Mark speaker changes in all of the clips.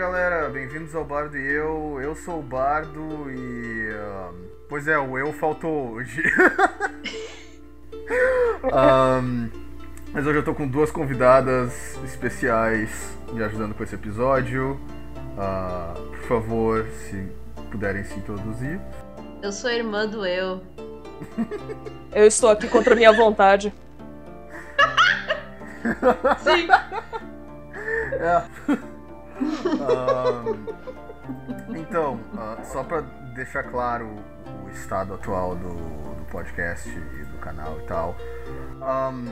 Speaker 1: galera, bem-vindos ao Bardo e eu. Eu sou o Bardo e. ah, pois é, o eu faltou hoje. Ahn, mas hoje eu tô com duas convidadas especiais me ajudando com esse episódio. Ah, por favor, se puderem se introduzir.
Speaker 2: Eu sou irmã do eu.
Speaker 3: Eu estou aqui contra a minha vontade.
Speaker 2: Sim.
Speaker 1: É. Então, ah, só pra deixar claro o estado atual do, do podcast e do canal e tal, ahn,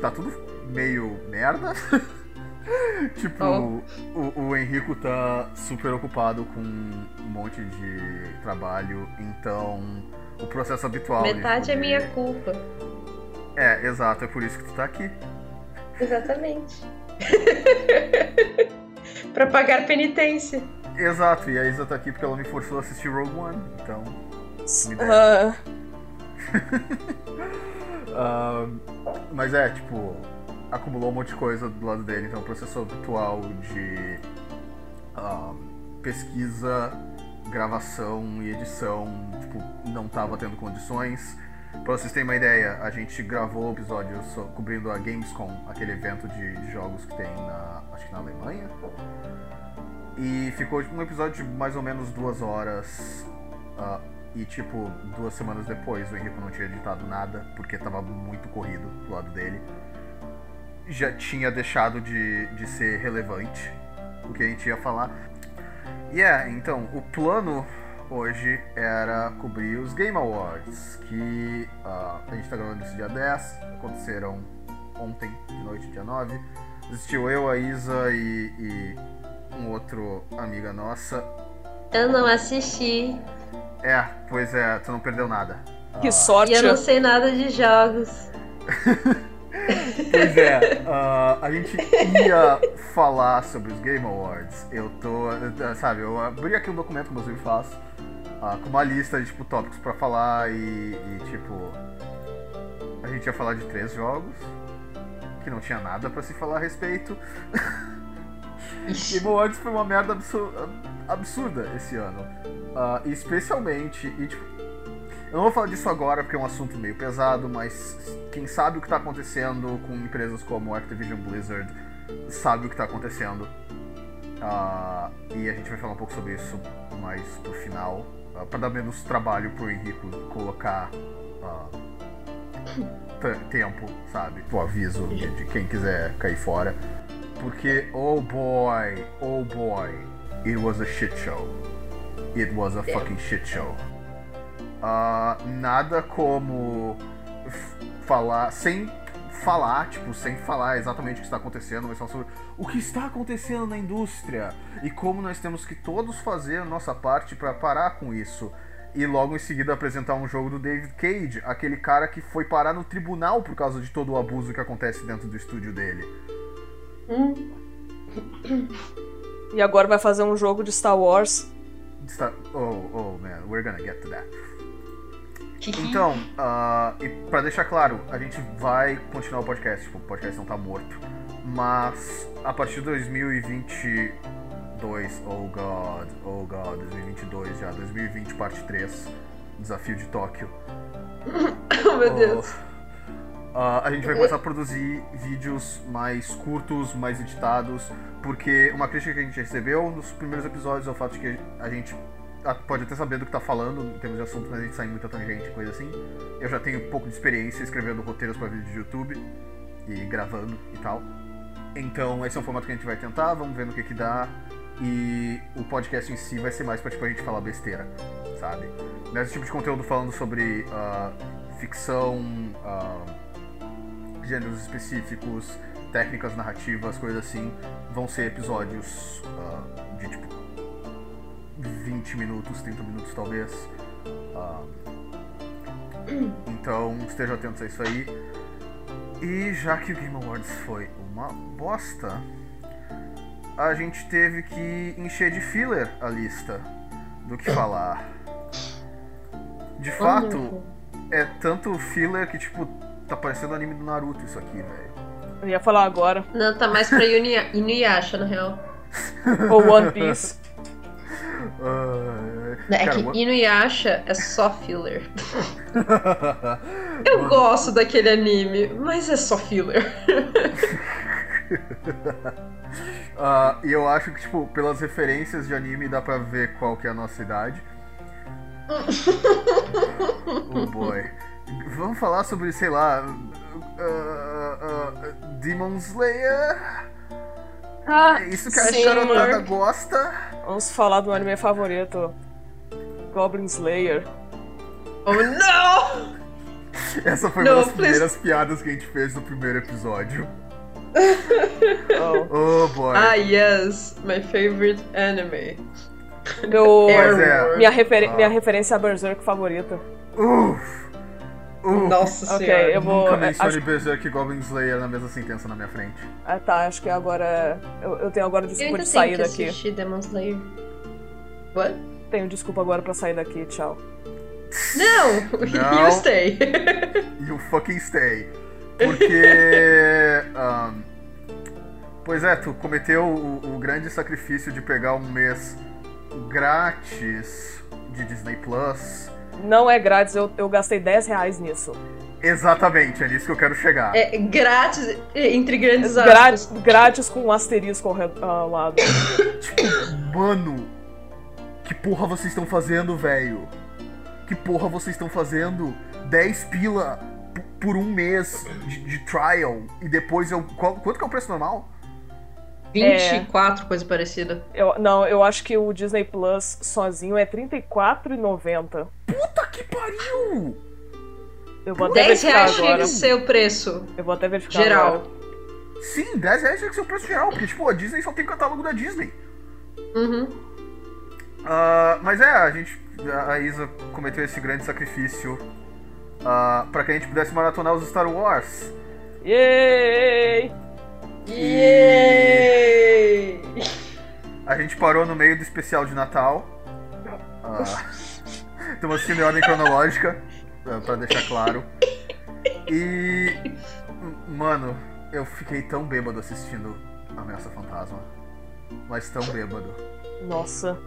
Speaker 1: tá tudo meio merda. tipo,
Speaker 2: Oh.
Speaker 1: o, o Henrico tá super ocupado com um monte de trabalho, então o processo habitual. de
Speaker 2: Metade é minha culpa.
Speaker 1: É, exato, é por isso que tu tá aqui.
Speaker 2: Exatamente. pra pagar penitência.
Speaker 1: Exato, e a Isa tá aqui porque ela me forçou a assistir Rogue One, então.
Speaker 3: Ah,
Speaker 1: Ahn, mas é, tipo, acumulou um monte de coisa do lado dele, então o processo habitual de ahn, pesquisa, gravação e edição, tipo, não tava tendo condições. Pra vocês terem uma ideia, a gente gravou o episódio cobrindo a Gamescom, aquele evento de, de jogos que tem na, acho que na Alemanha. E ficou tipo, um episódio de mais ou menos duas horas. ah, e tipo, duas semanas depois o Henrique não tinha editado nada, porque tava muito corrido do lado dele. Já tinha deixado de, de ser relevante o que a gente ia falar. E é, então, o plano hoje era cobrir os Game Awards, que ah, a gente tá gravando esse dia 10, aconteceram ontem de noite, dia 9. Existiu eu, a Isa e, e um outro amiga nossa.
Speaker 2: Eu não assisti.
Speaker 1: É, pois é, tu não perdeu nada.
Speaker 3: que
Speaker 1: Ah,
Speaker 3: sorte.
Speaker 2: E eu não sei nada de jogos.
Speaker 1: Pois é, ah, a gente ia falar sobre os Game Awards. Eu tô, sabe, eu abri aqui um documento que eu sempre faço, ah, com uma lista de tipo, tópicos pra falar e, e, tipo. A gente ia falar de três jogos, que não tinha nada pra se falar a respeito. Game Awards foi uma merda absu- absurda esse ano. Ah, especialmente, e tipo, eu não vou falar disso agora porque é um assunto meio pesado, mas quem sabe o que tá acontecendo com empresas como Activision Blizzard sabe o que tá acontecendo. Ah, e a gente vai falar um pouco sobre isso mais pro final, ah, pra dar menos trabalho pro Henrico colocar t- tempo, sabe? O aviso de, de quem quiser cair fora. Porque, oh boy, oh boy, it was a shit show. It was a fucking shit show. Ah, nada como falar, sem falar, tipo, sem falar exatamente o que está acontecendo, mas falar sobre o que está acontecendo na indústria e como nós temos que todos fazer a nossa parte para parar com isso. E logo em seguida apresentar um jogo do David Cage, aquele cara que foi parar no tribunal por causa de todo o abuso que acontece dentro do estúdio dele.
Speaker 2: Hum,
Speaker 3: E agora vai fazer um jogo de Star Wars.
Speaker 1: Está... Oh, oh, man, we're gonna get to that. Então, ah, e pra deixar claro, a gente vai continuar o podcast, tipo, o podcast não tá morto. Mas a partir de 2022, oh god, oh god, 2022 já, 2020 parte 3, Desafio de Tóquio.
Speaker 2: oh, meu Deus.
Speaker 1: Ah, a gente vai começar a produzir vídeos mais curtos, mais editados, porque uma crítica que a gente recebeu nos primeiros episódios é o fato de que a gente pode até saber do que tá falando em termos de assunto, mas a gente sai muita tangente, coisa assim. Eu já tenho um pouco de experiência escrevendo roteiros para vídeos de YouTube e gravando e tal. Então esse é um formato que a gente vai tentar, vamos ver no que que dá. E o podcast em si vai ser mais pra tipo, a gente falar besteira, sabe? Nesse tipo de conteúdo falando sobre ah, ficção, ah, gêneros específicos, técnicas narrativas, coisas assim, vão ser episódios ah, de tipo 20 minutos, 30 minutos talvez. Então estejam atentos a isso aí. E já que o Game Awards foi uma bosta, a gente teve que encher de filler a lista do que falar. De fato, é tanto filler que, tipo, tá parecendo anime do Naruto isso aqui, velho.
Speaker 3: Eu ia falar agora.
Speaker 2: Não, tá mais pra Inuya- Inuyasha, na real.
Speaker 3: Ou One Piece.
Speaker 1: Ah,
Speaker 2: É
Speaker 1: cara,
Speaker 2: que
Speaker 1: One-
Speaker 2: Inuyasha é só filler. Eu gosto daquele anime, mas é só filler.
Speaker 1: Ah, e eu acho que, tipo, pelas referências de anime dá pra ver qual que é a nossa idade. oh boy. Vamos falar sobre, sei lá. ah, ah, Demon Slayer?
Speaker 3: Ah,
Speaker 1: É isso que a
Speaker 3: sim.
Speaker 1: garotada gosta?
Speaker 3: Vamos falar do anime favorito. Goblin Slayer.
Speaker 2: Oh não!
Speaker 1: Essa foi
Speaker 2: Não,
Speaker 1: uma das
Speaker 2: please.
Speaker 1: primeiras piadas que a gente fez no primeiro episódio.
Speaker 3: Oh.
Speaker 1: Oh boy.
Speaker 2: Ah, yes, my favorite anime.
Speaker 3: Meu,
Speaker 1: é.
Speaker 3: Minha, referen-
Speaker 1: Ah.
Speaker 3: minha referência a Berserk favorita.
Speaker 1: Uf! Uf!
Speaker 2: Nossa
Speaker 3: Ok,
Speaker 2: senhora.
Speaker 3: eu vou.
Speaker 1: Nunca
Speaker 3: é,
Speaker 1: mencione
Speaker 3: acho-
Speaker 1: Berserk e Goblin Slayer na mesma sentença na minha frente.
Speaker 3: Ah, tá, acho que agora. Eu, eu tenho agora
Speaker 2: Eu
Speaker 3: desculpa de sair
Speaker 2: que
Speaker 3: daqui.
Speaker 2: assistir Demon Slayer. What?
Speaker 3: Tenho desculpa agora pra sair daqui, tchau.
Speaker 2: Não!
Speaker 1: Não.
Speaker 2: You stay.
Speaker 1: You fucking stay. Porque. ahn, pois é, tu cometeu o, o grande sacrifício de pegar um mês grátis de Disney Plus.
Speaker 3: Não é grátis, eu, eu gastei 10 reais nisso.
Speaker 1: Exatamente, é nisso que eu quero chegar.
Speaker 2: É grátis, entre grandes
Speaker 3: Grátis,
Speaker 2: aspas.
Speaker 3: grátis com um asterisco ao, lado.
Speaker 1: Mano, que porra vocês estão fazendo, velho? Que porra vocês estão fazendo? 10 pila por um mês de, de trial e depois eu. qual- quanto que é o preço normal?
Speaker 2: 24, coisa parecida.
Speaker 3: Eu, não, eu acho que o Disney Plus sozinho é R$34,90.
Speaker 1: Puta que pariu!
Speaker 3: Eu vou até
Speaker 2: 10
Speaker 3: verificar
Speaker 2: reais tinha
Speaker 3: agora.
Speaker 2: que ser o preço.
Speaker 3: Eu vou até verificar
Speaker 2: Geral.
Speaker 3: agora.
Speaker 1: Sim, 10 reais tinha que ser o preço geral, porque tipo, a Disney só tem catálogo da Disney.
Speaker 2: Uhum.
Speaker 1: Ah, mas é, a gente. A Isa cometeu esse grande sacrifício ah, para que a gente pudesse maratonar os Star Wars.
Speaker 3: Yay!
Speaker 2: Yay!
Speaker 1: A gente parou no meio do especial de Natal. Ah, Estamos assistindo em ordem cronológica, pra deixar claro. E. Mano, eu fiquei tão bêbado assistindo Ameaça Fantasma. Mas tão bêbado.
Speaker 3: Nossa.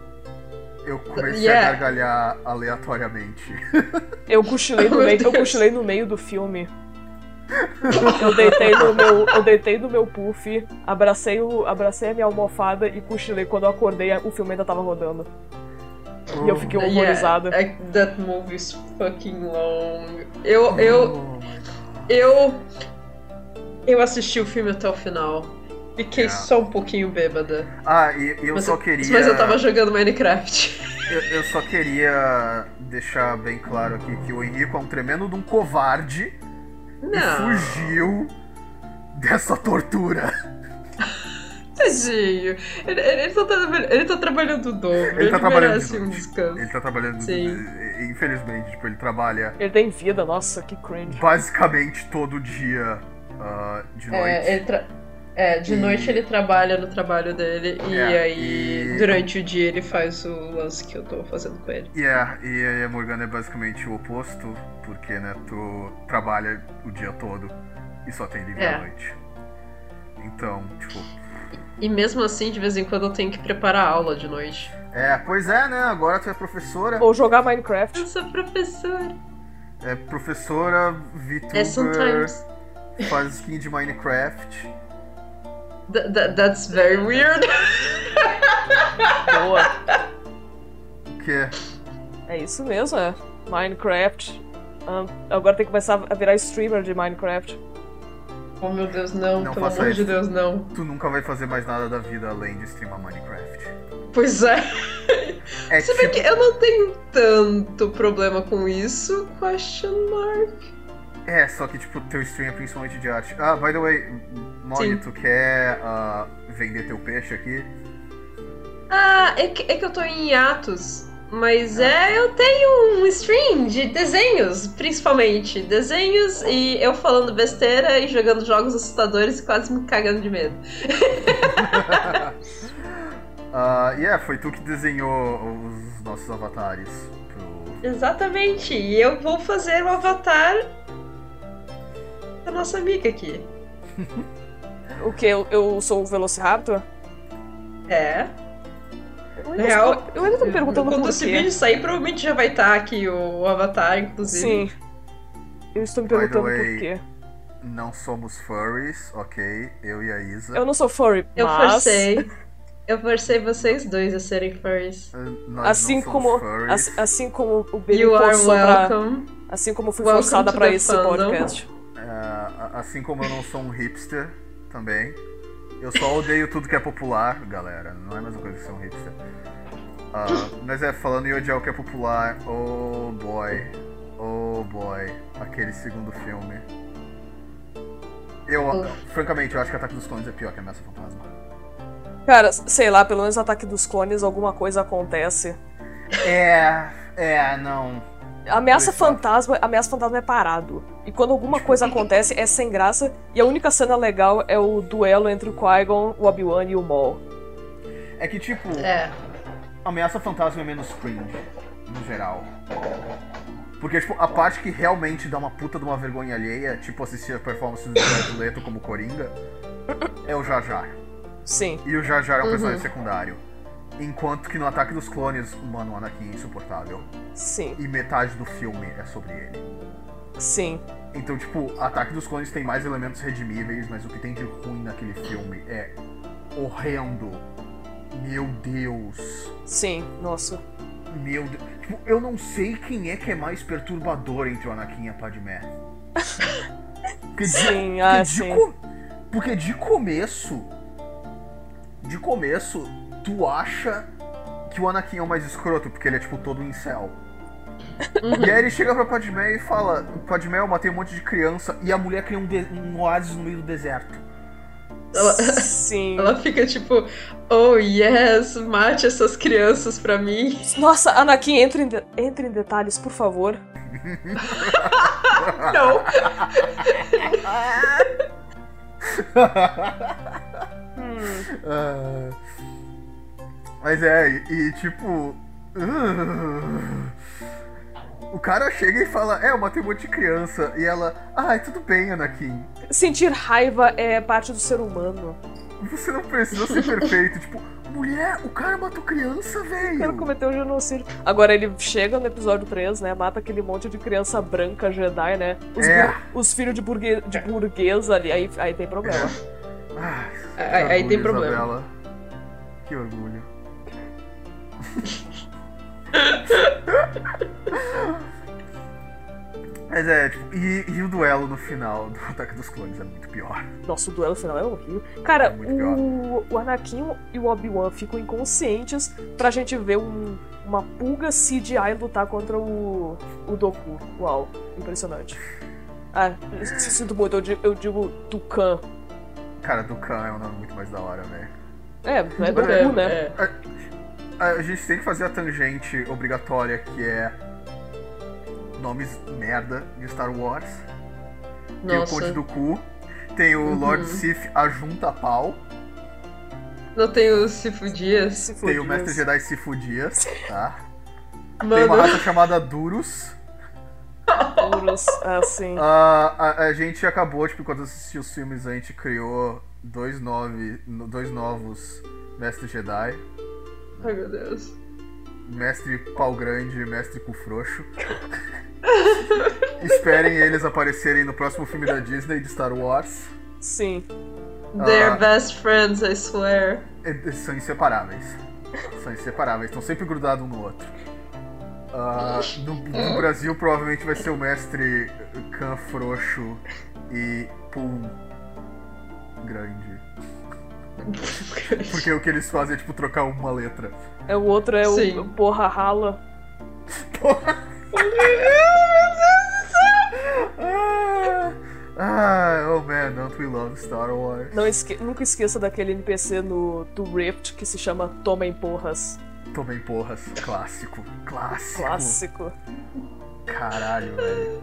Speaker 1: Eu comecei
Speaker 2: Yeah.
Speaker 1: a gargalhar aleatoriamente.
Speaker 3: Eu cochilei no meio, eu cochilei no meio do filme. Eu deitei no meu, eu deitei no meu puff, abracei, o, abracei a minha almofada e cochilei. Quando eu acordei, o filme ainda tava rodando. E eu fiquei horrorizada.
Speaker 2: Yeah, I- that movie is fucking long. Eu, eu,
Speaker 1: Oh
Speaker 2: eu, eu assisti o filme até o final. Fiquei
Speaker 1: Yeah.
Speaker 2: só um pouquinho bêbada.
Speaker 1: Ah, e eu
Speaker 2: mas,
Speaker 1: só queria.
Speaker 2: mas eu tava jogando Minecraft.
Speaker 1: Eu, eu só queria deixar bem claro aqui que o Henrico é um tremendo de um covarde e
Speaker 2: Não,
Speaker 1: fugiu dessa tortura.
Speaker 2: tadinho. Ele, ele, ele tá, ele tá trabalhando o dobro. Ele,
Speaker 1: Ele tá trabalhando
Speaker 2: merece
Speaker 1: de
Speaker 2: um descanso.
Speaker 1: Ele tá trabalhando.
Speaker 2: Sim.
Speaker 1: Infelizmente, tipo, ele trabalha
Speaker 3: Ele tem vida, nossa, que cringe.
Speaker 1: basicamente todo dia ah, de noite.
Speaker 2: É, ele tra- é, de
Speaker 1: E-
Speaker 2: noite ele trabalha no trabalho dele e
Speaker 1: É,
Speaker 2: aí
Speaker 1: e-
Speaker 2: durante o dia ele faz o lance que eu tô fazendo com ele.
Speaker 1: E é, e aí a Morgana é basicamente o oposto, porque, né, tu trabalha o dia todo e só tem livre
Speaker 2: É.
Speaker 1: à noite. Então, tipo.
Speaker 2: E mesmo assim, de vez em quando eu tenho que preparar a aula de noite.
Speaker 1: É, pois é, né? Agora tu é professora.
Speaker 3: Ou jogar Minecraft.
Speaker 2: Eu sou professora.
Speaker 1: É professora, VTuber,
Speaker 2: É sometimes.
Speaker 1: faz skin de Minecraft.
Speaker 2: Th- th- that's very weird.
Speaker 3: Boa.
Speaker 1: O quê?
Speaker 3: É isso mesmo, é. Minecraft. Ah, agora tem que começar a virar streamer de Minecraft.
Speaker 2: Oh meu Deus, não,
Speaker 1: Não
Speaker 2: pelo amor de
Speaker 1: isso.
Speaker 2: Deus, não.
Speaker 1: Tu nunca vai fazer mais nada da vida além de streamar Minecraft.
Speaker 2: Pois é.
Speaker 1: É
Speaker 2: Se bem
Speaker 1: tipo,
Speaker 2: que eu não tenho tanto problema com isso, question mark.
Speaker 1: É, só que tipo, teu stream é principalmente de arte. Ah, by the way, Molly, tu quer ah, vender teu peixe aqui?
Speaker 2: Ah, é que, é que eu tô em hiatus. Mas é, eu tenho um stream de desenhos, principalmente. Desenhos e eu falando besteira e jogando jogos assustadores e quase me cagando de medo.
Speaker 1: Ah, yeah, foi tu que desenhou os nossos avatares pro.
Speaker 2: Exatamente. E eu vou fazer o avatar da nossa amiga aqui.
Speaker 3: O que? Eu, eu sou o Velociraptor?
Speaker 2: É.
Speaker 3: Eu ainda,
Speaker 2: Real,
Speaker 3: eu ainda tô me perguntando
Speaker 2: Quando
Speaker 3: por
Speaker 2: esse vídeo sair, provavelmente já vai estar aqui o Avatar, inclusive.
Speaker 3: Sim. Eu estou me perguntando
Speaker 1: way,
Speaker 3: por quê.
Speaker 1: Não somos furries, ok? Eu e a Isa.
Speaker 3: Eu não sou furry,
Speaker 2: Eu
Speaker 3: mas...
Speaker 2: forcei. Eu forcei vocês dois a serem furries.
Speaker 1: Uh, Nós
Speaker 3: Assim como,
Speaker 1: furries.
Speaker 3: assim, assim como o Baby
Speaker 2: You are
Speaker 3: forçou pra,
Speaker 2: welcome.
Speaker 3: assim como eu fui
Speaker 2: Welcome
Speaker 3: forçada
Speaker 2: the
Speaker 3: esse
Speaker 2: fandom.
Speaker 3: podcast.
Speaker 1: É, assim como eu não sou um hipster também. Eu só odeio tudo que é popular, galera. Não é a mesma coisa que ser um hipster. Ah, mas é, falando em odiar o que é popular, oh boy. Oh boy. Aquele segundo filme. Eu,
Speaker 2: Uf.
Speaker 1: francamente, eu acho que Ataque dos Clones é pior que Ameaça Fantasma.
Speaker 3: Cara, sei lá, pelo menos Ataque dos Clones alguma coisa acontece.
Speaker 1: É, é, não.
Speaker 3: Ameaça
Speaker 1: é.
Speaker 3: Fantasma, Ameaça Fantasma é parado. E quando alguma coisa acontece, é sem graça. E a única cena legal é o duelo entre o Qui-Gon, o Obi-Wan e o Maul.
Speaker 1: É que, tipo,
Speaker 2: É.
Speaker 1: Ameaça Fantasma é menos cringe, no geral. Porque, tipo, a parte que realmente dá uma puta de uma vergonha alheia, tipo assistir a performance do Jared Leto como Coringa, é o Jar Jar.
Speaker 3: Sim,
Speaker 1: E o Jar Jar é um
Speaker 2: Uhum.
Speaker 1: personagem secundário. Enquanto que no Ataque dos Clones, mano, o Anakin é insuportável.
Speaker 3: sim,
Speaker 1: E metade do filme é sobre ele.
Speaker 3: sim.
Speaker 1: Então, tipo, Ataque dos Clones tem mais elementos redimíveis, mas o que tem de ruim naquele filme é horrendo. Meu Deus.
Speaker 3: Sim, nossa.
Speaker 1: Meu Deus. Tipo, eu não sei quem é que é mais perturbador entre o Anakin e a Padmé. Porque de,
Speaker 3: Sim,
Speaker 1: porque
Speaker 3: ah,
Speaker 1: de
Speaker 3: sim.
Speaker 1: co- porque de começo. De começo, tu acha que o Anakin é o mais escroto, porque ele é tipo todo incel. E aí ele chega pra Padmé e fala: Padmé, eu matei um monte de criança e a mulher cria um, um oásis no meio do deserto.
Speaker 2: Ela,
Speaker 3: Sim.
Speaker 2: ela fica tipo, oh yes, mate essas crianças pra mim.
Speaker 3: Nossa, Anakin, entre em, de- entre em detalhes, por favor.
Speaker 2: Não.
Speaker 3: Hum,
Speaker 1: Ah, mas é, e, tipo. uh, o cara chega e fala: É, eu matei um monte de criança. E ela: Ai, tudo bem, Anakin.
Speaker 3: sentir raiva é parte do ser humano.
Speaker 1: Você não precisa ser perfeito. tipo, mulher, o cara matou criança,
Speaker 3: O cara
Speaker 1: velho.
Speaker 3: cometeu um genocídio. Agora ele chega no episódio 3, né? Mata aquele monte de criança branca Jedi, né? Os,
Speaker 1: É.
Speaker 3: os filhos de, burgue... de burguesa ali. Aí, aí tem problema.
Speaker 1: Que
Speaker 2: Aí- aí tem problema.
Speaker 1: Isabela. Que orgulho. Mas é, tipo, e, e o duelo no final do Ataque dos Clones é muito pior.
Speaker 3: Nossa, o duelo final é horrível. Cara,
Speaker 1: É
Speaker 3: o, o Anakin e o Obi-Wan ficam inconscientes pra gente ver um- uma pulga CGI lutar contra o, o Doku. Uau, impressionante. Ah, sinto muito, eu digo, eu digo Tucan.
Speaker 1: Cara, Dukan é um nome muito mais da hora, velho.
Speaker 3: É, é
Speaker 2: É,
Speaker 3: Doku, né?
Speaker 2: é.
Speaker 1: A, gente tem que fazer a tangente obrigatória que é nomes merda de Star Wars. Tem o
Speaker 2: Nossa.
Speaker 1: Conde do Cu, tem o
Speaker 2: Uhum.
Speaker 1: Lord Sith Ajunta Pau,
Speaker 2: Não tem o Sifu Dias.
Speaker 3: Se
Speaker 1: tem o
Speaker 3: fudias.
Speaker 1: Mestre Jedi Sifu Dias, tá? Tem uma
Speaker 2: Mano,
Speaker 1: raça chamada Durus.
Speaker 3: Puros, assim.
Speaker 1: Ah, a, a gente acabou, tipo, quando assistiu os filmes, a gente criou dois, nove, no- dois novos Mestres Jedi.
Speaker 2: Ai meu Deus.
Speaker 1: Mestre Pau Grande e Mestre Cu Frouxo. Esperem eles aparecerem no próximo filme da Disney de Star Wars.
Speaker 3: Sim.
Speaker 2: They're
Speaker 1: Ah.
Speaker 2: best friends, I swear.
Speaker 1: São inseparáveis. São inseparáveis, estão sempre grudados um no outro. Ah, no, no Brasil, provavelmente vai ser o mestre Khan Frouxo e Pum Grande. Porque o que eles fazem é tipo trocar uma letra.
Speaker 3: É, o outro é o
Speaker 2: Sim.
Speaker 3: Porra Rala.
Speaker 1: Ah, ah, oh man, don't we love Star Wars?
Speaker 3: Não esque- Nunca esqueça daquele NPC no, do Rift que se chama Tomem Porras.
Speaker 1: Tomei porras. Clássico. Clássico.
Speaker 3: Clássico.
Speaker 1: Caralho, velho.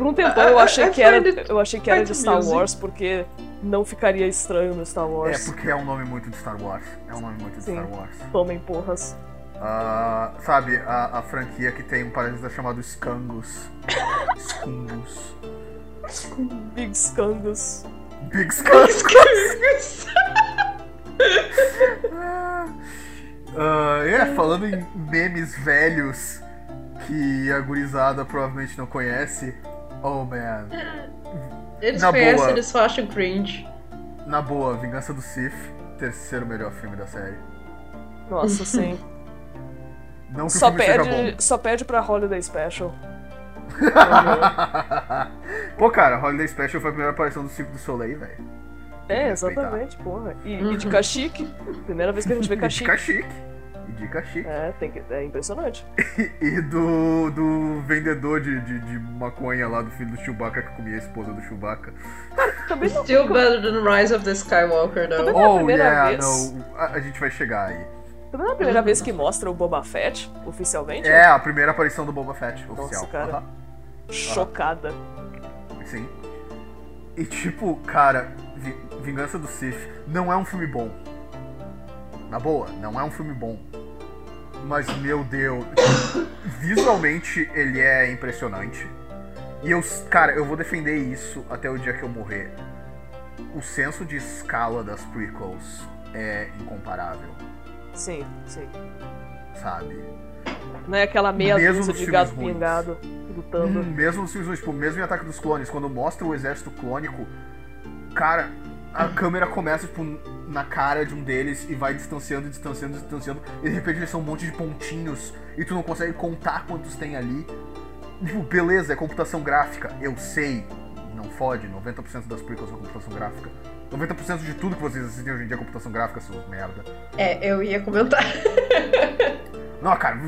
Speaker 3: Por um tempão eu
Speaker 2: I-
Speaker 3: achei
Speaker 2: I
Speaker 3: que era, eu achei que era de Star. Wars, porque não ficaria estranho no Star
Speaker 1: É
Speaker 3: Wars.
Speaker 1: porque é um nome muito de Star Wars. É um nome muito de
Speaker 3: Sim.
Speaker 1: Star Wars.
Speaker 3: Tomem Porras.
Speaker 1: Ah, sabe, a, a franquia que tem um parasita chamado Skangus. Skungus.
Speaker 3: Big Skangus.
Speaker 1: Big Skangus. Ah, é, falando em memes velhos que a gurizada provavelmente não conhece. Oh man.
Speaker 2: Eles
Speaker 1: Na
Speaker 2: conhecem,
Speaker 1: boa.
Speaker 2: eles só acham cringe.
Speaker 1: Na boa, Vingança do Sith, terceiro melhor filme da série.
Speaker 3: Nossa, sim.
Speaker 1: Não que
Speaker 3: só,
Speaker 1: o filme seja
Speaker 3: perde, só perde pra Holiday Special.
Speaker 1: Pô, cara, Holiday Special foi a primeira aparição do Circo do Soleil, velho.
Speaker 3: É, exatamente, porra. E, e de Cachique. Primeira vez que a gente vê
Speaker 1: E de
Speaker 3: Cachique.
Speaker 1: E de Cachique.
Speaker 3: É, tem que, é impressionante.
Speaker 1: E do, do vendedor de, de, de maconha lá do filho do Chewbacca que comia a esposa do Chewbacca.
Speaker 3: Também não,
Speaker 2: Still better than Rise of the Skywalker,
Speaker 3: Também
Speaker 2: não.
Speaker 3: é a
Speaker 1: Oh,
Speaker 3: primeira
Speaker 1: yeah,
Speaker 3: vez.
Speaker 1: não. A, a gente vai chegar aí.
Speaker 3: também não é a primeira vez que mostra o Boba Fett, oficialmente.
Speaker 1: É a primeira aparição do Boba Fett oficial.
Speaker 3: cara.
Speaker 1: Aham.
Speaker 3: Chocada.
Speaker 1: Sim. E tipo, cara, Vi- Vingança do Sith não é um filme bom. Na boa, não é um filme bom. Mas, meu Deus, visualmente ele é impressionante. E eu, cara, eu vou defender isso até o dia que eu morrer. O senso de escala das prequels é incomparável,
Speaker 3: Sim, sim.
Speaker 1: sabe?
Speaker 3: Não é aquela meia
Speaker 1: Mesmo
Speaker 3: de gato
Speaker 1: ruins.
Speaker 3: pingado lutando.
Speaker 1: Hum, mesmo nos filmes, tipo, mesmo em Ataque dos Clones, quando mostra o exército clônico, cara, a câmera começa, tipo, na cara de um deles e vai distanciando, distanciando, distanciando, e de repente eles são um monte de pontinhos e tu não consegue contar quantos tem ali. Tipo, beleza, é computação gráfica, eu sei, não fode, 90% das prequels é computação gráfica. 90% de tudo que vocês assistem hoje em dia é computação gráfica, seus merda.
Speaker 2: É, eu ia comentar.
Speaker 1: Não, cara,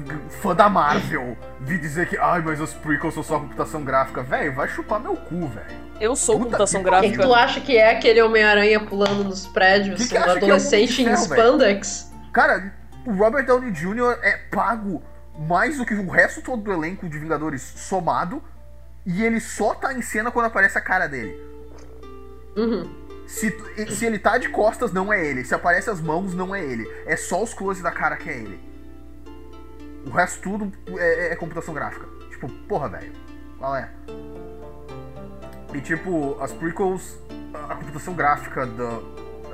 Speaker 1: fã da Marvel, vi dizer que, ai, mas as prequels são só computação gráfica. Velho, vai chupar meu cu, velho.
Speaker 3: Eu sou
Speaker 1: Puta
Speaker 3: computação
Speaker 1: que
Speaker 2: Quem
Speaker 3: gráfica.
Speaker 2: tu acha que é aquele Homem-Aranha pulando nos prédios,
Speaker 1: Que que
Speaker 2: um
Speaker 1: que é o
Speaker 2: adolescente
Speaker 1: Homem
Speaker 2: em spandex?
Speaker 1: Cara, o Robert Downey Jr. é pago mais do que o resto todo do elenco de Vingadores somado. E ele só tá em cena quando aparece a cara dele.
Speaker 2: Uhum.
Speaker 1: Se, se ele tá de costas, não é ele. Se aparece as mãos, não é ele. É só os close da cara que é ele. O resto tudo é, é computação gráfica. Tipo, porra, velho. Qual é? E tipo, as prequels, a computação gráfica da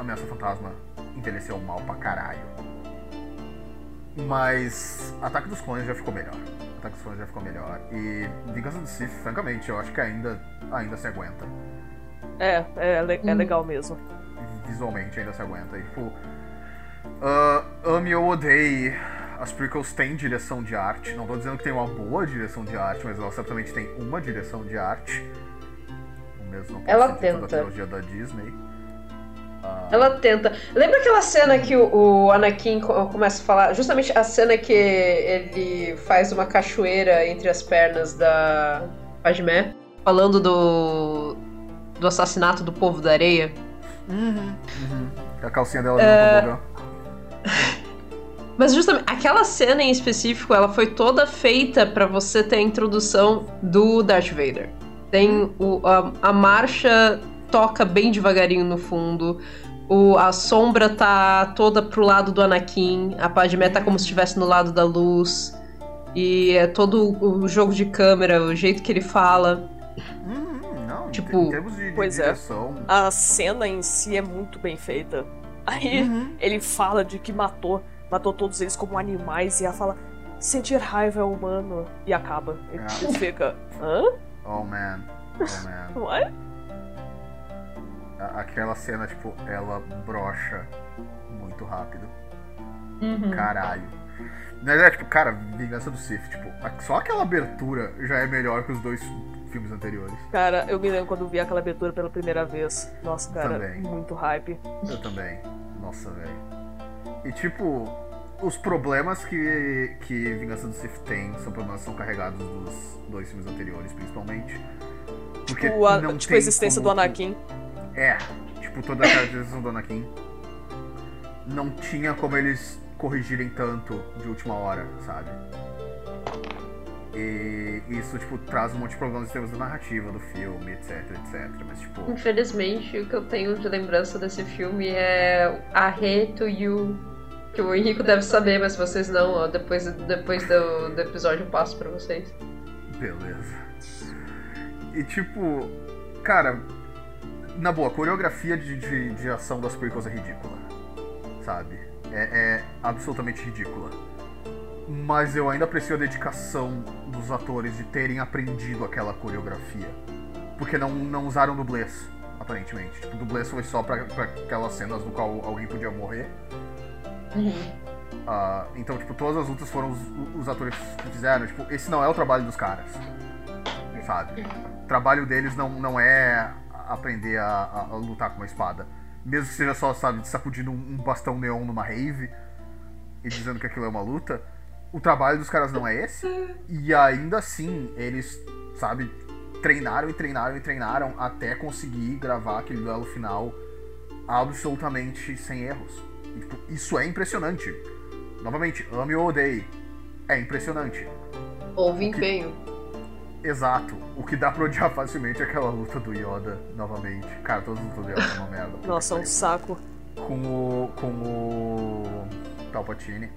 Speaker 1: Ameaça Fantasma envelheceu mal pra caralho. Mas Ataque dos Clones já ficou melhor. Ataque dos Clones já ficou melhor. E Vingança do Sith, francamente, eu acho que ainda, ainda se aguenta.
Speaker 3: É, é, le- é
Speaker 2: Hum.
Speaker 3: legal mesmo.
Speaker 1: visualmente ainda se aguenta. E, tipo, ah, ame ou odeie, as prequels têm direção de arte. Não tô dizendo que tem uma boa direção de arte, mas elas certamente têm uma direção de arte. O mesmo não pode
Speaker 2: Ela tenta.
Speaker 1: trilogia da Disney. Ah,
Speaker 2: Ela tenta. Lembra aquela cena que o, o Anakin co- começa a falar? Justamente a cena que ele faz uma cachoeira entre as pernas da Padmé, falando do, do assassinato do povo da areia.
Speaker 1: Uhum, uhum. A calcinha dela
Speaker 2: É.
Speaker 1: no tobogã.
Speaker 2: Mas justamente aquela cena em específico, ela foi toda feita pra você ter a introdução do Darth Vader. Tem o, a, a marcha toca bem devagarinho no fundo. O, a sombra tá toda pro lado do Anakin. A Padmé tá como se estivesse no lado da luz. E é todo o, jogo de câmera, o jeito que ele fala.
Speaker 1: Uhum, não, em
Speaker 2: Tipo,
Speaker 1: te- em termos de, de
Speaker 3: pois é.
Speaker 1: direção.
Speaker 3: A cena em si é muito bem feita. Aí
Speaker 1: Uhum.
Speaker 3: ele fala de que matou, matou todos eles como animais e ela fala sentir raiva é humano e acaba. Ele
Speaker 1: É.
Speaker 3: ele fica, hã?
Speaker 1: Oh man. Oh man.
Speaker 3: What?
Speaker 1: Aquela cena, tipo, ela brocha muito rápido.
Speaker 2: Uhum.
Speaker 1: Caralho. Mas é tipo, cara, Vingança do Sith, tipo, só aquela abertura já é melhor que os dois filmes anteriores.
Speaker 3: Cara, eu me lembro quando vi aquela abertura pela primeira vez. Nossa, cara,
Speaker 1: Também.
Speaker 3: muito hype.
Speaker 1: Eu também. Nossa, velho. E tipo, os problemas que, que Vingança do Sith tem são problemas que são carregados dos dois filmes anteriores, principalmente. Porque
Speaker 3: Tipo, a,
Speaker 1: não
Speaker 3: tipo, a existência do
Speaker 1: como tu-
Speaker 3: Anakin.
Speaker 1: É, tipo, toda a caracterização do Anakin. Não tinha como eles corrigirem tanto de última hora, sabe? E isso, tipo, traz um monte de problemas em termos da narrativa do filme, etc, etc. Mas, tipo,
Speaker 2: Infelizmente, o que eu tenho de lembrança desse filme é a Re to You. Que o Henrico deve saber, mas vocês não, ó. Depois, depois do, do episódio eu passo pra vocês.
Speaker 1: beleza. E, tipo, cara, na boa, a coreografia de, de, de ação das prequels é ridícula. sabe? É, é absolutamente ridícula. Mas eu ainda aprecio a dedicação dos atores de terem aprendido aquela coreografia. Porque não, não usaram dublês, aparentemente. Tipo, dublês foi só pra, pra aquelas cenas no qual alguém podia morrer.
Speaker 2: Uhum.
Speaker 1: Uh, então, tipo, todas as lutas foram os, os, atores que fizeram. Tipo, esse não é o trabalho dos caras. Sabe? O trabalho deles não, não é aprender a, a, a lutar com uma espada. Mesmo que seja só, sabe, sacudindo um, um bastão neon numa rave e dizendo que aquilo é uma luta. O trabalho dos caras não é esse. E ainda assim, eles, sabe, treinaram e treinaram e treinaram até conseguir gravar aquele duelo final absolutamente sem erros. E, tipo, isso é impressionante. Novamente, ame ou odeie. É impressionante.
Speaker 2: Houve empenho.
Speaker 1: Exato. O que dá pra odiar facilmente é aquela luta do Yoda novamente. Cara, todas as lutas do Yoda são uma merda.
Speaker 3: Nossa, um saco.
Speaker 1: Com o. com o. Palpatine.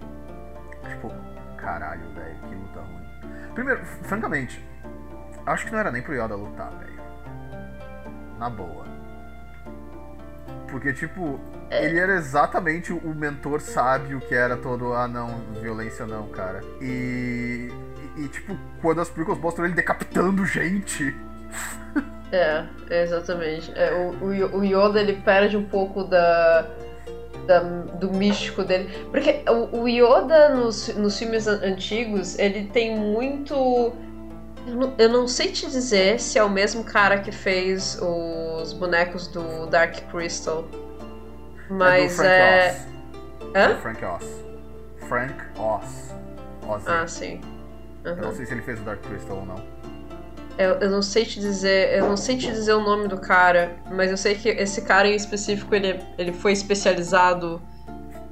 Speaker 1: Tipo, caralho, velho, que luta ruim. Primeiro, francamente, acho que não era nem pro Yoda lutar, velho. Na boa. Porque, tipo, ele era exatamente o mentor sábio que era todo, ah não, violência não, cara. E, e, e tipo, quando as prequels mostram ele decapitando gente.
Speaker 2: É, exatamente. É, o, o, Yoda ele perde um pouco da, da, do místico dele. Porque o, o Yoda nos, nos filmes antigos, ele tem muito. Eu não, eu não, sei te dizer se é o mesmo cara que fez os bonecos do Dark Crystal. Mas é.
Speaker 1: Do é... Hã? Frank Oz. Frank Oz.
Speaker 2: Oz. Ah, sim.
Speaker 1: Uhum. Eu não sei se ele fez o Dark Crystal ou não.
Speaker 2: Eu, eu, não sei te dizer, eu não sei te dizer o nome do cara, mas eu sei que esse cara em específico ele, ele foi especializado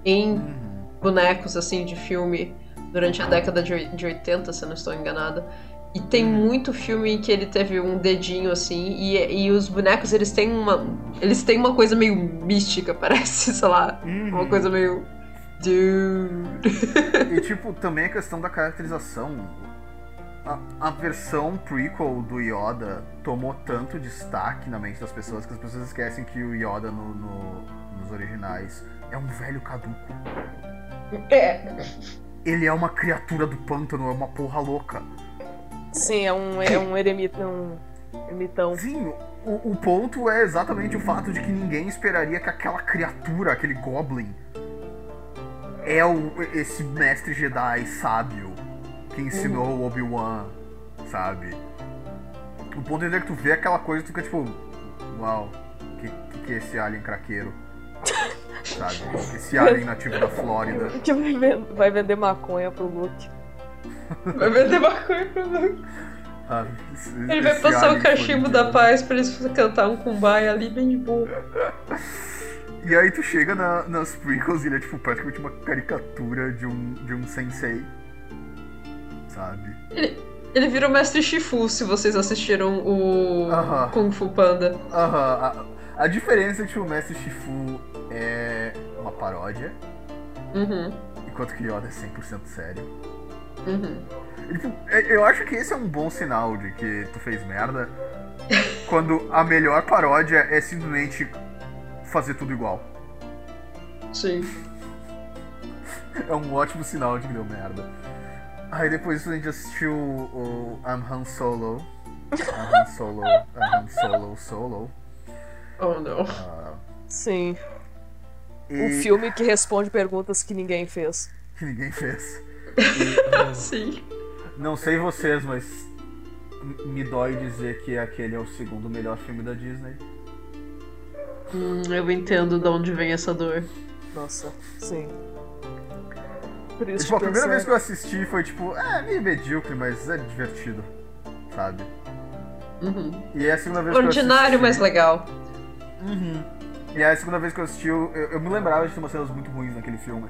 Speaker 2: em uhum. bonecos assim de filme durante a década de, de 80, se eu não estou enganada. E tem uhum. muito filme em que ele teve um dedinho assim, e, e os bonecos eles têm uma. Eles têm uma coisa meio mística, parece, sei lá. Uhum. Uma coisa meio. Dude.
Speaker 1: e tipo, também a questão da caracterização a, a, versão prequel do Yoda tomou tanto destaque na mente das pessoas que as pessoas esquecem que o Yoda no, no, nos originais é um velho caduco.
Speaker 2: É.
Speaker 1: Ele é uma criatura do pântano, é uma porra louca.
Speaker 3: Sim, é um, é um eremita, ermitão.
Speaker 1: Sim, o, o ponto é exatamente o fato de que ninguém esperaria que aquela criatura, aquele Goblin, é o, esse mestre Jedi sábio que ensinou o Obi-Wan, sabe? O ponto é que tu vê aquela coisa e tu fica tipo, uau, que, que, que é esse alien craqueiro? sabe? Esse alien nativo da Flórida.
Speaker 3: Que vai vender maconha pro Luke.
Speaker 2: Vai vender maconha pro Luke. Ah, esse, ele vai passar o cachimbo da paz pra eles cantar um kumbai ali bem de boa.
Speaker 1: E aí tu chega na, nas prequels e ele é tipo praticamente uma caricatura de um, de um sensei sabe?
Speaker 2: Ele, ele vira o Mestre Shifu, se vocês assistiram o uh -huh. Kung Fu Panda.
Speaker 1: Aham. Uh -huh. a, a, diferença é que o Mestre Shifu é uma paródia,
Speaker 2: uhum.
Speaker 1: enquanto que Yoda é 100% sério.
Speaker 2: Uhum.
Speaker 1: É, eu acho que esse é um bom sinal de que tu fez merda. quando a melhor paródia é simplesmente fazer tudo igual.
Speaker 2: Sim.
Speaker 1: É um ótimo sinal de que deu merda. Aí depois a gente assistiu o, I'm Han Solo. I'm Han Solo. I'm Han Solo Solo.
Speaker 2: Oh não.
Speaker 3: Uh, Sim. E... Um filme que responde perguntas que ninguém fez.
Speaker 1: Que ninguém fez.
Speaker 2: E, Sim.
Speaker 1: Não sei vocês, mas me dói dizer que aquele é o segundo melhor filme da Disney.
Speaker 2: Hum, eu entendo de onde vem essa dor.
Speaker 3: Nossa, sim
Speaker 1: tipo, a primeira vez que eu assisti foi tipo, é meio medíocre, mas é divertido, sabe?
Speaker 2: Uhum.
Speaker 1: E é a segunda vez
Speaker 2: Ordinário,
Speaker 1: que eu assisti...
Speaker 2: mas legal.
Speaker 1: Uhum. E é a segunda vez que eu assisti, eu, eu, me lembrava de ter umas cenas muito ruins naquele filme.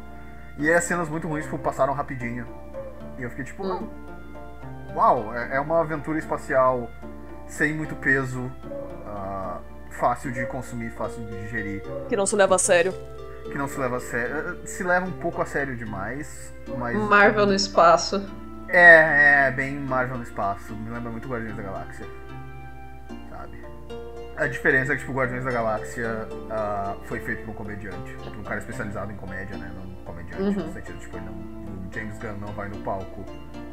Speaker 1: E aí as cenas muito ruins tipo, passaram rapidinho. E eu fiquei tipo, uhum. uau, é, é, uma aventura espacial sem muito peso, uh, fácil de consumir, fácil de digerir.
Speaker 3: Que não se leva a sério
Speaker 1: que não se leva a sério. Se leva um pouco a sério demais, mas.
Speaker 2: Marvel no espaço.
Speaker 1: É, é, bem Marvel no espaço. Me lembra muito Guardiões da Galáxia. Sabe? A diferença é que, tipo, Guardiões da Galáxia uh, foi feito por um comediante. Por um cara especializado em comédia, né? Não um comediante, uhum. no sentido, tipo, não, o James Gunn não vai no palco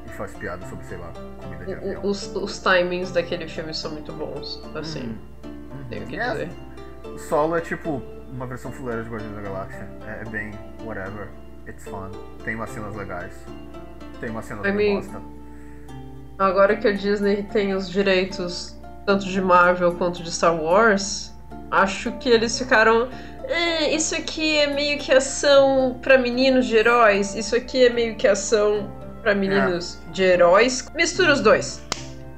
Speaker 1: e faz piada sobre, sei lá, comida de avião.
Speaker 2: Os, os timings daquele filme são muito bons, assim. Uhum. Tenho que yeah. dizer.
Speaker 1: Solo é, tipo, uma versão fuleira de Guardiões da Galáxia. É, é bem whatever. It's fun. Tem umas cenas legais. Tem umas cenas I mean, bosta.
Speaker 2: Agora que a Disney tem os direitos tanto de Marvel quanto de Star Wars, acho que eles ficaram. Eh, isso aqui é meio que ação para meninos de heróis, isso aqui é meio que ação para meninos é. de heróis. Mistura os dois.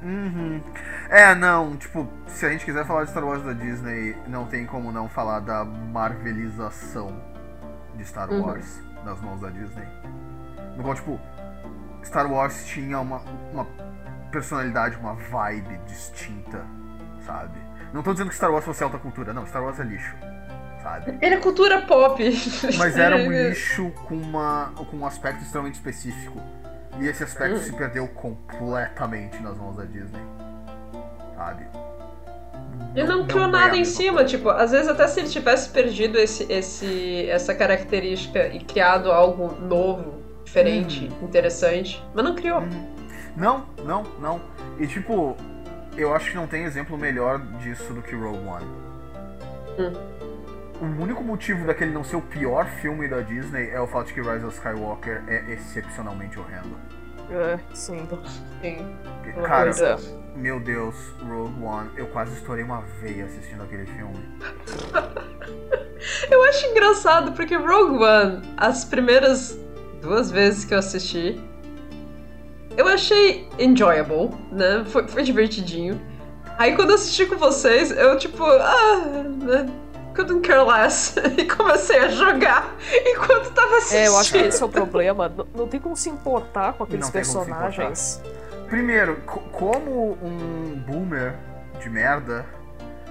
Speaker 1: Uhum. É, não, tipo, se a gente quiser falar de Star Wars da Disney, não tem como não falar da marvelização de Star uhum. Wars nas mãos da Disney. No qual, tipo, Star Wars tinha uma, uma personalidade, uma vibe distinta, sabe? Não tô dizendo que Star Wars fosse alta cultura, não, Star Wars é lixo, sabe?
Speaker 2: Ele é cultura pop.
Speaker 1: Mas era um lixo com, uma, com um aspecto extremamente específico. E esse aspecto hum. se perdeu completamente nas mãos da Disney, sabe?
Speaker 2: Ele não, não criou não nada é em cima, coisa. tipo, às vezes até se ele tivesse perdido esse, esse, essa característica e criado algo novo, diferente, uhum. interessante, mas não criou. Uhum.
Speaker 1: Não, não, não. E tipo, eu acho que não tem exemplo melhor disso do que Rogue One. Hum. O único motivo daquele não ser o pior filme da Disney é o fato de que Rise of Skywalker é excepcionalmente horrendo.
Speaker 3: É, sim. Sim.
Speaker 1: Cara, meu Deus, Rogue One, eu quase estourei uma veia assistindo aquele filme.
Speaker 2: eu acho engraçado porque Rogue One, as primeiras duas vezes que eu assisti, eu achei enjoyable, né? Foi, foi divertidinho. Aí quando eu assisti com vocês, eu tipo, ah, né? couldn't care less. E comecei a jogar enquanto tava assistindo.
Speaker 3: É, eu acho que esse é o problema. Não, não tem como se importar com aqueles não personagens.
Speaker 1: Primeiro, como um boomer de merda,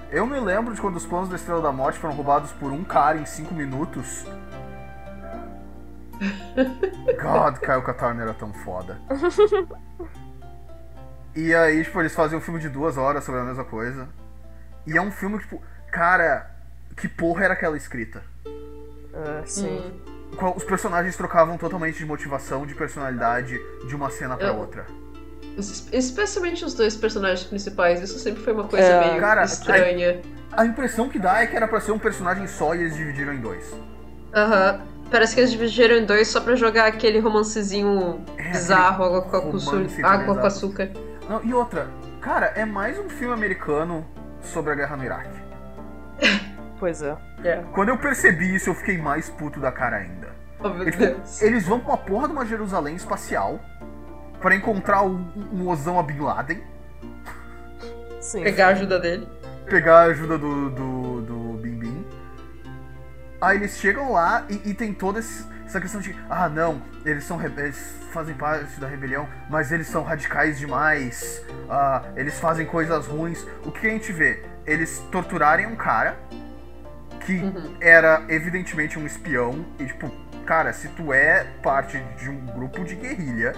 Speaker 1: eu me lembro de quando os planos da Estrela da Morte foram roubados por um cara em 5 minutos. God, Kyle Katarn era tão foda. E aí, tipo, eles fazem um filme de duas horas sobre a mesma coisa. E é um filme, tipo, cara, que porra era aquela escrita?
Speaker 3: Uh, sim.
Speaker 1: Hum. Os personagens trocavam totalmente de motivação, de personalidade, de uma cena pra Eu... outra.
Speaker 2: Especialmente os dois personagens principais, isso sempre foi uma coisa é, meio cara, estranha.
Speaker 1: A, a, impressão que dá é que era pra ser um personagem só e eles dividiram em dois.
Speaker 2: Aham. Uh -huh. Parece que eles dividiram em dois só pra jogar aquele romancezinho é, bizarro, água com, água com açúcar.
Speaker 1: Não, e outra, cara, é mais um filme americano sobre a guerra no Iraque.
Speaker 3: Pois é.
Speaker 2: é.
Speaker 1: Quando eu percebi isso, eu fiquei mais puto da cara ainda.
Speaker 2: Oh, meu tipo, Deus.
Speaker 1: Eles vão pra uma porra de uma Jerusalém espacial para encontrar um, um Osama Bin Laden.
Speaker 2: Sim. Pegar a ajuda dele.
Speaker 1: Pegar a ajuda do, do, do Bim Bim. Aí eles chegam lá e, e tem toda essa questão de ah não, eles são eles fazem parte da rebelião, mas eles são radicais demais, ah, eles fazem coisas ruins. O que a gente vê? Eles torturarem um cara que uhum. era evidentemente um espião e tipo, cara, se tu é parte de um grupo de guerrilha,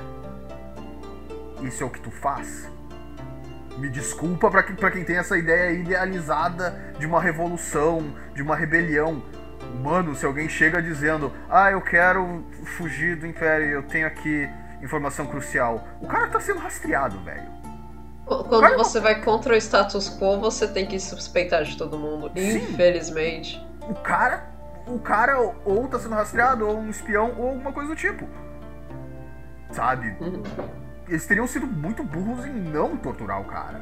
Speaker 1: isso é o que tu faz. Me desculpa para quem, pra quem tem essa ideia idealizada de uma revolução, de uma rebelião. Mano, se alguém chega dizendo, ah, eu quero fugir do Império, eu tenho aqui informação crucial. O cara tá sendo rastreado, velho.
Speaker 2: Quando cara... você vai contra o status quo, você tem que suspeitar de todo mundo. Sim. Infelizmente.
Speaker 1: O cara. O cara ou tá sendo rastreado, ou um espião, ou alguma coisa do tipo. Sabe? Uhum. Eles teriam sido muito burros em não torturar o cara.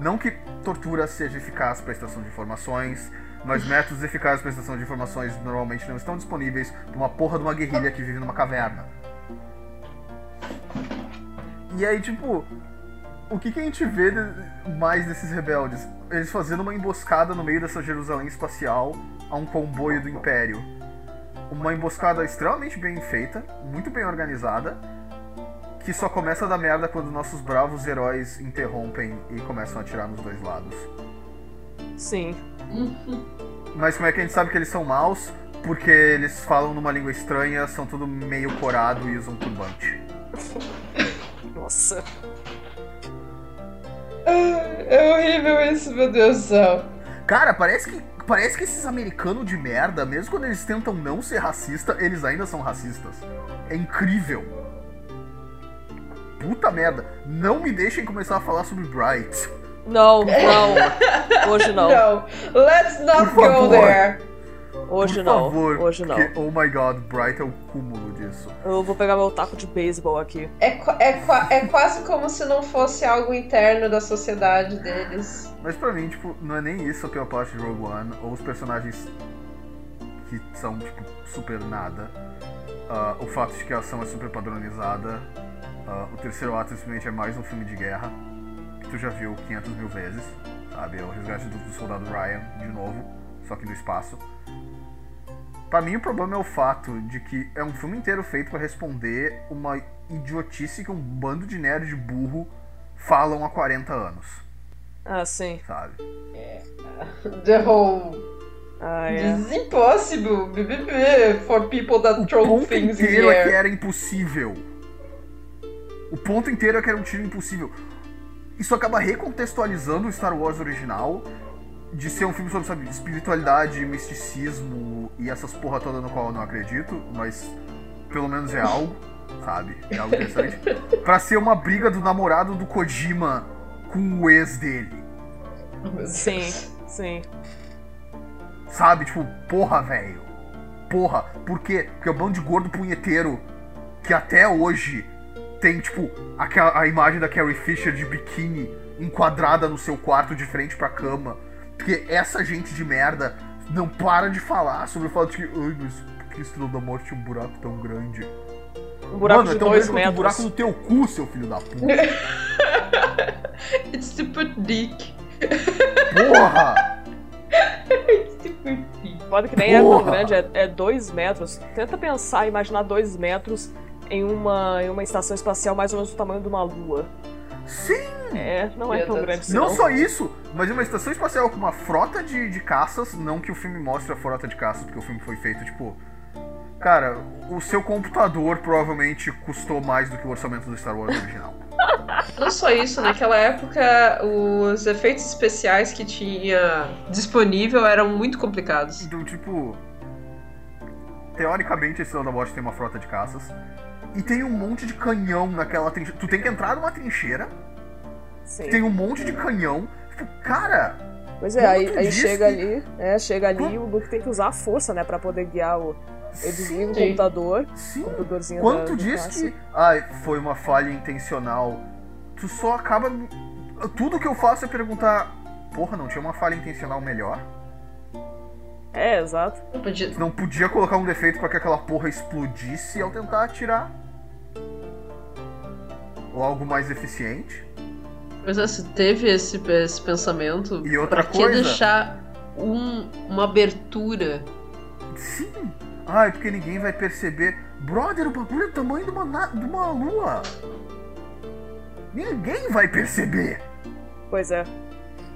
Speaker 1: Não que tortura seja eficaz para extração de informações, mas métodos eficazes para extração de informações normalmente não estão disponíveis para uma porra de uma guerrilha que vive numa caverna. E aí, tipo, o que, que a gente vê mais desses rebeldes? Eles fazendo uma emboscada no meio dessa Jerusalém espacial a um comboio do Império. Uma emboscada extremamente bem feita, muito bem organizada, que só começa a dar merda quando nossos bravos heróis interrompem e começam a atirar nos dois lados.
Speaker 3: Sim.
Speaker 1: Mas como é que a gente sabe que eles são maus? Porque eles falam numa língua estranha, são tudo meio corado e usam turbante.
Speaker 3: Nossa.
Speaker 2: É horrível isso, meu Deus do céu.
Speaker 1: Cara, parece que, parece que esses americanos de merda, mesmo quando eles tentam não ser racista, eles ainda são racistas. É incrível. Puta merda. Não me deixem começar a falar sobre Bright.
Speaker 3: Não, não. Hoje não.
Speaker 2: Não, let's not
Speaker 1: Por
Speaker 2: go
Speaker 1: favor.
Speaker 2: there.
Speaker 3: Hoje
Speaker 1: Por
Speaker 3: não.
Speaker 1: favor,
Speaker 3: Hoje não.
Speaker 1: porque, oh my god, Bright é o cúmulo disso.
Speaker 3: Eu vou pegar meu taco de beisebol aqui.
Speaker 2: É, é, é quase como se não fosse algo interno da sociedade deles.
Speaker 1: Mas pra mim, tipo, não é nem isso a pior parte de Rogue One, ou os personagens que são, tipo, super nada. Ah, o fato de que a ação é super padronizada. Ah, o terceiro ato simplesmente é mais um filme de guerra, que tu já viu 500 mil vezes, sabe? É o resgate do, do soldado Ryan, de novo, só que no espaço. Pra mim, o problema é o fato de que é um filme inteiro feito pra responder uma idiotice que um bando de nerd burro falam há 40 anos,
Speaker 3: Ah, sim.
Speaker 1: sabe?
Speaker 2: The whole.
Speaker 3: Ah, é.
Speaker 2: This is impossible for people that
Speaker 1: O
Speaker 2: throw things in
Speaker 1: inteiro
Speaker 2: the
Speaker 1: é que
Speaker 2: air.
Speaker 1: era impossível. O ponto inteiro é que era um tiro impossível. Isso acaba recontextualizando o Star Wars original de ser um filme sobre sabe, espiritualidade, misticismo e essas porra toda no qual eu não acredito, mas pelo menos é algo, sabe? É algo interessante. pra ser uma briga do namorado do Kojima com o ex dele.
Speaker 3: Sim, sim.
Speaker 1: Sabe? Tipo, porra, velho. Porra. Por quê? Porque é um bando de gordo punheteiro que até hoje tem, tipo, aquela, a imagem da Carrie Fisher de biquíni enquadrada no seu quarto de frente pra cama. Porque essa gente de merda não para de falar sobre o fato de que, ai, mas por que Estrela da Morte tinha um buraco tão grande?
Speaker 3: Um buraco
Speaker 1: Mano, é
Speaker 3: de
Speaker 1: tão
Speaker 3: dois
Speaker 1: grande quanto o buraco
Speaker 3: metros.
Speaker 1: do teu cu, seu filho da puta.
Speaker 2: It's super dick.
Speaker 1: Porra!
Speaker 2: It's super dick.
Speaker 3: Foda que nem é tão
Speaker 1: Porra!
Speaker 3: grande, é, é dois metros. Tenta pensar, imaginar dois metros em uma, em uma estação espacial mais ou menos do tamanho de uma lua.
Speaker 1: Sim!
Speaker 3: É, não é
Speaker 2: Meu
Speaker 3: tão
Speaker 2: Deus.
Speaker 3: grande assim.
Speaker 1: Não só isso, mas uma estação espacial com uma frota de, de caças, não que o filme mostre a frota de caças, porque o filme foi feito, tipo. Cara, o seu computador provavelmente custou mais do que o orçamento do Star Wars original.
Speaker 2: Não só isso, naquela época os efeitos especiais que tinha disponível eram muito complicados.
Speaker 1: Então, tipo. Teoricamente, esse Estrela da Morte tem uma frota de caças. E tem um monte de canhão naquela trincheira. Tu tem que entrar numa trincheira,
Speaker 3: Sim.
Speaker 1: tem um monte de canhão. Tipo, cara,
Speaker 3: Pois é, aí, aí
Speaker 1: disse
Speaker 3: chega
Speaker 1: que-
Speaker 3: ali, é, chega ali e o Luke tem que usar a força, né, pra poder guiar o. Ele desliga o computador,
Speaker 1: sim.
Speaker 3: computadorzinho
Speaker 1: Quando
Speaker 3: da,
Speaker 1: diz
Speaker 3: caça.
Speaker 1: que ai, foi uma falha intencional, tu só acaba. Tudo que eu faço é perguntar: porra, não tinha uma falha intencional melhor?
Speaker 3: É, exato.
Speaker 2: Não podia-
Speaker 1: não podia colocar um defeito pra que aquela porra explodisse ao tentar atirar? Ou algo mais eficiente?
Speaker 2: Mas é, se teve esse, esse pensamento,
Speaker 1: E outra
Speaker 2: pra que
Speaker 1: coisa-
Speaker 2: deixar um- uma abertura?
Speaker 1: Sim! Ai, porque ninguém vai perceber. Brother, o bagulho é o tamanho de uma, de uma lua! Ninguém vai perceber!
Speaker 3: Pois é.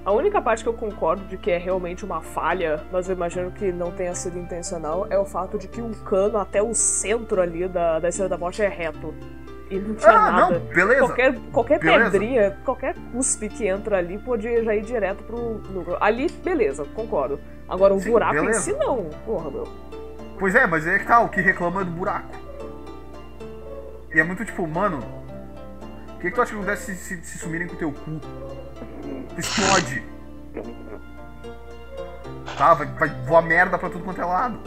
Speaker 3: A única parte que eu concordo de que é realmente uma falha, mas eu imagino que não tenha sido intencional, é o fato de que o cano até o centro ali da, da Estrela da Morte é reto. E não tinha
Speaker 1: Ah,
Speaker 3: nada.
Speaker 1: não, beleza.
Speaker 3: Qualquer, qualquer
Speaker 1: Beleza.
Speaker 3: pedrinha, qualquer cuspe que entra ali podia já ir direto pro núcleo. Ali, beleza, concordo. Agora, o
Speaker 1: Sim,
Speaker 3: buraco em
Speaker 1: beleza.
Speaker 3: si, não. Porra, meu.
Speaker 1: Pois é, mas é que tá, o que reclama é do buraco. E é muito tipo, mano, o que, que tu acha que acontece se, se, se sumirem com o teu cu? Explode. Tá, vai, vai voar merda pra tudo quanto é lado.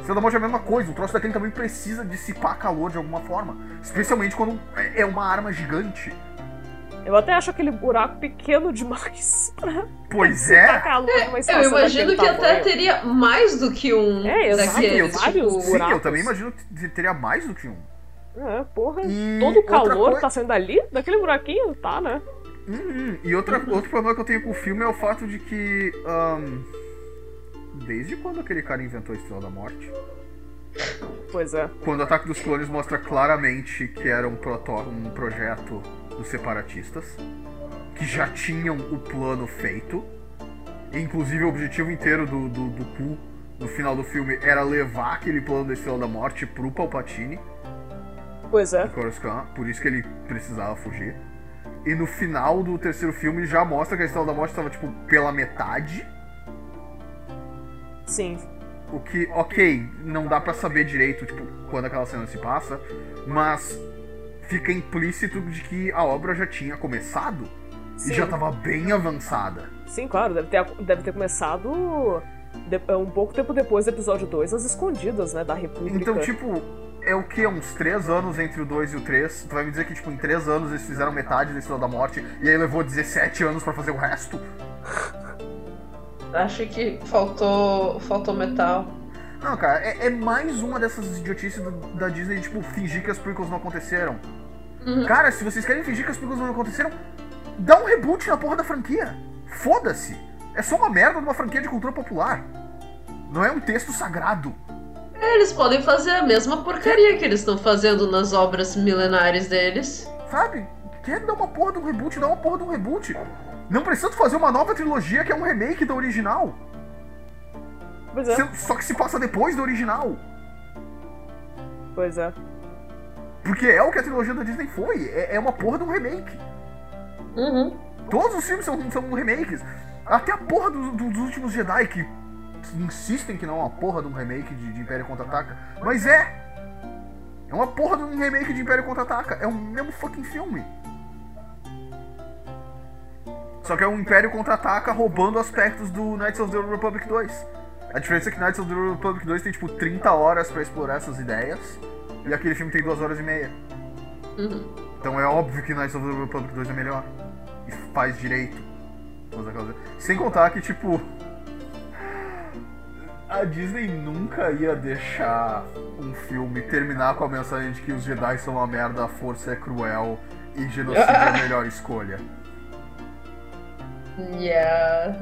Speaker 1: Estrela da Morte é a mesma coisa, o troço daquele também precisa dissipar calor de alguma forma. Especialmente quando é é uma arma gigante.
Speaker 3: Eu até acho aquele buraco pequeno demais pra
Speaker 1: Pois é.
Speaker 3: calor estação
Speaker 2: Eu imagino que até
Speaker 3: tamanho.
Speaker 2: teria mais do que um
Speaker 3: É, exato,
Speaker 2: daqueles.
Speaker 3: vários
Speaker 2: tipo,
Speaker 1: Sim, eu também imagino que teria mais do que um.
Speaker 3: É, porra.
Speaker 1: E
Speaker 3: Todo o calor
Speaker 1: coi-
Speaker 3: tá saindo dali, daquele buraquinho, tá, né?
Speaker 1: Uhum. E outra, outro problema que eu tenho com o filme é o fato de que. ahn, desde quando aquele cara inventou a Estrela da Morte?
Speaker 3: Pois é.
Speaker 1: Quando o Ataque dos Clones mostra claramente que era um, proto, um projeto dos separatistas, que já tinham o plano feito. Inclusive o objetivo inteiro do, do, do Ku no final do filme era levar aquele plano da Estrela da Morte pro Palpatine.
Speaker 3: Pois é.
Speaker 1: Coruscant, por isso que ele precisava fugir. E no final do terceiro filme já mostra que a Estrela da Morte estava, tipo, pela metade.
Speaker 3: Sim.
Speaker 1: O que, ok, não dá pra saber direito, tipo, quando aquela cena se passa, mas fica implícito de que a obra já tinha começado
Speaker 3: Sim.
Speaker 1: e já tava bem avançada.
Speaker 3: Sim, claro, deve ter, deve ter começado de- um pouco tempo depois do episódio 2, as escondidas, né, da República.
Speaker 1: Então, tipo, é o que? Uns três anos entre o 2 e o 3? Tu vai me dizer que, tipo, em três anos eles fizeram metade da Estrela da Morte e aí levou 17 anos pra fazer o resto?
Speaker 2: Acho que faltou, faltou metal.
Speaker 1: Não, cara, é, é mais uma dessas idiotices do- da Disney, tipo, fingir que as prequels não aconteceram.
Speaker 2: Uhum.
Speaker 1: Cara, se vocês querem fingir que as prequels não aconteceram, dá um reboot na porra da franquia. Foda-se. É só uma merda de uma franquia de cultura popular. Não é um texto sagrado.
Speaker 2: Eles podem fazer a mesma porcaria que eles estão fazendo nas obras milenares deles.
Speaker 1: Sabe? Quer dar uma porra de um reboot, dá uma porra de um reboot. Não precisa fazer uma nova trilogia que é um remake da original.
Speaker 3: Pois é,
Speaker 1: Só que se passa depois da original.
Speaker 3: pois é.
Speaker 1: Porque é o que a trilogia da Disney foi. É, é uma porra de um remake.
Speaker 2: Uhum.
Speaker 1: Todos os filmes são, são remakes. Até a porra do- do- dos últimos Jedi, que, que insistem que não é uma porra de um remake de, de Império Contra-Ataca. Mas é! É uma porra de um remake de Império Contra-Ataca. É o mesmo fucking filme. Só que é um Império Contra-Ataca roubando aspectos do Knights of the Old Republic 2. A diferença é que Knights of the Old Republic 2 tem tipo 30 horas pra explorar essas ideias. E aquele filme tem 2 horas e meia.
Speaker 2: Uhum.
Speaker 1: Então é óbvio que Knights of the Republic 2 é melhor. E faz direito. Sem contar que, tipo. A Disney nunca ia deixar um filme terminar com a mensagem de que os Jedi são uma merda, a força é cruel e genocídio é a melhor escolha.
Speaker 2: Yeah.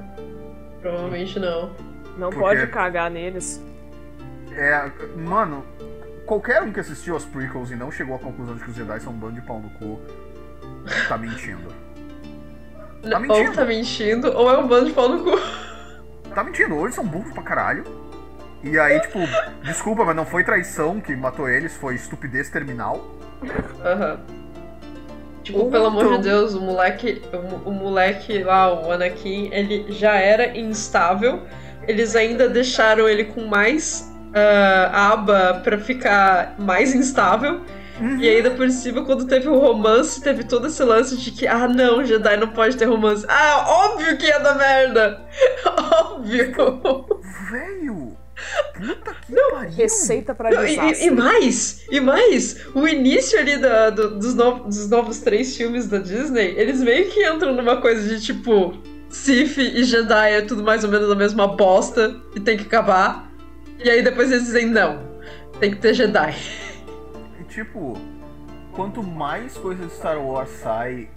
Speaker 2: Provavelmente não.
Speaker 3: Não
Speaker 1: Por
Speaker 3: pode cagar neles.
Speaker 1: É. Mano, qualquer um que assistiu as prequels e não chegou à conclusão de que os Jedi são um bando de pau no cu, tá mentindo. Tá
Speaker 2: ou
Speaker 1: mentindo.
Speaker 2: tá mentindo, ou é um bando de pau no cu.
Speaker 1: Tá mentindo, ou eles são burros pra caralho. E aí, tipo, desculpa, mas não foi traição que matou eles, foi estupidez terminal.
Speaker 2: Aham. Tipo, pelo amor de Deus, o moleque, o, o moleque lá, o Anakin, ele já era instável. Eles ainda deixaram ele com mais ah, aba pra ficar mais instável.
Speaker 1: Uhum.
Speaker 2: E ainda por cima, quando teve o romance, teve todo esse lance de que, ah não, Jedi não pode ter romance. Ah, óbvio que ia dar merda! Óbvio!
Speaker 1: Velho! Puta que pariu!
Speaker 3: Receita pra
Speaker 2: Não, e,
Speaker 3: desastre.
Speaker 2: e- e mais, e mais, o início ali da- do- dos, no- dos novos três filmes da Disney, eles meio que entram numa coisa de tipo, Sith e Jedi é tudo mais ou menos a mesma bosta e tem que acabar. E aí depois eles dizem, não, tem que ter Jedi.
Speaker 1: E tipo, quanto mais coisa de Star Wars sai,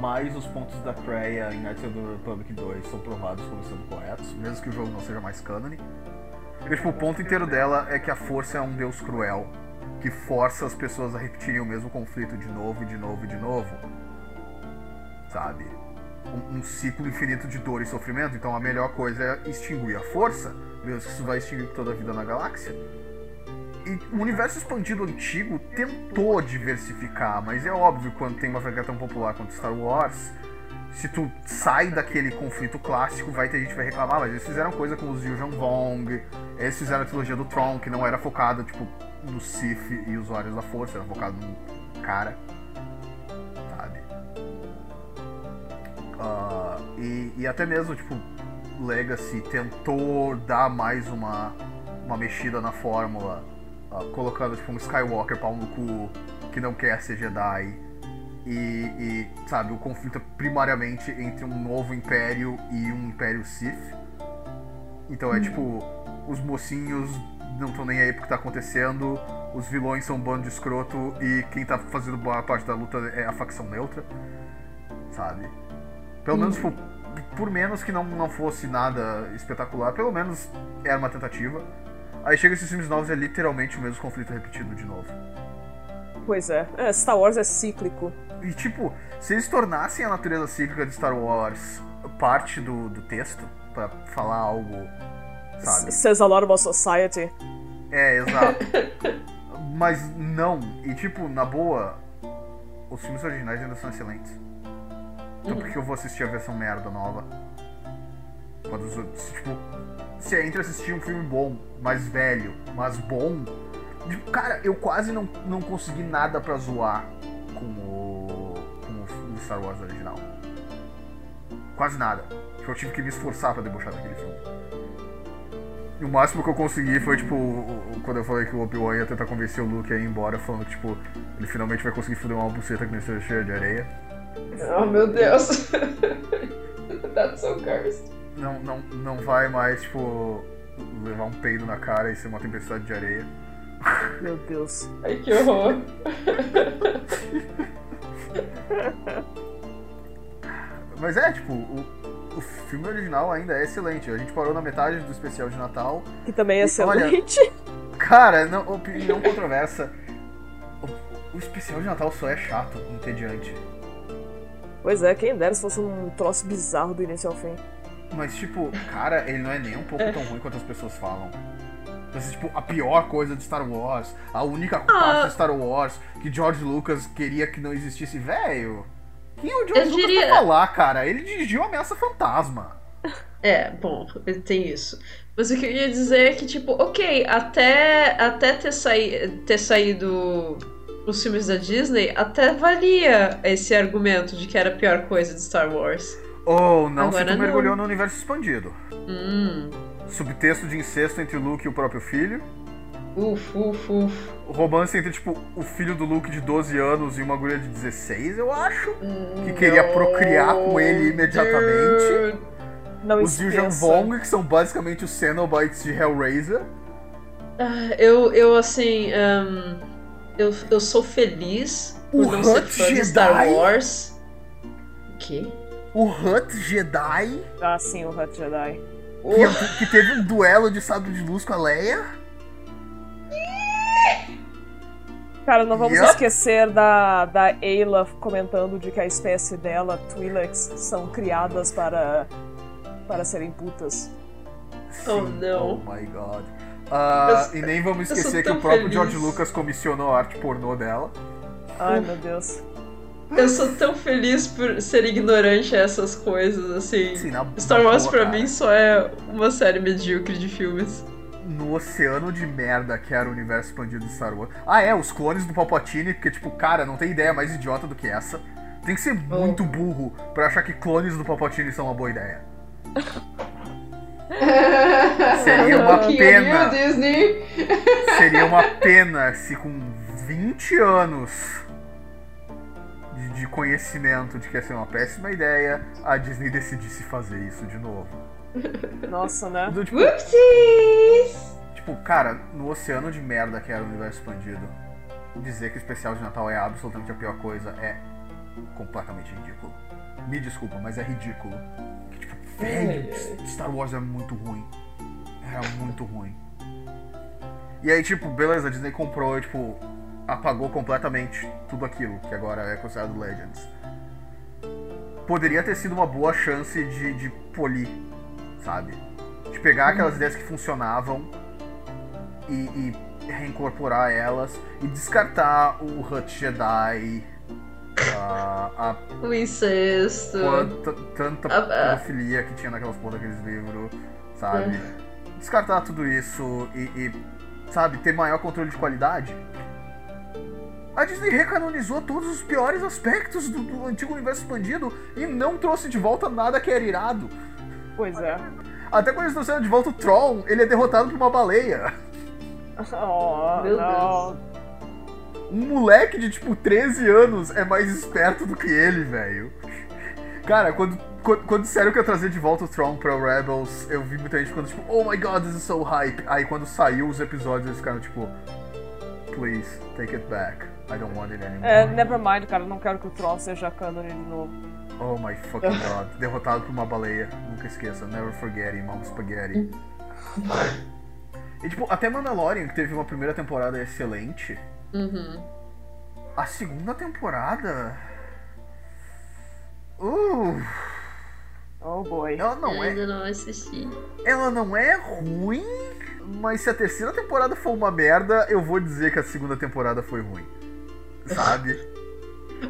Speaker 1: mais os pontos da Kreia em Knights of the Republic 2 são provados como sendo corretos, mesmo que o jogo não seja mais cânone. Porque, tipo, o ponto inteiro dela é que a força é um deus cruel, que força as pessoas a repetirem o mesmo conflito de novo e de novo e de novo. Sabe? Um, um ciclo infinito de dor e sofrimento. Então a melhor coisa é extinguir a força, mesmo que isso vai extinguir toda a vida na galáxia. E o universo expandido antigo tentou diversificar, mas é óbvio quando tem uma franquia tão popular quanto Star Wars, se tu sai daquele conflito clássico, vai ter gente que vai reclamar, mas eles fizeram coisa com os Yuuzhan Vong, eles fizeram a trilogia do Tron, que não era focada, tipo, no Sith e usuários da força, era focado no cara, sabe? Ah, e, e até mesmo, tipo, Legacy tentou dar mais uma, uma mexida na fórmula, ah, colocando, tipo, um Skywalker pau no cu que não quer ser Jedi. E, e, sabe, o conflito é primariamente entre um novo império e um império Sith. Então é tipo, os mocinhos não estão nem aí pro que tá acontecendo, os vilões são um bando de escroto e quem tá fazendo boa parte da luta é a facção neutra, sabe? Pelo menos, tipo, por menos que não, não fosse nada espetacular, pelo menos era uma tentativa. Aí chega esses filmes novos e é literalmente o mesmo conflito repetido de novo.
Speaker 3: Pois é. é. Star Wars é cíclico.
Speaker 1: E tipo, se eles tornassem a natureza cíclica de Star Wars parte do, do texto, pra falar algo, sabe?
Speaker 3: Says a lot about society.
Speaker 1: É, exato. Mas não. E tipo, na boa, os filmes originais ainda são excelentes. Então por que eu vou assistir a versão merda nova? Quando os outros, tipo, se é entre assistir um filme bom, mais velho, mas bom, tipo, cara, eu quase não, não consegui nada pra zoar com o, Star Wars original. Quase nada. Tipo, eu tive que me esforçar pra debochar daquele filme. E o máximo que eu consegui foi, tipo, quando eu falei que o Obi-Wan ia tentar convencer o Luke a ir embora, falando que, tipo, ele finalmente vai conseguir fuder uma buceta que não esteja cheia de areia.
Speaker 2: Oh meu Deus. That's so cursed.
Speaker 1: Não, não, não vai mais, tipo, levar um peido na cara e ser uma tempestade de areia.
Speaker 3: Meu Deus.
Speaker 2: Ai que horror.
Speaker 1: Mas é, tipo, o, o filme original ainda é excelente. A gente parou na metade do especial de Natal.
Speaker 3: Que também é
Speaker 1: Olha-
Speaker 3: excelente.
Speaker 1: Cara, não, opinião controversa. O, o especial de Natal só é chato, entediante.
Speaker 3: Pois é, quem dera se fosse um troço bizarro do início ao fim.
Speaker 1: Mas, tipo, cara, ele não é nem um pouco tão ruim quanto as pessoas falam. Mas, tipo, a pior coisa de Star Wars, a única parte de Star Wars que George Lucas queria que não existisse, velho. Quem é o George
Speaker 2: Eu
Speaker 1: Lucas
Speaker 2: diria-
Speaker 1: pra falar, cara? Ele dirigiu Ameaça Fantasma.
Speaker 2: É, bom, tem isso. Mas o que eu ia dizer é que, tipo, ok, até, até ter, saí, ter saído os filmes da Disney, até valia esse argumento de que era a pior coisa de Star Wars.
Speaker 1: Ou não, se
Speaker 2: Agora
Speaker 1: tu
Speaker 2: não.
Speaker 1: mergulhou no universo expandido.
Speaker 2: Hum.
Speaker 1: Subtexto de incesto entre Luke e o próprio filho.
Speaker 2: Uf, uf, uf.
Speaker 1: Romance entre, tipo, o filho do Luke de 12 anos e uma guria de 16, eu acho. Que queria procriar com ele imediatamente.
Speaker 3: Não
Speaker 1: Os
Speaker 3: esqueça.
Speaker 1: Vong, que são basicamente os Cenobites de Hellraiser.
Speaker 2: Ah, Eu, eu assim, ahn, eu, eu sou feliz por
Speaker 1: O
Speaker 2: não ser fã de Star
Speaker 1: Jedi?
Speaker 2: Wars. O quê?
Speaker 1: O Hut Jedi,
Speaker 3: Ah, sim, o Hut Jedi.
Speaker 1: Que, que teve um duelo de sabre de luz com a Leia.
Speaker 3: Cara, não vamos
Speaker 1: Yup.
Speaker 3: esquecer da, da Ayla comentando de que a espécie dela, Twi'leks, são criadas para, para serem putas.
Speaker 2: Oh,
Speaker 1: Sim,
Speaker 2: não.
Speaker 1: Oh my god. Ah,
Speaker 2: Eu-
Speaker 1: e nem vamos esquecer que o próprio
Speaker 2: feliz.
Speaker 1: George Lucas comissionou a arte pornô dela.
Speaker 3: Ai, meu Deus.
Speaker 2: Eu sou tão feliz por ser ignorante a essas coisas, assim.
Speaker 1: Sim, na,
Speaker 2: Star
Speaker 1: na
Speaker 2: Wars
Speaker 1: boa,
Speaker 2: pra
Speaker 1: cara.
Speaker 2: mim só é uma série medíocre de filmes.
Speaker 1: no oceano de merda que era o universo expandido de Star Wars. Ah, é, os clones do Palpatine, porque, tipo, cara, não tem ideia mais idiota do que essa. Tem que ser
Speaker 2: Oh.
Speaker 1: muito burro pra achar que clones do Palpatine são uma boa ideia. Seria uma pena. Seria uma pena se com 20 anos de, conhecimento de que ia ser uma péssima ideia, a Disney decidisse fazer isso de novo.
Speaker 3: Nossa, né?
Speaker 1: Do, tipo,
Speaker 2: Whoopsies!
Speaker 1: Tipo, cara, no oceano de merda que era o universo expandido, dizer que o especial de Natal é absolutamente a pior coisa é completamente ridículo. Me desculpa, mas é ridículo. Que, tipo, velho, Star Wars é muito ruim. Era muito ruim. E aí, tipo, beleza, a Disney comprou tipo, apagou completamente tudo aquilo que agora é considerado Legends. Poderia ter sido uma boa chance de, de polir, sabe? De pegar aquelas ideias que funcionavam e, e reincorporar elas e descartar o Hut Jedi, a, a
Speaker 2: O incesto.
Speaker 1: quanta, tanta
Speaker 2: ah.
Speaker 1: pedofilia que tinha naquelas porra daqueles livros, sabe? Descartar tudo isso e, e, sabe, ter maior controle de qualidade. A Disney recanonizou todos os piores aspectos do, do antigo universo expandido e não trouxe de volta nada que era irado.
Speaker 3: Pois é.
Speaker 1: Até quando eles trouxeram de volta o Tron, ele é derrotado por uma baleia.
Speaker 3: Oh,
Speaker 2: Meu
Speaker 3: não.
Speaker 1: Um moleque de tipo 13 anos é mais esperto do que ele, velho. Cara, quando, quando, quando disseram que ia trazer de volta o Tron pra Rebels, eu vi muita gente ficando tipo, oh my god, this is so hype. Aí quando saiu os episódios, eles ficaram tipo, please, take it back. I don't want it anymore.
Speaker 3: É, nevermind, cara. Não quero que o Tron seja canon de novo.
Speaker 1: Oh my fucking god. Derrotado por uma baleia. Nunca esqueça. Never forget, irmão Spaghetti. E tipo, até Mandalorian, que teve uma primeira temporada excelente,
Speaker 2: Uhum.
Speaker 1: a segunda temporada. Uh,
Speaker 3: Oh boy.
Speaker 1: ela não é.
Speaker 2: Ainda não assisti.
Speaker 1: Ela não é ruim, mas se a terceira temporada for uma merda, eu vou dizer que a segunda temporada foi ruim. Sabe?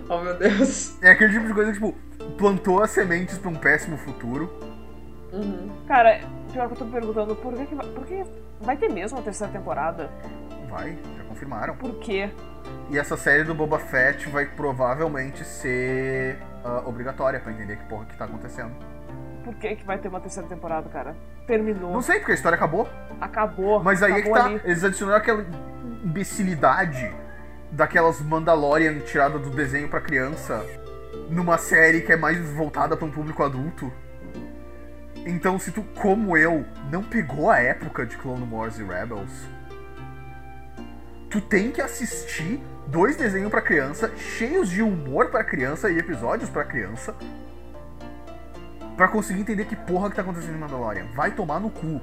Speaker 2: Oh meu Deus.
Speaker 1: É aquele tipo de coisa que, tipo, plantou as sementes pra um péssimo futuro.
Speaker 2: Uhum.
Speaker 3: Cara, pior que eu tô me perguntando, por que, que vai, por que vai ter mesmo a terceira temporada?
Speaker 1: Vai, já confirmaram.
Speaker 3: Por quê?
Speaker 1: E essa série do Boba Fett vai provavelmente ser ah, obrigatória pra entender que porra que tá acontecendo.
Speaker 3: Por que, que vai ter uma terceira temporada, cara? Terminou.
Speaker 1: Não sei, porque a história acabou.
Speaker 3: Acabou.
Speaker 1: Mas aí é que
Speaker 3: acabou
Speaker 1: tá.
Speaker 3: ali.
Speaker 1: Eles adicionaram aquela imbecilidade daquelas Mandalorian tirada do desenho pra criança numa série que é mais voltada pra um público adulto. Então, se tu, como eu, não pegou a época de Clone Wars e Rebels, tu tem que assistir dois desenhos pra criança, cheios de humor pra criança e episódios pra criança, pra conseguir entender que porra que tá acontecendo em Mandalorian. Vai tomar no cu.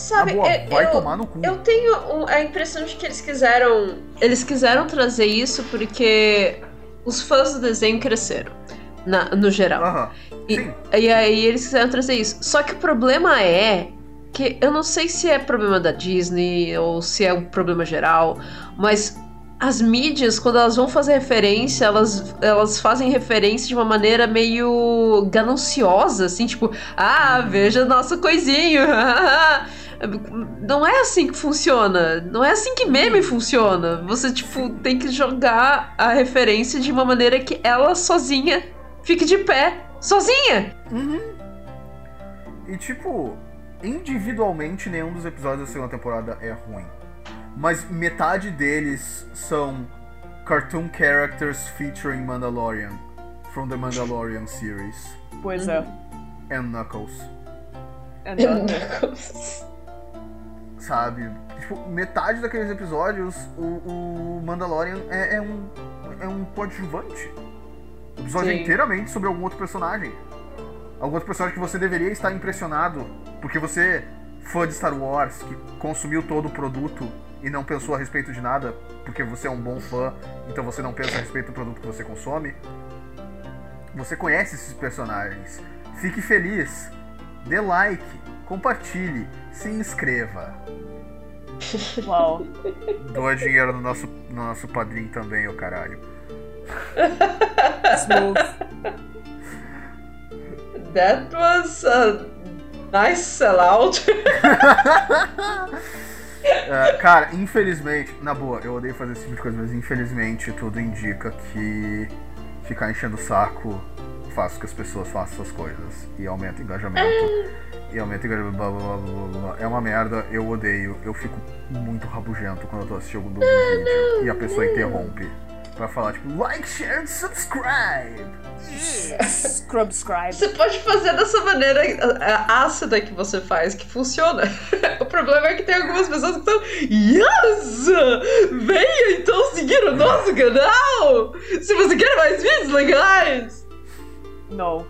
Speaker 2: Sabe,
Speaker 1: Na boa,
Speaker 2: eu,
Speaker 1: vai
Speaker 2: eu-
Speaker 1: tomar no cu.
Speaker 2: eu tenho a impressão de que eles quiseram. Eles quiseram trazer isso porque os fãs do desenho cresceram. na- no geral. E, e aí eles quiseram trazer isso. Só que o problema é que eu não sei se é problema da Disney ou se é um problema geral, mas as mídias, quando elas vão fazer referência, elas, elas fazem referência de uma maneira meio gananciosa, assim, tipo, ah, veja nosso coisinho. Não é assim que funciona. Não é assim que meme funciona. Você, tipo, tem que jogar a referência de uma maneira que ela sozinha fique de pé. Sozinha!
Speaker 1: Uhum. E tipo, individualmente nenhum dos episódios da segunda temporada é ruim. Mas metade deles são cartoon characters featuring Mandalorian from the Mandalorian series
Speaker 3: Pois
Speaker 2: Uhum.
Speaker 3: é.
Speaker 1: and Knuckles,
Speaker 3: É nada.
Speaker 1: sabe? Tipo, metade daqueles episódios o, o Mandalorian é, é um é um coadjuvante. O episódio é
Speaker 3: Sim.
Speaker 1: inteiramente sobre algum outro personagem. Algum outro personagem que você deveria estar impressionado porque você fã de Star Wars que consumiu todo o produto e não pensou a respeito de nada porque você é um bom fã, então você não pensa a respeito do produto que você consome. Você conhece esses personagens. Fique feliz. Dê like, compartilhe, se inscreva.
Speaker 3: Uau.
Speaker 1: Doa dinheiro no nosso, no nosso padrinho também, ô caralho.
Speaker 3: Smooth.
Speaker 2: That was a nice sellout.
Speaker 1: É, cara, infelizmente, na boa, eu odeio fazer esse tipo de coisa, mas infelizmente tudo indica que ficar enchendo o saco faz com que as pessoas façam essas coisas e aumenta o engajamento. E aumenta blá, blá, blá, blá, blá. É uma merda, eu odeio. Eu fico muito rabugento quando eu tô assistindo algum vídeo e a pessoa interrompe pra falar, tipo, like, share and subscribe!
Speaker 3: Scrubscribe.
Speaker 2: Você pode fazer dessa maneira ah, ácida que você faz, que funciona. O problema é que tem algumas pessoas que estão. Yes! Venha então seguir o nosso canal! Se você quer mais vídeos legais!
Speaker 3: Não.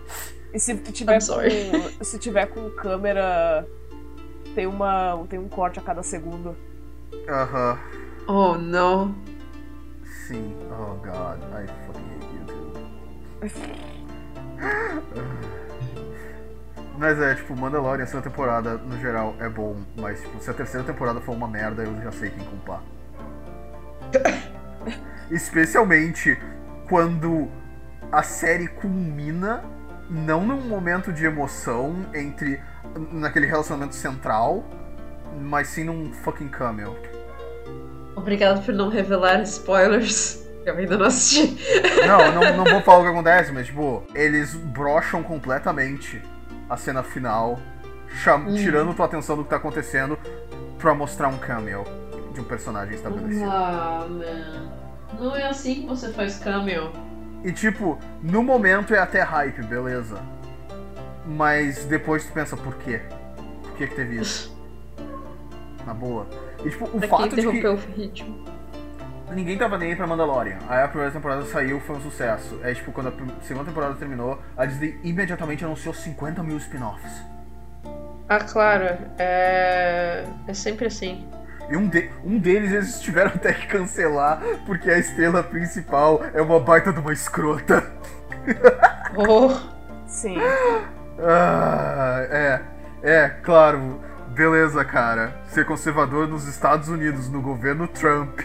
Speaker 3: E se tiver com. Se tiver com câmera. Tem uma. Tem um corte a cada segundo.
Speaker 1: Aham,
Speaker 2: Oh, não.
Speaker 1: sim. Oh god, I fucking hate YouTube. Mas é, tipo, Mandalorian, a segunda temporada, no geral, é bom, mas tipo, se a terceira temporada for uma merda, eu já sei quem culpar. Especialmente quando a série culmina não num momento de emoção entre naquele relacionamento central, mas sim num fucking cameo.
Speaker 2: Obrigado por não revelar spoilers. Eu ainda não assisti.
Speaker 1: Não, não, não vou falar o que acontece, mas tipo, eles brocham completamente a cena final,
Speaker 2: Hum.
Speaker 1: tirando tua atenção do que tá acontecendo pra mostrar um cameo de um personagem estabelecido.
Speaker 2: Ah, man. Não é assim que você faz cameo.
Speaker 1: E tipo, no momento é até hype, beleza. Mas depois tu pensa, por quê? Por que que teve isso? Na boa. E tipo, o
Speaker 2: Pra
Speaker 1: fato de que
Speaker 2: interrompeu o ritmo?
Speaker 1: ninguém tava nem aí pra Mandalorian. Aí a primeira temporada saiu, foi um sucesso. Aí tipo, quando a segunda temporada terminou, a Disney imediatamente anunciou 50 mil spin-offs.
Speaker 2: Ah, claro. É. É sempre assim.
Speaker 1: E um, de- um deles eles tiveram até que cancelar, porque a estrela principal é uma baita de uma escrota.
Speaker 2: Oh.
Speaker 3: Sim.
Speaker 1: Ah, é, é, claro. Beleza, cara. Ser conservador nos Estados Unidos, no governo Trump,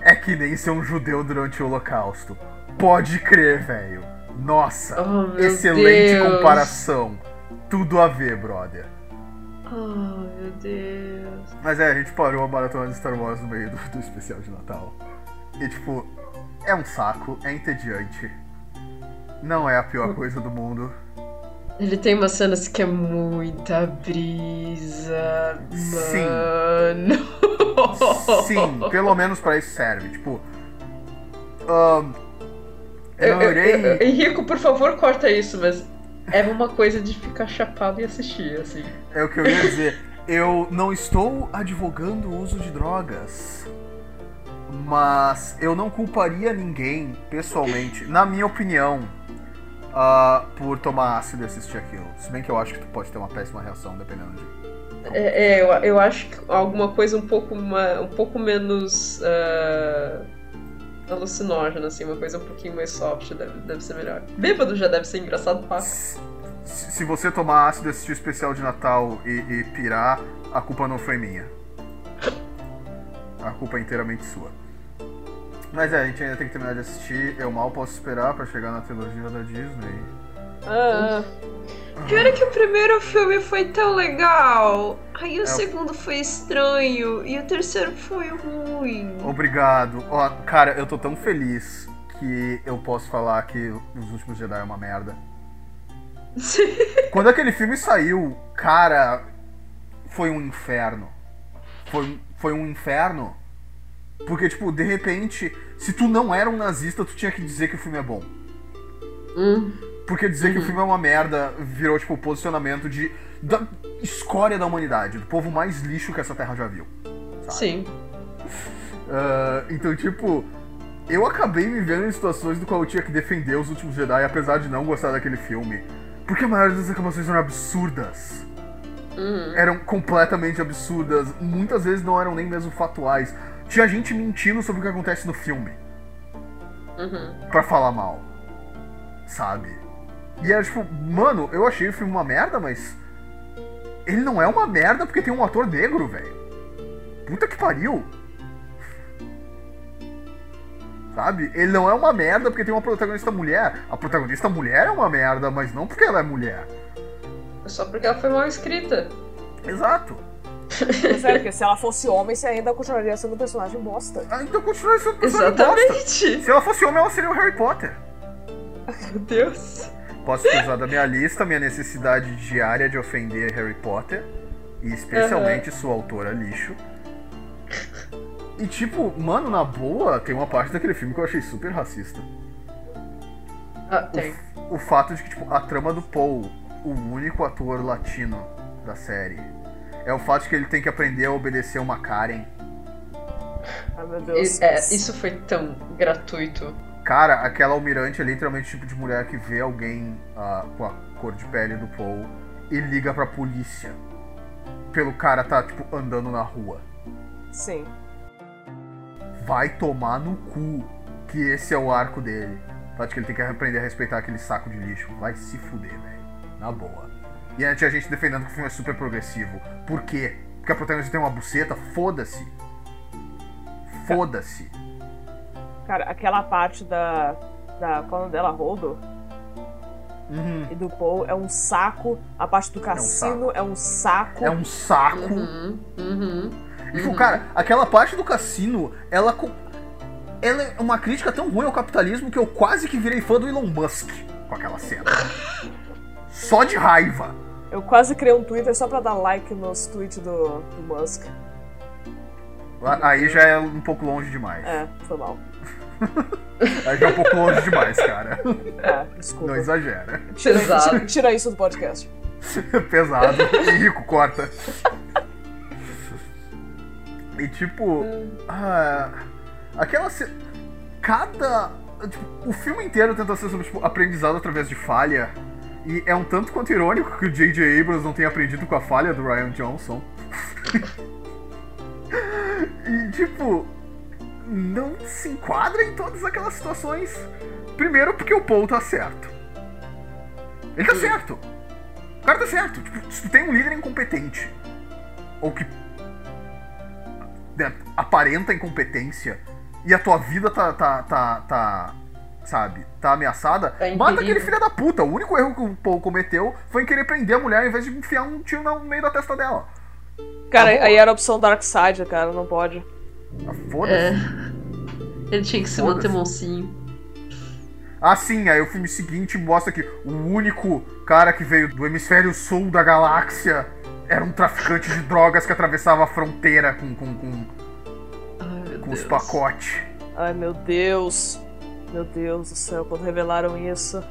Speaker 1: é que nem ser um judeu durante o Holocausto. Pode crer, velho. Nossa,
Speaker 2: Oh,
Speaker 1: excelente
Speaker 2: Deus.
Speaker 1: comparação. Tudo a ver, brother.
Speaker 2: Oh, meu Deus.
Speaker 1: Mas é, a gente parou a maratona de Star Wars no meio do, do especial de Natal. E tipo, é um saco, é entediante. Não é a pior coisa do mundo.
Speaker 2: Ele tem umas cenas que é muita brisa.
Speaker 1: Sim.
Speaker 2: Mano.
Speaker 1: Sim, pelo menos pra isso serve. Tipo. ahn, eu
Speaker 2: Eu, eu, eu- Henrico, por favor, corta isso, mas é uma coisa de ficar chapado e assistir, assim.
Speaker 1: É o que eu ia dizer. Eu não estou advogando o uso de drogas. Mas eu não culparia ninguém, pessoalmente, na minha opinião, ah, por tomar ácido e assistir aquilo. Se bem que eu acho que tu pode ter uma péssima reação, dependendo de.
Speaker 2: É, é, eu, eu acho que alguma coisa um pouco, ma- um pouco menos ah, alucinógena, assim, uma coisa um pouquinho mais soft deve, deve ser melhor. Bêbado já deve ser engraçado, pá.
Speaker 1: Se, você tomar ácido assistir o especial de Natal e, e pirar, a culpa não foi minha. A culpa é inteiramente sua. Mas é, a gente ainda tem que terminar de assistir. Eu mal posso esperar pra chegar na trilogia da Disney.
Speaker 3: Ah,
Speaker 2: Pior é que o primeiro filme foi tão legal. Aí o
Speaker 1: É,
Speaker 2: segundo foi estranho. E o terceiro foi ruim.
Speaker 1: Obrigado. Ó, cara, eu tô tão feliz que eu posso falar que Os Últimos Jedi é uma merda. Quando aquele filme saiu, cara, foi um inferno. Foi, foi um inferno. Porque, tipo, de repente, se tu não era um nazista, tu tinha que dizer que o filme é bom.
Speaker 2: Hum,
Speaker 1: Porque dizer que o filme é uma merda virou, tipo, o posicionamento de. da escória da humanidade, do povo mais lixo que essa terra já viu.
Speaker 2: sim.
Speaker 1: Ah, então, tipo, eu acabei me vendo em situações do qual eu tinha que defender os últimos Jedi, apesar de não gostar daquele filme. Porque a maioria das reclamações eram absurdas.
Speaker 2: Uhum.
Speaker 1: Eram completamente absurdas. Muitas vezes não eram nem mesmo fatuais. Tinha gente mentindo sobre o que acontece no filme.
Speaker 2: Uhum.
Speaker 1: Pra falar mal. Sabe? E era tipo, mano, eu achei o filme uma merda, mas. Ele não é uma merda porque tem um ator negro, velho. Puta que pariu. Sabe? Ele não é uma merda porque tem uma protagonista mulher. A protagonista mulher é uma merda, mas não porque ela é mulher.
Speaker 2: Só porque ela foi mal escrita.
Speaker 1: Exato.
Speaker 3: mas é, porque se ela fosse homem, você ainda continuaria sendo um personagem bosta.
Speaker 1: Ah, então continua sendo personagem bosta.
Speaker 2: Exatamente.
Speaker 1: Se ela fosse homem, ela seria o Harry Potter.
Speaker 2: Meu Deus.
Speaker 1: Posso usar da minha lista minha necessidade diária de ofender Harry Potter. E especialmente sua autora lixo. E tipo, mano, na boa, tem uma parte daquele filme que eu achei super racista.
Speaker 2: Ah, tem.
Speaker 1: O fato de que, tipo, a trama do Paul, o único ator latino da série, é o fato de que ele tem que aprender a obedecer uma Karen.
Speaker 3: Ai, meu Deus.
Speaker 2: E- é, isso foi tão gratuito.
Speaker 1: Cara, aquela almirante é literalmente o tipo de mulher que vê alguém ah, com a cor de pele do Paul e liga pra polícia. Pelo cara tá, tipo, andando na rua.
Speaker 3: Sim.
Speaker 1: Vai tomar no cu que esse é o arco dele. De que ele tem que aprender a respeitar aquele saco de lixo. Vai se fuder, velho. Na boa. E aí tinha gente defendendo que o filme é super progressivo. Por quê? Porque a protagonista tem uma buceta? Foda-se. Foda-se.
Speaker 3: Cara, aquela parte da. da qual é o nome dela? Roldo?
Speaker 1: Uhum.
Speaker 3: E do Paul é um saco. A parte do cassino é um saco.
Speaker 1: É um saco.
Speaker 2: Uhum. Uhum.
Speaker 1: E, tipo, cara, aquela parte do cassino, ela. Ela é uma crítica tão ruim ao capitalismo que eu quase que virei fã do Elon Musk com aquela cena. Só de raiva.
Speaker 3: Eu quase criei um Twitter só pra dar like nos tweets do, do Musk.
Speaker 1: Aí já é um pouco longe demais.
Speaker 3: É, foi mal.
Speaker 1: Aí já é um pouco longe demais, cara.
Speaker 3: É, desculpa.
Speaker 1: Não exagera.
Speaker 3: Tira,
Speaker 2: Pesado.
Speaker 3: tira- tira isso do podcast.
Speaker 1: Pesado. Henrico, corta. E tipo. ah, aquela. ce- Cada. tipo, o filme inteiro tenta ser sobre tipo, aprendizado através de falha. E é um tanto quanto irônico que o J.J. Abrams não tenha aprendido com a falha do Ryan Johnson. e tipo. Não se enquadra em todas aquelas situações. Primeiro porque o Paul tá certo. Ele tá certo. O cara tá certo. Tipo, se tu tem um líder incompetente, ou que né, aparenta incompetência, e a tua vida tá, tá, tá, tá sabe, tá ameaçada,
Speaker 2: Tá em
Speaker 1: mata aquele filho da puta. O único erro que o Paul cometeu foi em querer prender a mulher ao invés de enfiar um tiro no meio da testa dela.
Speaker 3: Cara,
Speaker 1: Tá
Speaker 3: aí era a opção Dark Side, cara, não pode.
Speaker 1: Ah, Foda-se.
Speaker 2: É. Ele tinha que se manter moncinho.
Speaker 1: Ah, sim, aí o filme seguinte mostra que o único cara que veio do hemisfério sul da galáxia era um traficante de drogas que atravessava a fronteira com, com, com,
Speaker 2: Ai,
Speaker 1: com os pacotes.
Speaker 3: Ai, meu Deus. Meu Deus do céu, quando revelaram isso.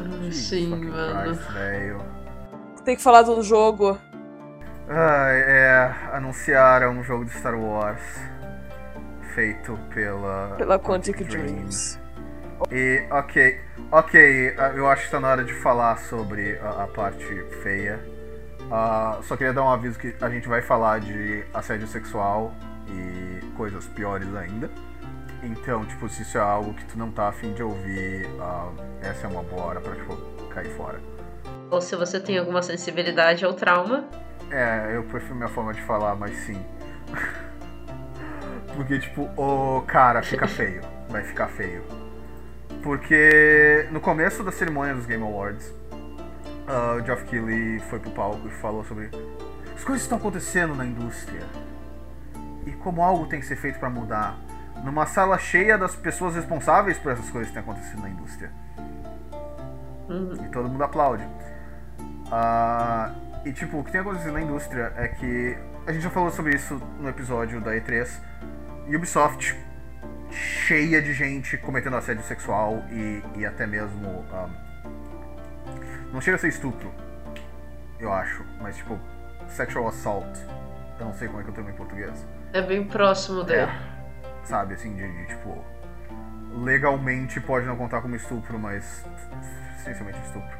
Speaker 2: Ai, sim, mano.
Speaker 3: Tem que falar do jogo.
Speaker 1: Ah, é. Anunciaram um jogo de Star Wars feito pela.
Speaker 3: Pela Quantic Dreams.
Speaker 1: E, ok, ok, ah, eu acho que tá na hora de falar sobre a, a parte feia. Ah, só queria dar um aviso que a gente vai falar de assédio sexual e coisas piores ainda. Então, tipo, se isso é algo que tu não tá afim de ouvir, ah, essa é uma boa hora pra, tipo, cair fora.
Speaker 2: Ou se você tem alguma sensibilidade ou trauma.
Speaker 1: É, eu prefiro minha forma de falar, mas sim. Porque, tipo, o cara fica feio. Vai ficar feio. Porque no começo da cerimônia dos Game Awards, ah, o Geoff Keighley foi pro palco e falou sobre as coisas que estão acontecendo na indústria e como algo tem que ser feito pra mudar. Numa sala cheia das pessoas responsáveis por essas coisas que têm acontecido na indústria.
Speaker 2: Uhum.
Speaker 1: E todo mundo aplaude. Ah, e tipo, o que tem acontecido na indústria é que. A gente já falou sobre isso no episódio da E3. Ubisoft cheia de gente cometendo assédio sexual e, e até mesmo. ah, não chega a ser estupro, eu acho, mas tipo, sexual assault. Eu não sei como é que eu termo em português.
Speaker 2: É bem próximo dele.
Speaker 1: Sabe, assim, de, de, tipo. Legalmente pode não contar como estupro, mas. Essencialmente estupro.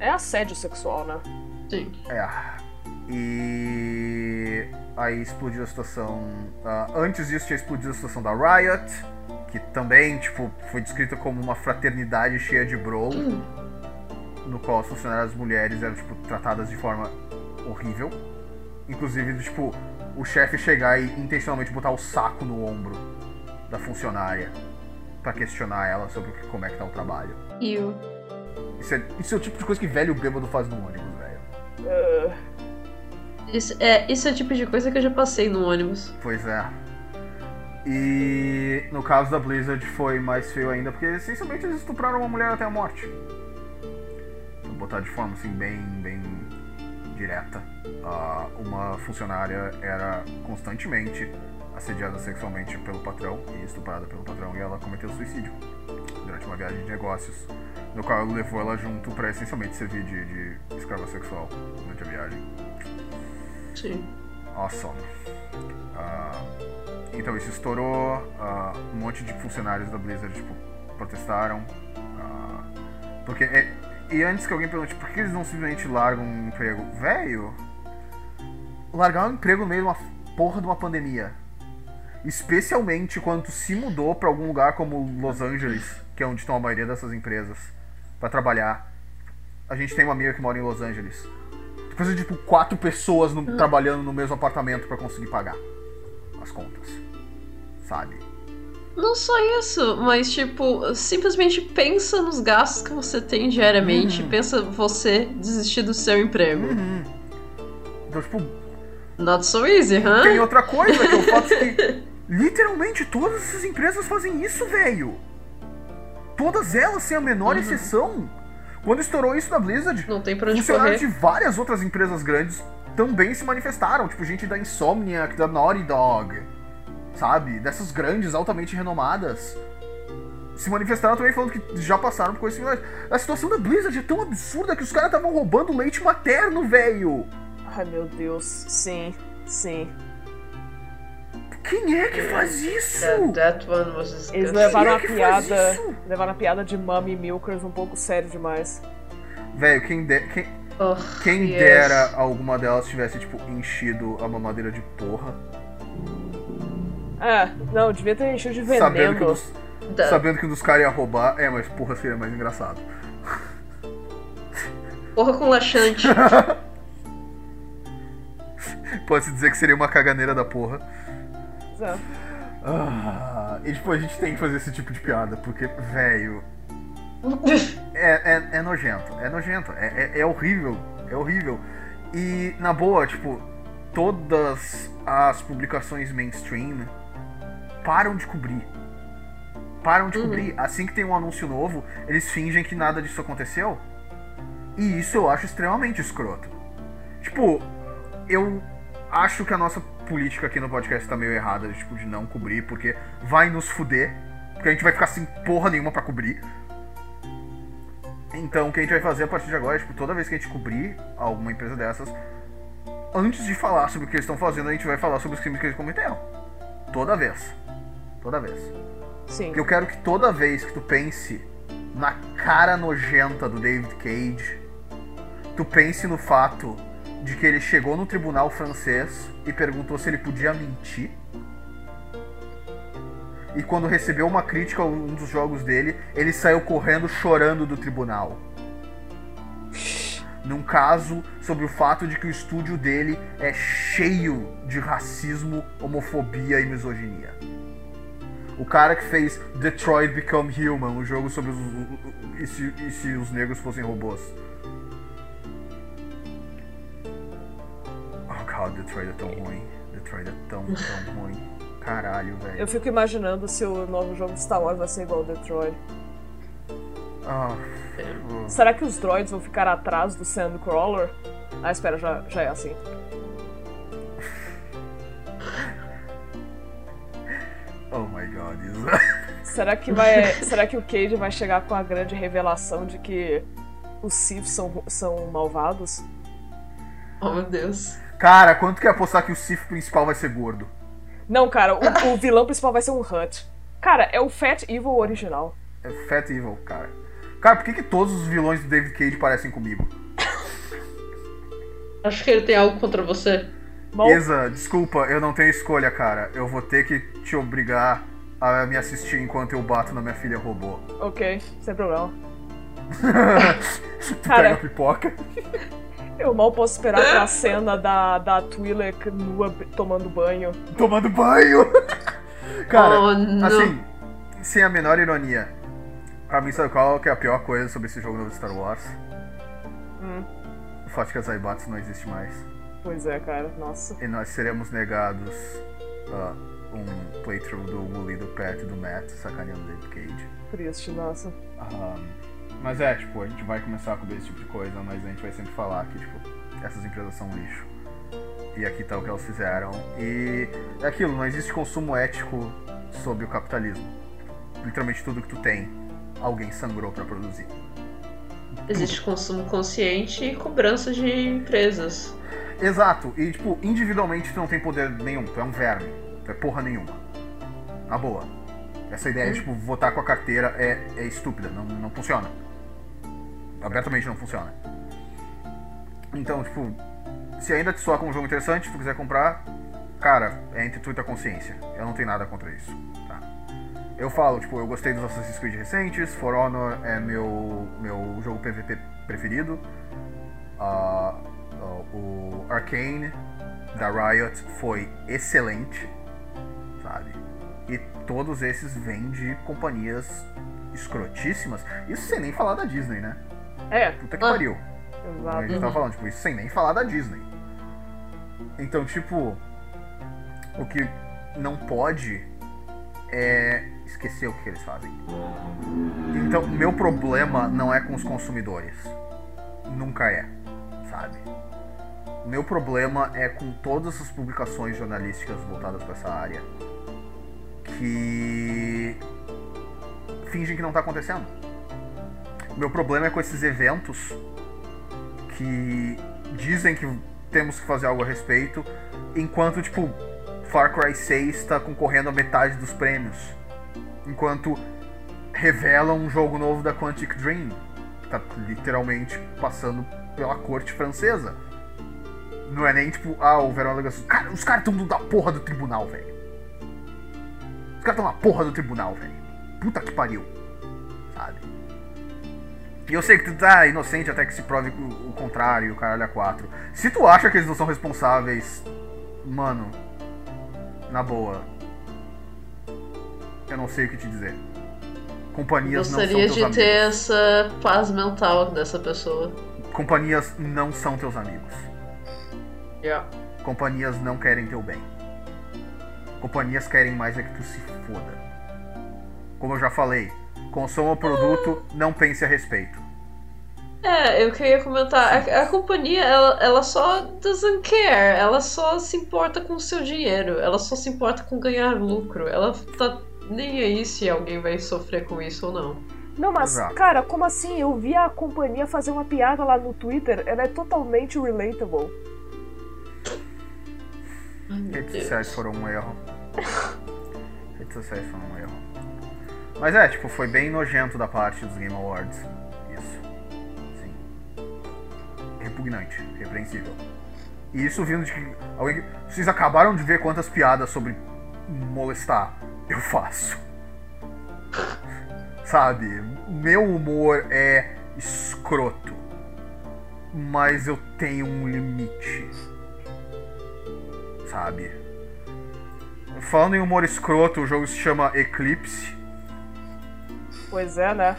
Speaker 3: É assédio sexual, né?
Speaker 2: Sim.
Speaker 1: É. E aí explodiu a situação. ah, antes disso tinha explodido a situação da Riot, que também, tipo, foi descrita como uma fraternidade cheia de bro, no qual as funcionárias mulheres eram, tipo, tratadas de forma horrível. Inclusive, tipo, o chefe chegar e intencionalmente botar o saco no ombro da funcionária pra questionar ela sobre como é que tá o trabalho. Isso é, isso é o tipo de coisa que velho bêbado faz no ônibus.
Speaker 3: Uh,
Speaker 2: Isso é, isso é o tipo de coisa que eu já passei no ônibus.
Speaker 1: Pois é. E no caso da Blizzard foi mais feio ainda, porque essencialmente eles estupraram uma mulher até a morte. Vou botar de forma assim bem, bem direta. Ah, uma funcionária era constantemente assediada sexualmente pelo patrão e estuprada pelo patrão e ela cometeu suicídio durante uma viagem de negócios, no qual ele levou ela junto para essencialmente servir de, de escrava sexual durante a viagem.
Speaker 2: Sim.
Speaker 1: Awesome. Ah, então isso estourou, ah, um monte de funcionários da Blizzard tipo, protestaram. ah, porque é- e antes que alguém pergunte por que eles não simplesmente largam um emprego, velho, largar um emprego no meio de uma porra de uma pandemia, especialmente quando tu se mudou pra algum lugar como Los Angeles, que é onde estão a maioria dessas empresas, pra trabalhar. A gente tem uma amiga que mora em Los Angeles. Tu precisa de tipo quatro pessoas no- trabalhando no mesmo apartamento pra conseguir pagar as contas. Sabe?
Speaker 2: Não só isso, mas tipo, simplesmente pensa nos gastos que você tem diariamente.
Speaker 1: Uhum.
Speaker 2: Pensa você desistir do seu emprego.
Speaker 1: Uhum. Então, tipo,
Speaker 2: Not so easy, hã?
Speaker 1: tem outra coisa que é o fato de que literalmente todas essas empresas fazem isso, velho. Todas elas, sem a menor
Speaker 2: Uhum.
Speaker 1: exceção. Quando estourou isso na Blizzard,
Speaker 2: Não tem pra onde
Speaker 1: funcionários
Speaker 2: correr.
Speaker 1: de várias outras empresas grandes também se manifestaram. Tipo, gente da Insomniac, da Naughty Dog, sabe? Dessas grandes, altamente renomadas. Se manifestaram também falando que já passaram por coisas similares. A situação da Blizzard é tão absurda que os caras estavam roubando leite materno, velho.
Speaker 3: Ai, meu Deus. Sim, sim.
Speaker 1: Quem é que faz isso?
Speaker 2: That, that one was disgusting.
Speaker 3: Eles levaram a
Speaker 1: é que faz
Speaker 3: piada. Levaram a piada de Mummy Milkers um pouco sério demais.
Speaker 1: Velho, quem, de- quem,
Speaker 2: Oh,
Speaker 1: quem
Speaker 2: yes.
Speaker 1: dera alguma delas tivesse, tipo, enchido a mamadeira de porra.
Speaker 3: É, não, devia ter enchido de
Speaker 1: Sabendo que, um
Speaker 3: veneno.
Speaker 1: dos, sabendo que um dos caras ia roubar. É, mas porra seria mais engraçado.
Speaker 2: Porra com laxante.
Speaker 1: Pode-se dizer que seria uma caganeira da porra.
Speaker 3: É.
Speaker 1: Ah, e tipo, a gente tem que fazer esse tipo de piada, porque, velho. É, é, é nojento, é nojento, é, é, é horrível, é horrível. E, na boa, tipo, todas as publicações mainstream param de cobrir. Param de cobrir. Assim que tem um anúncio novo, eles fingem que nada disso aconteceu. E isso eu acho extremamente escroto. Tipo, eu acho que a nossa política aqui no podcast tá meio errada, tipo, de não cobrir, porque vai nos fuder. Porque a gente vai ficar sem porra nenhuma pra cobrir. Então, o que a gente vai fazer a partir de agora é, tipo, toda vez que a gente cobrir alguma empresa dessas, antes de falar sobre o que eles estão fazendo, a gente vai falar sobre os crimes que eles cometeram. Toda vez. Toda vez.
Speaker 3: Sim.
Speaker 1: Porque eu quero que toda vez que tu pense na cara nojenta do David Cage, tu pense no fato de que ele chegou no tribunal francês e perguntou se ele podia mentir. E quando recebeu uma crítica a um dos jogos dele, ele saiu correndo chorando do tribunal. Num caso sobre o fato de que o estúdio dele é cheio de racismo, homofobia e misoginia. O cara que fez Detroit Become Human, o jogo sobre os. E se, e se os negros fossem robôs? Oh god, Detroit é tão ruim. Detroit é tão, tão ruim. Caralho, velho.
Speaker 3: Eu fico imaginando se o novo jogo de Star Wars vai ser igual ao Detroit.
Speaker 1: Ah,
Speaker 3: Será que os droids vão ficar atrás do Sandcrawler? Ah, espera, já, já é assim.
Speaker 1: oh my god, isso.
Speaker 3: Será que vai. será que o Cage vai chegar com a grande revelação de que os Sith são, são malvados?
Speaker 2: Oh meu Deus.
Speaker 1: Cara, quanto que é apostar que o Sith principal vai ser gordo?
Speaker 3: Não, cara, o, o vilão principal vai ser um Hut. Cara, é o Fat Evil original.
Speaker 1: É Fat Evil, cara. Cara, por que, que todos os vilões do David Cage parecem comigo?
Speaker 2: Acho que ele tem algo contra você.
Speaker 3: Mal-
Speaker 1: Isa, desculpa, eu não tenho escolha, cara. Eu vou ter que te obrigar a me assistir enquanto eu bato na minha filha robô.
Speaker 3: Ok, sem problema.
Speaker 1: tu
Speaker 3: Cara.
Speaker 1: pega a pipoca.
Speaker 3: Eu mal posso esperar aquela cena da, da Twi'lek nua tomando banho.
Speaker 1: tomando banho. Cara,
Speaker 2: Oh,
Speaker 1: assim, sem a menor ironia, pra mim sabe qual que é a pior coisa sobre esse jogo novo de Star Wars?
Speaker 3: Hum,
Speaker 1: O fato de que a Zaibatsu não existe mais.
Speaker 3: pois é, cara, nossa.
Speaker 1: E nós seremos negados ah, um playthrough do Wooly, do Pat e do Matt sacaneando David Cage.
Speaker 3: Triste, nossa.
Speaker 1: Ahn, mas é, tipo, a gente vai começar a cobrir esse tipo de coisa, mas a gente vai sempre falar que, tipo, essas empresas são lixo. E aqui tá o que elas fizeram. E é aquilo, não existe consumo ético sob o capitalismo. Literalmente tudo que tu tem, alguém sangrou pra produzir.
Speaker 2: Existe consumo consciente e cobrança de empresas.
Speaker 1: Exato, e tipo, individualmente tu não tem poder nenhum, tu é um verme, tu é porra nenhuma. Na boa. Essa ideia de tipo, votar com a carteira é, é estúpida, não, não funciona. Abertamente não funciona. Então, tipo, se ainda te soar como um jogo interessante, se tu quiser comprar, cara, é entre tu e tua consciência. Eu não tenho nada contra isso, tá? Eu falo, tipo, eu gostei dos Assassin's Creed recentes, For Honor é meu, meu jogo PVP preferido. Ah, ah, o Arcane da Riot foi excelente, sabe? E todos esses vêm de companhias escrotíssimas. Isso sem nem falar da Disney, né?
Speaker 3: É,
Speaker 1: Puta que
Speaker 2: Ah.
Speaker 1: pariu. A
Speaker 3: exato.
Speaker 1: gente tava falando, tipo, isso sem nem falar da Disney. Então, tipo, o que não pode é esquecer o que eles fazem. Então, meu problema não é com os consumidores. Nunca é, sabe? Meu problema é com todas as publicações jornalísticas voltadas para essa área que fingem que não tá acontecendo. Meu problema é com esses eventos que dizem que temos que fazer algo a respeito, enquanto, tipo, Far Cry 6 está concorrendo a metade dos prêmios. Enquanto revelam um jogo novo da Quantic Dream, que tá literalmente passando pela corte francesa. Não é nem tipo, ah, o Verão Legacy. Cara, os caras estão da porra do tribunal, velho. Os caras estão na porra do tribunal, velho. Puta que pariu. Sabe? E eu sei que tu tá inocente até que se prove o, o contrário, o caralho a quatro. Se tu acha que eles não são responsáveis, mano, na boa, Eu não sei o que te dizer. Companhias não são
Speaker 2: Gostaria
Speaker 1: teus
Speaker 2: de
Speaker 1: amigos.
Speaker 2: ter essa paz mental dessa pessoa.
Speaker 1: Companhias não são teus amigos.
Speaker 2: Yeah.
Speaker 1: Companhias não querem teu bem. Companhias querem mais é que tu se foda. Como eu já falei, consuma o produto, não pense a respeito.
Speaker 2: É, eu queria comentar, a, a companhia, ela, ela só doesn't care, ela só se importa com o seu dinheiro, ela só se importa com ganhar lucro, ela tá nem aí se alguém vai sofrer com isso ou não.
Speaker 3: Não, mas,
Speaker 1: Exato.
Speaker 3: cara, como assim? Eu vi a companhia fazer uma piada lá no Twitter, ela é totalmente relatable.
Speaker 2: Ai,
Speaker 1: Redes sociais foram um erro. Redes sociais foram um erro. Mas é, tipo, foi bem nojento da parte dos Game Awards. Isso. Sim. Repugnante, repreensível. E isso vindo de que alguém. Vocês acabaram de ver quantas piadas sobre molestar eu faço. Sabe? Meu humor é escroto. Mas eu tenho um limite. Sabe? Falando em humor escroto, o jogo se chama Eclipse.
Speaker 3: Pois é, né?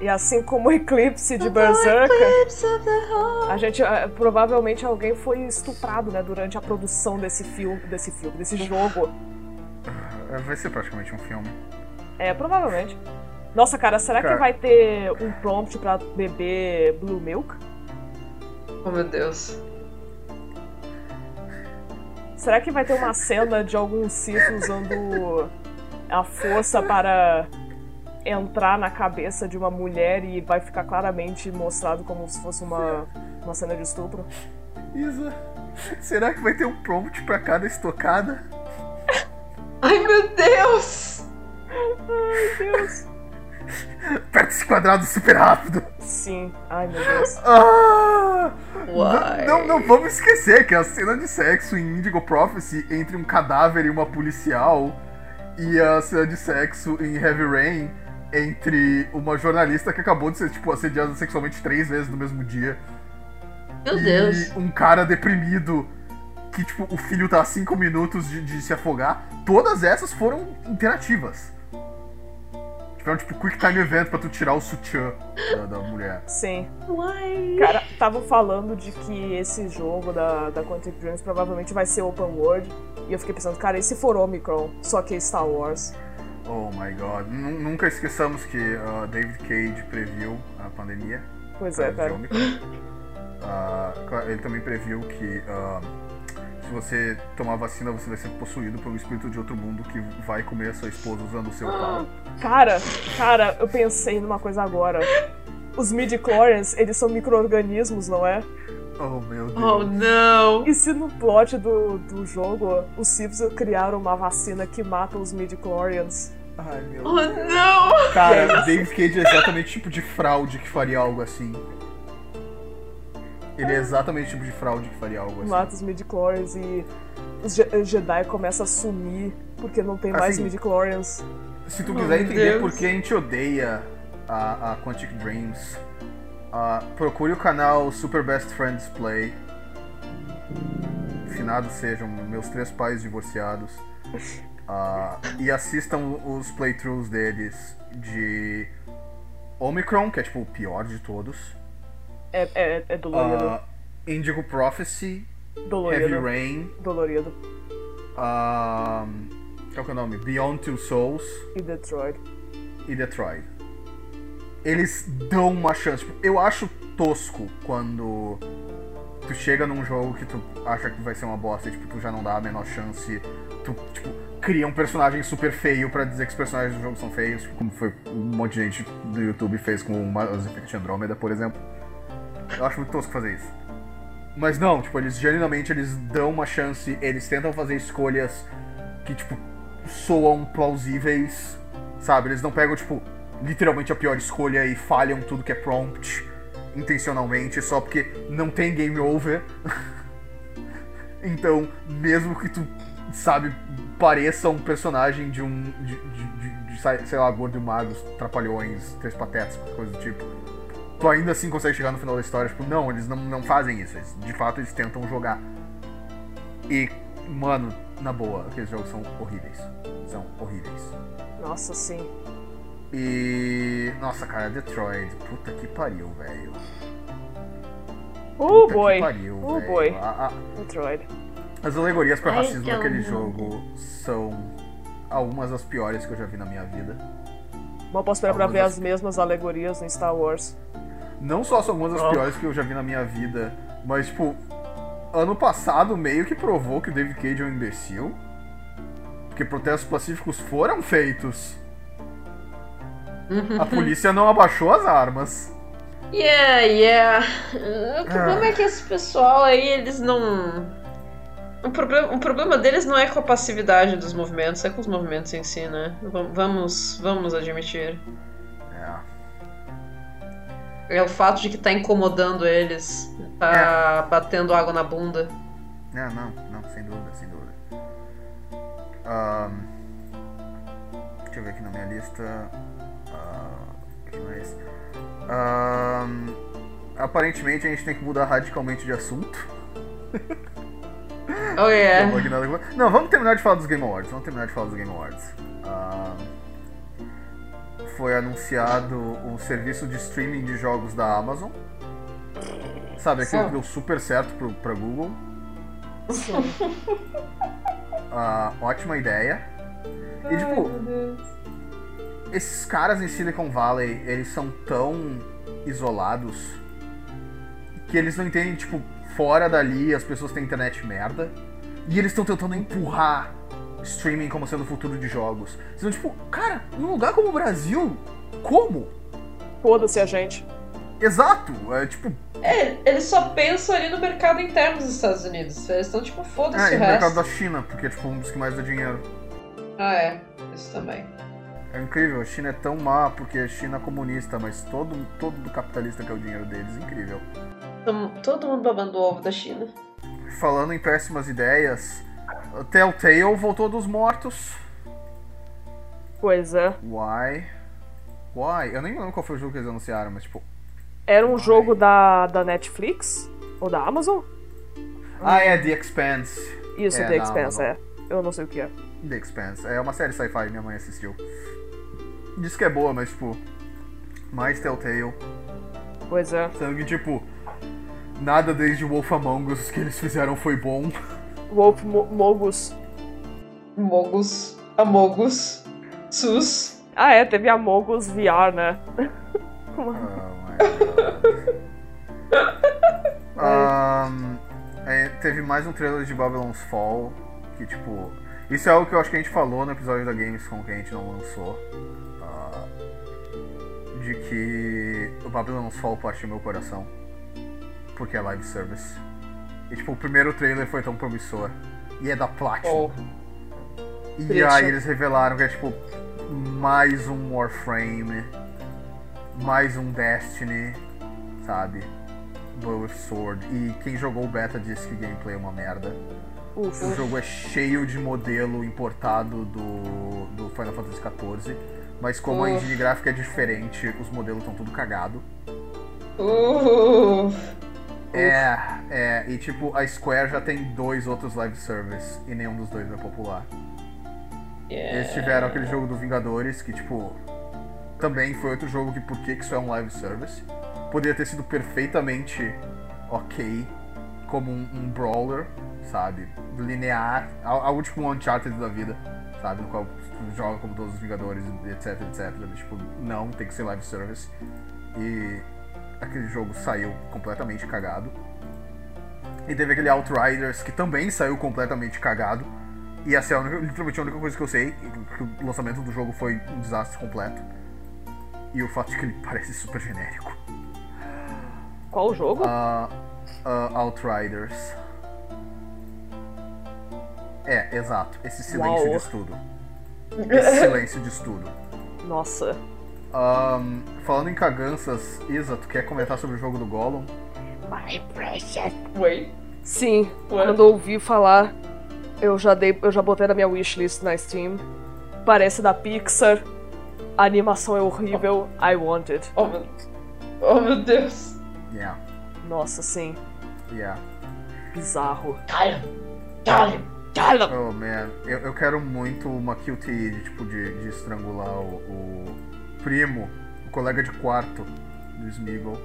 Speaker 3: E assim como o eclipse de Berserker, a gente eh, provavelmente alguém foi estuprado, né, durante a produção desse filme, desse filme, desse jogo.
Speaker 1: É, Vai ser praticamente um filme.
Speaker 3: É, provavelmente. Nossa, cara, será
Speaker 1: Cara.
Speaker 3: que vai ter um prompt pra beber Blue Milk?
Speaker 2: Oh meu Deus.
Speaker 3: Será que vai ter uma cena de algum Sith usando a força para entrar na cabeça de uma mulher e vai ficar claramente mostrado como se fosse uma, uma cena de estupro?
Speaker 1: Isa, será que vai ter um prompt pra cada estocada?
Speaker 2: Ai meu Deus!
Speaker 3: Meu Deus.
Speaker 1: Aperta esse quadrado super rápido.
Speaker 3: Sim. Ai, meu Deus.
Speaker 1: Ah!
Speaker 2: Why?
Speaker 1: Não, não vamos esquecer que a cena de sexo em Indigo Prophecy entre um cadáver e uma policial e a cena de sexo em Heavy Rain entre uma jornalista que acabou de ser tipo assediada sexualmente três vezes no mesmo dia
Speaker 2: Meu
Speaker 1: e
Speaker 2: Deus.
Speaker 1: um cara deprimido que tipo o filho tá a cinco minutos de, de se afogar. Todas essas foram interativas. Tiveram tipo quick time event pra tu tirar o sutiã da, da mulher.
Speaker 3: Sim.
Speaker 2: Why?
Speaker 3: Cara, estavam falando de que esse jogo da, da Quantic Dreams provavelmente vai ser open world. E eu fiquei pensando, cara, e se for Omicron, só que é Star Wars?
Speaker 1: Oh my god. Nun- Nunca esqueçamos que uh, David Cage previu a pandemia.
Speaker 3: Pois é, cara.
Speaker 1: Claro, ele também previu que ah, se você tomar vacina, você vai ser possuído pelo espírito de outro mundo que vai comer a sua esposa usando o seu pau.
Speaker 3: Cara, cara, eu pensei numa coisa agora. Os midi-chlorians, eles são micro-organismos, não é?
Speaker 1: Oh meu Deus.
Speaker 2: Oh não!
Speaker 3: E se no plot do, do jogo os Siths criaram uma vacina que mata os midi-chlorians?
Speaker 1: Ai meu
Speaker 2: Oh
Speaker 1: Deus.
Speaker 2: não!
Speaker 1: Cara, David Cage é exatamente o tipo de fraude que faria algo assim. Ele é exatamente o tipo de fraude que faria algo assim.
Speaker 3: Mata os midi-chlorians e os Je- Jedi começam a sumir porque não tem mais
Speaker 1: Assim,
Speaker 3: midi-chlorians.
Speaker 1: Se tu
Speaker 2: Oh,
Speaker 1: quiser
Speaker 2: meu
Speaker 1: entender
Speaker 2: Deus.
Speaker 1: por que a gente odeia a, a Quantic Dreams, ah, procure o canal Super Best Friends Play. Finados sejam meus três pais divorciados. Ah, e assistam os playthroughs deles de Omicron, que é tipo o pior de todos.
Speaker 3: É, é, é dolorido.
Speaker 1: Ah, Indigo Prophecy, Heavy
Speaker 3: dolorido.
Speaker 1: Rain,
Speaker 3: Dolorido.
Speaker 1: ah, qual que é o nome? Beyond Two Souls.
Speaker 3: E Detroit.
Speaker 1: e Detroit. Eles dão uma chance. Tipo, eu acho tosco quando tu chega num jogo que tu acha que vai ser uma bosta e tipo, tu já não dá a menor chance. Tu, tipo, cria um personagem super feio pra dizer que os personagens do jogo são feios, como foi um monte de gente do YouTube fez com o Mass Effect Andromeda, por exemplo. Eu acho muito tosco fazer isso. Mas não, tipo, eles genuinamente eles dão uma chance, eles tentam fazer escolhas que, tipo, soam plausíveis, sabe? Eles não pegam, tipo, literalmente a pior escolha e falham tudo que é prompt intencionalmente só porque não tem game over. então, mesmo que tu, sabe, pareça um personagem de um. de, de, de- de, sei lá, gordo e magros, trapalhões, três patetas, coisa do tipo. Tu ainda assim consegue chegar no final da história, tipo, não, eles não, não fazem isso. Eles, de fato, eles tentam jogar. E, mano, na boa, aqueles jogos são horríveis. São horríveis.
Speaker 3: Nossa, sim.
Speaker 1: E. Nossa, cara, Detroit. Puta que pariu, velho.
Speaker 3: Oh
Speaker 1: Puta
Speaker 3: boy.
Speaker 1: Pariu,
Speaker 3: Oh
Speaker 1: velho.
Speaker 3: boy.
Speaker 1: A- a-
Speaker 3: Metroid.
Speaker 1: As alegorias pra
Speaker 2: Ai,
Speaker 1: racismo daquele
Speaker 2: horror.
Speaker 1: jogo são algumas das piores que eu já vi na minha vida.
Speaker 3: Mal posso esperar pra
Speaker 1: Algumas
Speaker 3: ver
Speaker 1: das-
Speaker 3: as mesmas alegorias em Star Wars.
Speaker 1: Não só são algumas das
Speaker 3: Oh.
Speaker 1: piores que eu já vi na minha vida, mas, tipo, ano passado meio que provou que o David Cage é um imbecil. Porque protestos pacíficos foram feitos. A polícia não abaixou as armas.
Speaker 2: Yeah, yeah. O problema é que esse pessoal aí, eles não. O problema, o problema deles não é com a passividade dos movimentos, é com os movimentos em si, né? Va- Vamos, vamos admitir.
Speaker 1: É.
Speaker 2: É o fato de que tá incomodando eles, tá batendo água na bunda.
Speaker 1: É, não, não, sem dúvida, sem dúvida. Ahn, deixa eu ver aqui na minha lista. O que mais? Ahn, aparentemente a gente tem que mudar radicalmente de assunto.
Speaker 2: Oh yeah.
Speaker 1: Não, Aguinaldo- Não, vamos terminar de falar dos Game Awards. Vamos terminar de falar dos Game Awards. Ah, foi anunciado um serviço de streaming de jogos da Amazon. Sabe, aquilo que deu super certo pro, pra Google. Ah, ótima ideia. E tipo, esses caras em Silicon Valley, eles são tão isolados que eles não entendem, tipo, fora dali as pessoas têm internet merda. E eles estão tentando empurrar streaming como sendo o futuro de jogos. Então, tipo, cara, num lugar como o Brasil, como?
Speaker 3: Foda-se a gente.
Speaker 1: Exato! É tipo,
Speaker 2: É, eles só pensam ali no mercado interno dos Estados Unidos. Eles estão tipo, foda-se
Speaker 1: é, e
Speaker 2: o
Speaker 1: no mercado
Speaker 2: resto.
Speaker 1: da China, porque é tipo um dos que mais dá dinheiro.
Speaker 2: Ah, é. Isso também.
Speaker 1: É incrível, a China é tão má porque a China é comunista, mas todo, todo capitalista quer o dinheiro deles, incrível.
Speaker 2: Todo mundo babando o ovo da China.
Speaker 1: Falando em péssimas ideias, Telltale voltou dos mortos.
Speaker 3: Pois é.
Speaker 1: Why? Why? Eu nem lembro qual foi o jogo que eles anunciaram, mas tipo.
Speaker 3: Era um jogo da, da Netflix? Ou da Amazon?
Speaker 1: Ah, é The Expanse.
Speaker 3: Isso,
Speaker 1: É,
Speaker 3: The Expanse,
Speaker 1: Amazon.
Speaker 3: é. Eu não sei o que é.
Speaker 1: The Expanse. É uma série sci-fi, minha mãe assistiu. Diz que é boa, mas tipo. Mais Telltale.
Speaker 3: Pois é.
Speaker 1: Sendo que, tipo. Nada desde Wolf Among Us que eles fizeram foi bom.
Speaker 3: Wolf Mo Mogus.
Speaker 2: Mogus. Amogus. Sus.
Speaker 3: Ah, é, teve a Mogus VR, né?
Speaker 1: Oh my god. Ahn, é, teve mais um trailer de Babylon's Fall. Que tipo. Isso é algo que eu acho que a gente falou no episódio da Gamescom que a gente não lançou. De que o Babylon's Fall partiu meu coração. Porque é live service. E tipo, o primeiro trailer foi tão promissor. E é da Platinum.
Speaker 2: Oh.
Speaker 1: E aí eles revelaram que é tipo mais um Warframe, mais um Destiny, sabe? But with Sword. E quem jogou o beta disse que o gameplay é uma merda.
Speaker 3: Ufa.
Speaker 1: O jogo é cheio de modelo importado do, do Final Fantasy XIV. Mas como a
Speaker 2: Uf.
Speaker 1: engine gráfica é diferente, os modelos estão tudo cagado.
Speaker 2: Uh.
Speaker 1: É, é, e tipo, a Square já tem dois outros live service e nenhum dos dois é popular.
Speaker 2: Yeah.
Speaker 1: Eles tiveram aquele jogo do Vingadores, que tipo. Também foi outro jogo que por que que isso é um live service? Poderia ter sido perfeitamente ok como um, um brawler, sabe? Linear, ao, ao último Uncharted da vida, sabe? No qual tu joga como todos os Vingadores, etc, etc. Tipo, não, tem que ser live service. E aquele jogo saiu completamente cagado. E teve aquele Outriders que também saiu completamente cagado. E essa é a única, literalmente a única coisa que eu sei, que o lançamento do jogo foi um desastre completo. E o fato de que ele parece super genérico.
Speaker 3: Qual o jogo?
Speaker 1: Ah, ah, Outriders. É, exato. Esse silêncio
Speaker 3: Uau.
Speaker 1: diz tudo. Esse silêncio diz tudo.
Speaker 3: Nossa.
Speaker 1: Ahn, falando em caganças, Isa, tu quer comentar sobre o jogo do Gollum?
Speaker 2: Wait.
Speaker 3: Sim,
Speaker 2: Ué?
Speaker 3: quando eu ouvi falar, eu já dei, eu já botei na minha wishlist na Steam. Parece da Pixar. A animação é horrível. I want it.
Speaker 2: Oh meu, oh, meu Deus.
Speaker 1: Yeah,
Speaker 3: Nossa, sim.
Speaker 1: yeah.
Speaker 3: Bizarro.
Speaker 2: Calma. Calma.
Speaker 1: Oh man, eu, eu quero muito uma QT de tipo de, de estrangular o, o primo, o colega de quarto do Smeagol.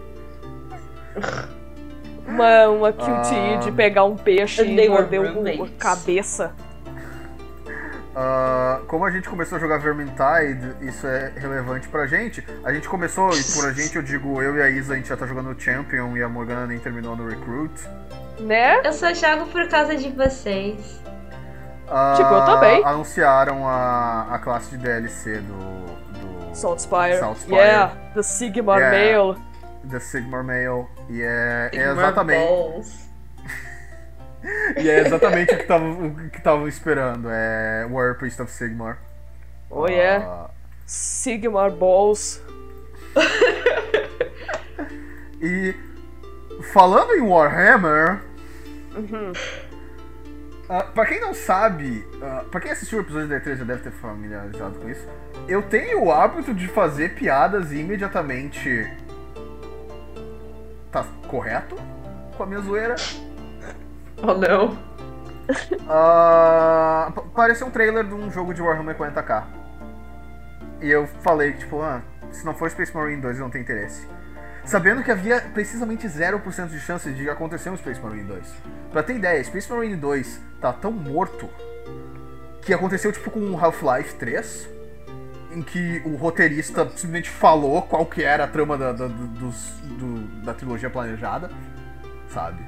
Speaker 3: Uma, uma QT
Speaker 1: Ah.
Speaker 3: de pegar um peixe e morder a cabeça.
Speaker 1: Ah, como a gente começou a jogar Vermintide, isso é relevante pra gente. A gente começou, e por a gente eu digo eu e a Isa, a gente já tá jogando Champion e a Morgana nem terminou no Recruit.
Speaker 3: Né?
Speaker 2: Eu só jogo por causa de vocês.
Speaker 1: Ah,
Speaker 3: Tipo, eu também.
Speaker 1: Anunciaram a, a classe de DLC do, do
Speaker 3: Saltspire.
Speaker 1: Saltspire.
Speaker 3: Yeah, the Sigmar
Speaker 1: Yeah.
Speaker 3: Male.
Speaker 1: The Sigmar Male. E é, é
Speaker 2: Sigmar
Speaker 1: exatamente.
Speaker 2: Balls.
Speaker 1: E é exatamente o que estavam o que estavam esperando. É Warrior Priest of Sigmar.
Speaker 3: Oh yeah.
Speaker 1: Ah,
Speaker 3: Sigmar Balls.
Speaker 1: e falando em Warhammer.
Speaker 3: Uhum.
Speaker 1: Ah, pra quem não sabe, ah, pra quem assistiu o episódio da E3 já deve ter familiarizado com isso. Eu tenho o hábito de fazer piadas imediatamente. Tá correto? Com a minha zoeira.
Speaker 2: Oh não.
Speaker 1: Pareceu um trailer de um jogo de Warhammer 40k. E eu falei que, tipo, ah, se não for Space Marine 2, eu não tenho interesse. Sabendo que havia precisamente 0% de chance de acontecer um Space Marine 2. Pra ter ideia, Space Marine 2 tá tão morto que aconteceu tipo com Half-Life 3, em que o roteirista simplesmente falou qual que era a trama da, da, do- dos- do- da trilogia planejada, sabe?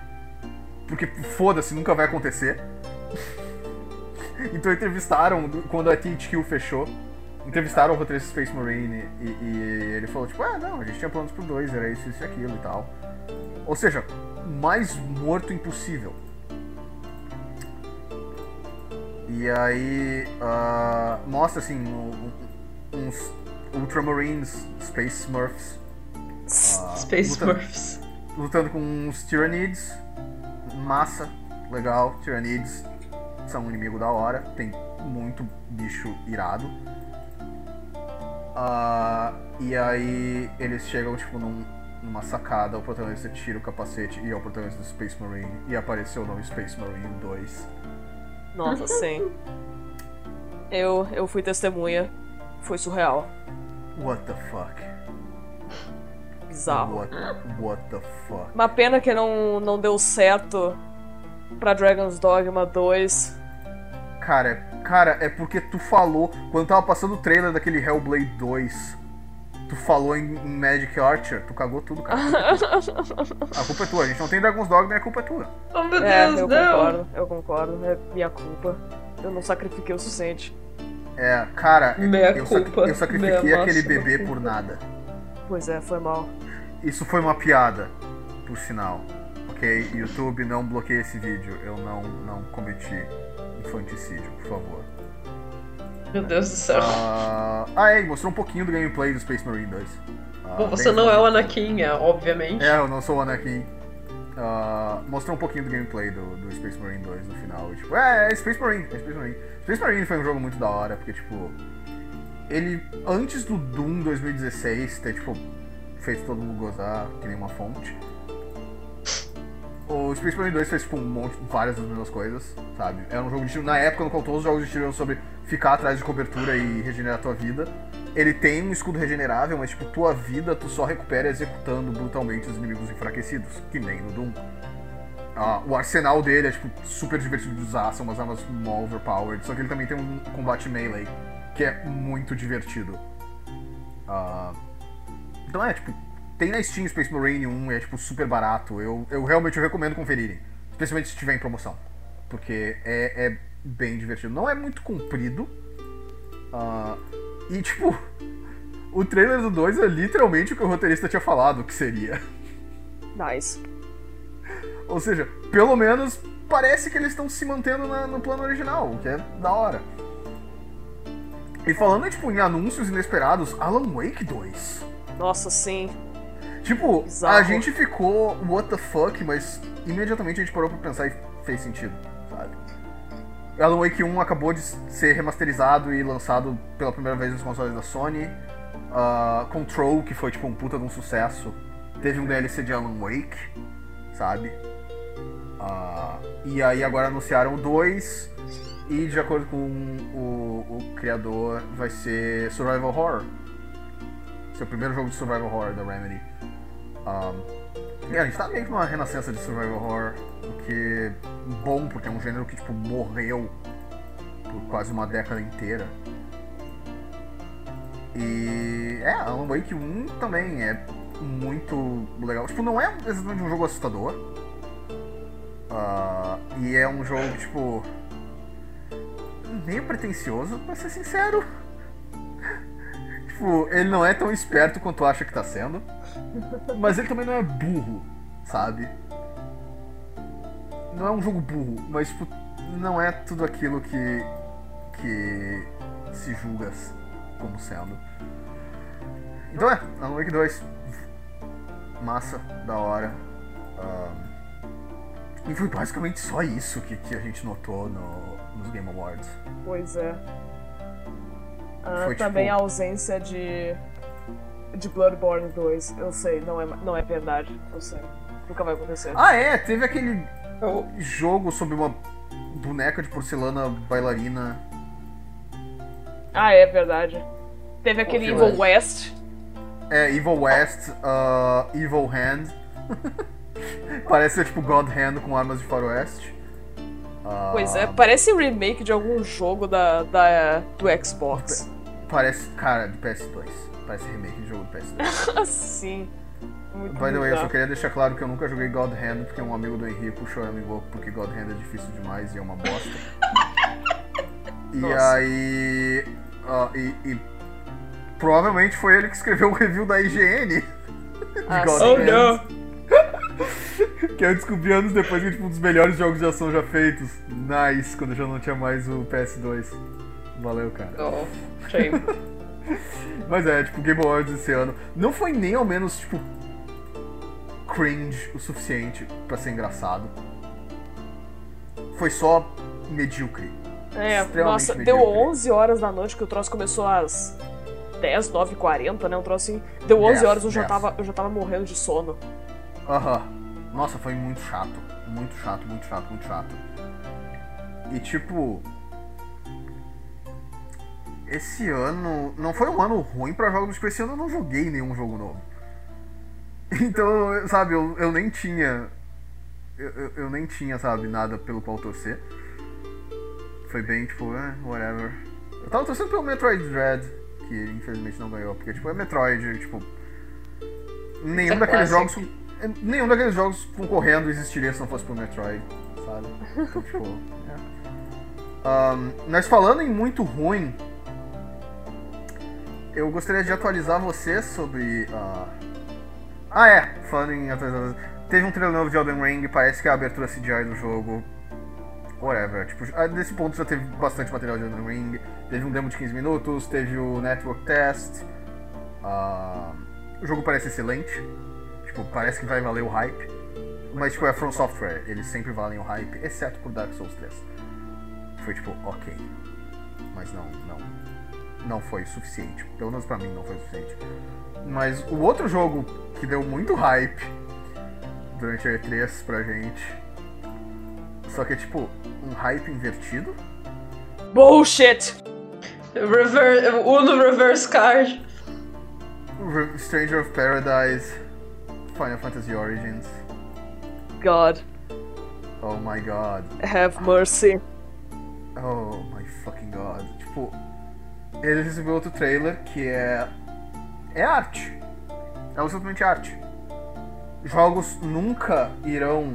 Speaker 1: Porque foda-se, nunca vai acontecer. então entrevistaram, quando a THQ fechou, entrevistaram o roteirista Space Marine e, e ele falou, tipo, ah, não, a gente tinha planos pro dois, era isso, isso e aquilo e tal. Ou seja, mais morto impossível. E aí ah, mostra assim um- uns Ultramarines, Space Smurfs. ah,
Speaker 2: Space
Speaker 1: lutando-
Speaker 2: Smurfs.
Speaker 1: lutando com uns Tyranids. Massa, legal. Tyranids são um inimigo da hora. Tem muito bicho irado. Ah, e aí eles chegam tipo num- numa sacada, o protagonista tira o capacete e é o protagonista do Space Marine. E apareceu o nome Space Marine 2.
Speaker 3: Nossa, sim. Eu, eu fui testemunha. Foi surreal.
Speaker 1: What the fuck?
Speaker 3: Bizarro.
Speaker 1: What, what the fuck?
Speaker 3: Uma pena que não, não deu certo pra Dragon's Dogma 2.
Speaker 1: Cara, cara, é porque tu falou, quando tava passando o trailer daquele Hellblade 2, tu falou em, Magic Archer, tu cagou tudo, cara. A culpa é tua, a gente não tem Dragon's Dogma e a culpa é tua.
Speaker 2: Oh meu
Speaker 3: É,
Speaker 2: Deus,
Speaker 3: eu
Speaker 2: não.
Speaker 3: concordo, eu concordo. É minha culpa. Eu não sacrifiquei o suficiente.
Speaker 1: É, cara,
Speaker 2: Meia
Speaker 1: eu, sac-
Speaker 2: culpa,
Speaker 1: eu sacrifiquei aquele bebê por nada.
Speaker 3: Pois é, foi mal.
Speaker 1: Isso foi uma piada, por sinal. Ok? YouTube, não bloqueie esse vídeo. Eu não, não cometi infanticídio, por favor.
Speaker 2: Meu Deus do céu.
Speaker 1: Ah, ah, é, mostrou um pouquinho do gameplay do Space Marine 2. Ah,
Speaker 2: Bom, você não é o. Anakin, é, obviamente.
Speaker 1: É, eu não sou o Anakin. Ah, mostrou um pouquinho do gameplay do, do Space Marine 2 no final. E, tipo, é, é Space Marine, é Space Marine. Space Marine foi um jogo muito da hora, porque, tipo, ele, antes do Doom 2016 ter, tipo, feito todo mundo gozar, que nem uma fonte, o Space Marine 2 fez, tipo, um monte, várias das mesmas coisas, sabe? Era um jogo de tiro, na época no qual todos os jogos de tiro eram sobre ficar atrás de cobertura e regenerar a tua vida. Ele tem um escudo regenerável, mas, tipo, tua vida tu só recupera executando brutalmente os inimigos enfraquecidos, que nem no Doom. Ah, o arsenal dele é, tipo, super divertido de usar, são umas armas mó overpowered, só que ele também tem um combate melee, que é muito divertido. Ah, então é, tipo, tem na Steam Space Marine 1, é, tipo, super barato, eu, eu realmente recomendo conferirem, especialmente se estiver em promoção, porque é, é bem divertido. Não é muito comprido, ah, e, tipo, o trailer do 2 é literalmente o que o roteirista tinha falado que seria.
Speaker 3: Nice.
Speaker 1: Ou seja, pelo menos parece que eles estão se mantendo na- no plano original, o que é da hora. E falando tipo, em anúncios inesperados, Alan Wake 2.
Speaker 3: Nossa, sim.
Speaker 1: Tipo,
Speaker 3: Bizarro.
Speaker 1: a gente ficou what the fuck, mas imediatamente a gente parou pra pensar e fez sentido, sabe? Alan Wake 1 acabou de ser remasterizado e lançado pela primeira vez nos consoles da Sony. Ah, Control, que foi tipo um puta de um sucesso, teve um DLC de Alan Wake, sabe? Uh, e aí agora anunciaram o 2 e de acordo com o, o criador vai ser Survival Horror. O primeiro jogo de Survival Horror da Remedy. Um, e a gente tá meio que numa renascença de Survival Horror, o que é bom, porque é um gênero que tipo, morreu por quase uma década inteira. E é, Alan Wake 1 também é muito legal. Tipo, não é exatamente um jogo assustador. Uh, e é um jogo, tipo. meio pretencioso, pra ser sincero. Tipo, ele não é tão esperto quanto acha que tá sendo. Mas ele também não é burro, sabe? Não é um jogo burro, mas tipo, não é tudo aquilo que. que se julga como sendo. Então é, Alan Wake 2. Massa, da hora. Um, e foi basicamente só isso que, que a gente notou no, nos Game Awards.
Speaker 3: Pois é. Ah, foi, também tipo... a ausência de. de Bloodborne 2. Eu sei, não é, não é verdade. Eu sei. Nunca vai acontecer.
Speaker 1: Ah, é? Teve aquele jogo sobre uma boneca de porcelana bailarina.
Speaker 3: Ah, é verdade. Teve aquele Evil West.
Speaker 1: É, Evil West, uh, Evil Hand. parece tipo God Hand com armas de faroeste.
Speaker 3: Uh, pois é, parece remake de algum jogo da, da, do Xbox.
Speaker 1: Parece, cara, do PS2. Parece remake de jogo do PS2.
Speaker 3: Sim.
Speaker 1: Muito By the way, eu só queria deixar claro que eu nunca joguei God Hand porque um amigo do Henrique puxou me porque God Hand é difícil demais e é uma bosta. e Nossa. aí. Uh, e, e Provavelmente foi ele que escreveu o review da IGN. de
Speaker 2: ah, God oh, não!
Speaker 1: que eu descobri anos depois que é tipo, um dos melhores jogos de ação já feitos. Nice, quando eu já não tinha mais o PS2. Valeu, cara.
Speaker 2: Oh, shame.
Speaker 1: Mas é, tipo, Game Awards esse ano não foi nem ao menos, tipo, cringe o suficiente para ser engraçado. Foi só medíocre.
Speaker 3: É, nossa, medíocre. deu 11 horas da noite que o troço começou às 10, 9 40, né? Um troço assim. Deu 11 10, horas, eu já, tava, eu já tava morrendo de sono.
Speaker 1: Aham. Nossa, foi muito chato. Muito chato, muito chato, muito chato. E tipo. Esse ano. Não foi um ano ruim pra jogos, tipo, esse ano eu não joguei nenhum jogo novo. Então, sabe, eu, eu nem tinha. Eu, eu, eu nem tinha, sabe, nada pelo qual torcer. Foi bem, tipo, eh, whatever. Eu tava torcendo pelo Metroid Dread que infelizmente não ganhou, porque tipo, é Metroid, tipo. Nenhum é daqueles jogos. Nenhum daqueles jogos concorrendo existiria se não fosse pro Metroid, sabe? Então, tipo. É. Um, mas falando em muito ruim, eu gostaria de atualizar você sobre. Uh... Ah, é! Falando em atualização. Teve um trailer novo de Elden Ring, parece que é a abertura CGI do jogo whatever. Tipo, nesse ponto já teve bastante material de Elden Ring. Teve um demo de 15 minutos, teve o Network Test. Uh, o jogo parece excelente. Tipo, parece que vai valer o hype. Mas, tipo, é From Software. Eles sempre valem o hype, exceto por Dark Souls 3. Foi, tipo, ok. Mas não, não. Não foi suficiente. Pelo menos pra mim não foi suficiente. Mas o outro jogo que deu muito hype durante a E3 pra gente só que é tipo um hype invertido.
Speaker 3: Bullshit!
Speaker 2: Rever Uno Reverse Card.
Speaker 1: Stranger of Paradise. Final Fantasy Origins.
Speaker 3: God.
Speaker 1: Oh my god.
Speaker 3: Have mercy.
Speaker 1: Oh my fucking god. Tipo, ele recebeu outro trailer que é. É arte. É absolutamente arte. Jogos nunca irão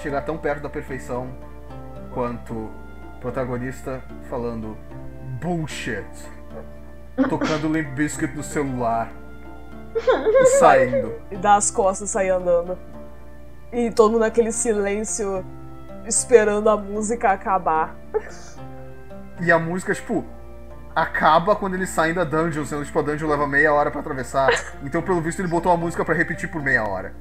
Speaker 1: chegar tão perto da perfeição quanto protagonista falando bullshit, tocando Limp Biscuit no celular e saindo.
Speaker 3: E dá as costas e sair andando. E todo mundo naquele silêncio esperando a música acabar.
Speaker 1: E a música, tipo, acaba quando eles saem da dungeon, sendo tipo a dungeon leva meia hora para atravessar. Então, pelo visto, ele botou a música para repetir por meia hora.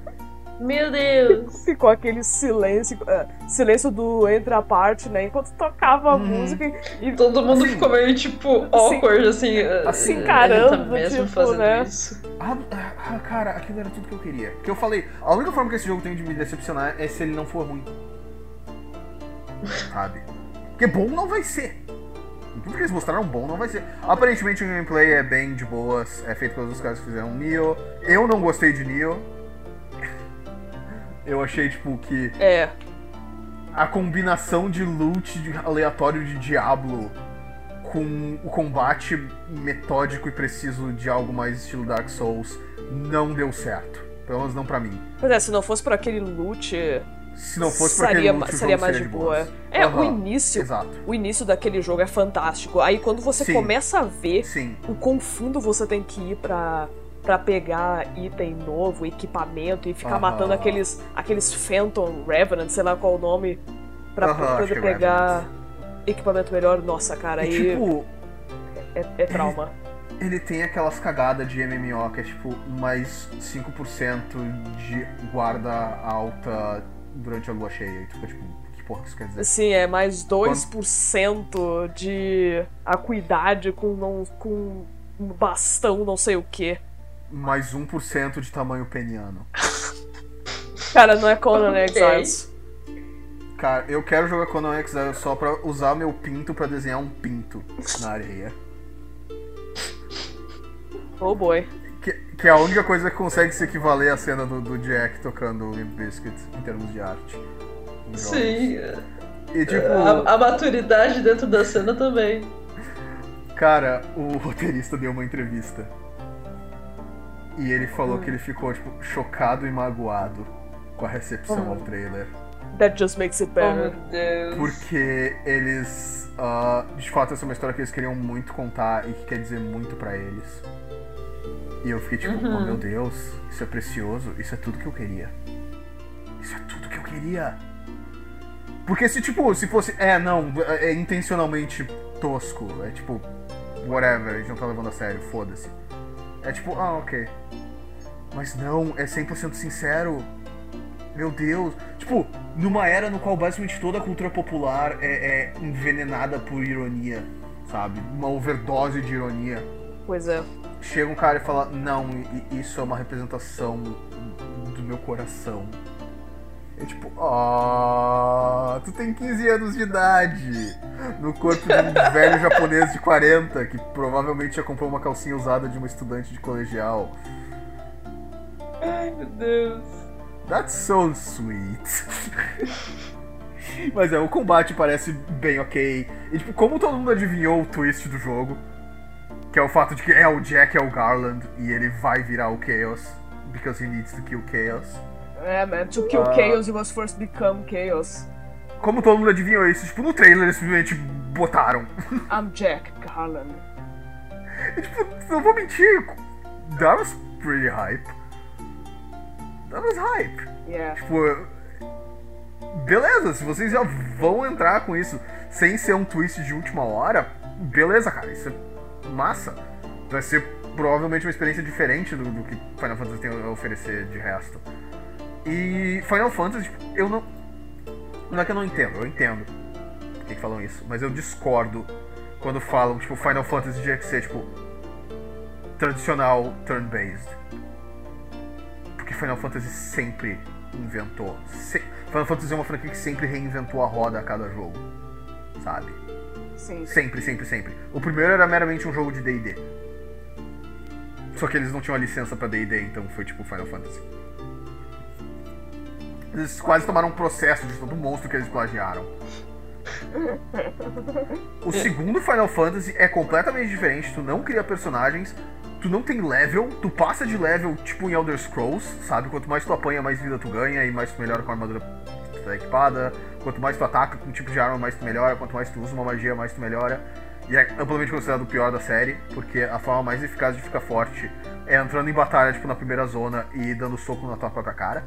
Speaker 2: Meu Deus!
Speaker 3: Ficou aquele silêncio, uh, silêncio do entre a parte, né? Enquanto tocava a uhum. música
Speaker 2: e todo mundo assim, ficou meio tipo awkward, assim,
Speaker 3: assim, assim encarando, tá mesmo tipo,
Speaker 2: fazendo
Speaker 3: né?
Speaker 2: Isso.
Speaker 1: A, a, ah, cara, aquilo era tudo que eu queria. Porque eu falei, a única forma que esse jogo tem de me decepcionar é se ele não for ruim. Sabe? Porque bom não vai ser. Tudo que eles mostraram bom não vai ser. Aparentemente o gameplay é bem de boas, é feito pelos caras que fizeram Nioh. Eu não gostei de Nioh. Eu achei, tipo, que
Speaker 3: É.
Speaker 1: a combinação de loot aleatório de Diablo com o combate metódico e preciso de algo mais estilo Dark Souls não deu certo. Pelo menos não pra mim.
Speaker 3: Pois é, se não fosse por aquele loot,
Speaker 1: Se não fosse pra
Speaker 3: seria,
Speaker 1: o
Speaker 3: seria mais
Speaker 1: seria
Speaker 3: de boa.
Speaker 1: boas.
Speaker 3: É, o
Speaker 1: Aham,
Speaker 3: início.
Speaker 1: Exato.
Speaker 3: O início daquele jogo é fantástico. Aí quando você
Speaker 1: Sim.
Speaker 3: começa a ver
Speaker 1: Sim.
Speaker 3: o quão fundo você tem que ir pra, pra pegar item novo, equipamento e ficar
Speaker 1: Aham.
Speaker 3: matando aqueles, aqueles Phantom Revenant, sei lá qual o nome, pra
Speaker 1: acho
Speaker 3: poder
Speaker 1: é
Speaker 3: pegar equipamento melhor. Nossa, cara, aí
Speaker 1: tipo,
Speaker 3: é, é trauma.
Speaker 1: ele tem aquelas cagadas de MMO que é tipo mais 5% de guarda alta durante a lua cheia. E tu fica tipo, que porra que isso quer dizer?
Speaker 3: Sim, é mais 2% de acuidade com, não, com um bastão, não sei o que.
Speaker 1: Mais 1% de tamanho peniano.
Speaker 3: Cara, não é Conan
Speaker 2: Ok.
Speaker 3: Exiles.
Speaker 1: Cara, eu quero jogar Conan Exile só pra usar meu pinto pra desenhar um pinto na areia.
Speaker 3: Oh boy.
Speaker 1: Que, que é a única coisa que consegue se equivaler à cena do, do Jack tocando Limp Bizkit em termos de arte.
Speaker 2: Sim.
Speaker 1: E tipo,
Speaker 2: A, a maturidade dentro da cena também.
Speaker 1: cara, o roteirista deu uma entrevista. E ele falou que ele ficou, tipo, chocado e magoado com a recepção ao trailer.
Speaker 3: That just makes it
Speaker 2: Oh meu
Speaker 3: better.
Speaker 2: Deus.
Speaker 1: Porque eles. ah, de fato, essa é uma história que eles queriam muito contar e que quer dizer muito pra eles. E eu fiquei tipo,
Speaker 2: Uhum.
Speaker 1: oh meu Deus, isso é precioso, isso é tudo que eu queria. Isso é tudo que eu queria. Porque se, tipo, se fosse. É, não, é intencionalmente tosco. É tipo, whatever, a gente não tá levando a sério, foda-se. É tipo, ah, ok. Mas não, é 100% sincero. Meu Deus. Tipo, numa era no qual basicamente toda a cultura popular é, é envenenada por ironia, sabe? Uma overdose de ironia.
Speaker 3: Pois é.
Speaker 1: Chega um cara e fala, não, isso é uma representação do meu coração. É tipo, ah, tu tem 15 anos de idade, no corpo de um velho japonês de 40, que provavelmente já comprou uma calcinha usada de uma estudante de colegial.
Speaker 2: Ai, meu Deus.
Speaker 1: That's so sweet. Mas é, o combate parece bem ok. E tipo, como todo mundo adivinhou o twist do jogo, que é o fato de que é o Jack é o Garland e ele vai virar o Chaos, because he needs to kill Chaos.
Speaker 3: É, man. To kill
Speaker 1: Ah.
Speaker 3: chaos, you must first become chaos.
Speaker 1: Como todo mundo adivinhou isso, tipo, no trailer eles simplesmente botaram.
Speaker 3: I'm Jack Garland.
Speaker 1: E, tipo, não vou mentir, that was pretty hype. That was hype.
Speaker 3: Yeah.
Speaker 1: Tipo, beleza, se vocês já vão entrar com isso sem ser um twist de última hora, beleza, cara, isso é massa. Vai ser provavelmente uma experiência diferente do, do que Final Fantasy tem a oferecer de resto. E Final Fantasy, tipo, eu não. Não é que eu não entendo, eu entendo por que falam isso, mas eu discordo quando falam, tipo, Final Fantasy tinha que ser, tipo, tradicional turn-based. Porque Final Fantasy sempre inventou. se- Final Fantasy é uma franquia que sempre reinventou a roda a cada jogo. Sabe?
Speaker 3: Sim.
Speaker 1: Sempre, sempre, sempre. O primeiro era meramente um jogo de DD. Só que eles não tinham a licença pra DD, então foi tipo Final Fantasy. Eles quase tomaram um processo de todo monstro que eles plagiaram. O segundo Final Fantasy é completamente diferente, tu não cria personagens, tu não tem level, tu passa de level tipo em Elder Scrolls, sabe? Quanto mais tu apanha, mais vida tu ganha e mais tu melhora com a armadura tá equipada. Quanto mais tu ataca com um tipo de arma, mais tu melhora. Quanto mais tu usa uma magia, mais tu melhora. E é amplamente considerado o pior da série, porque a forma mais eficaz de ficar forte é entrando em batalha, tipo, na primeira zona e dando soco na tua própria cara.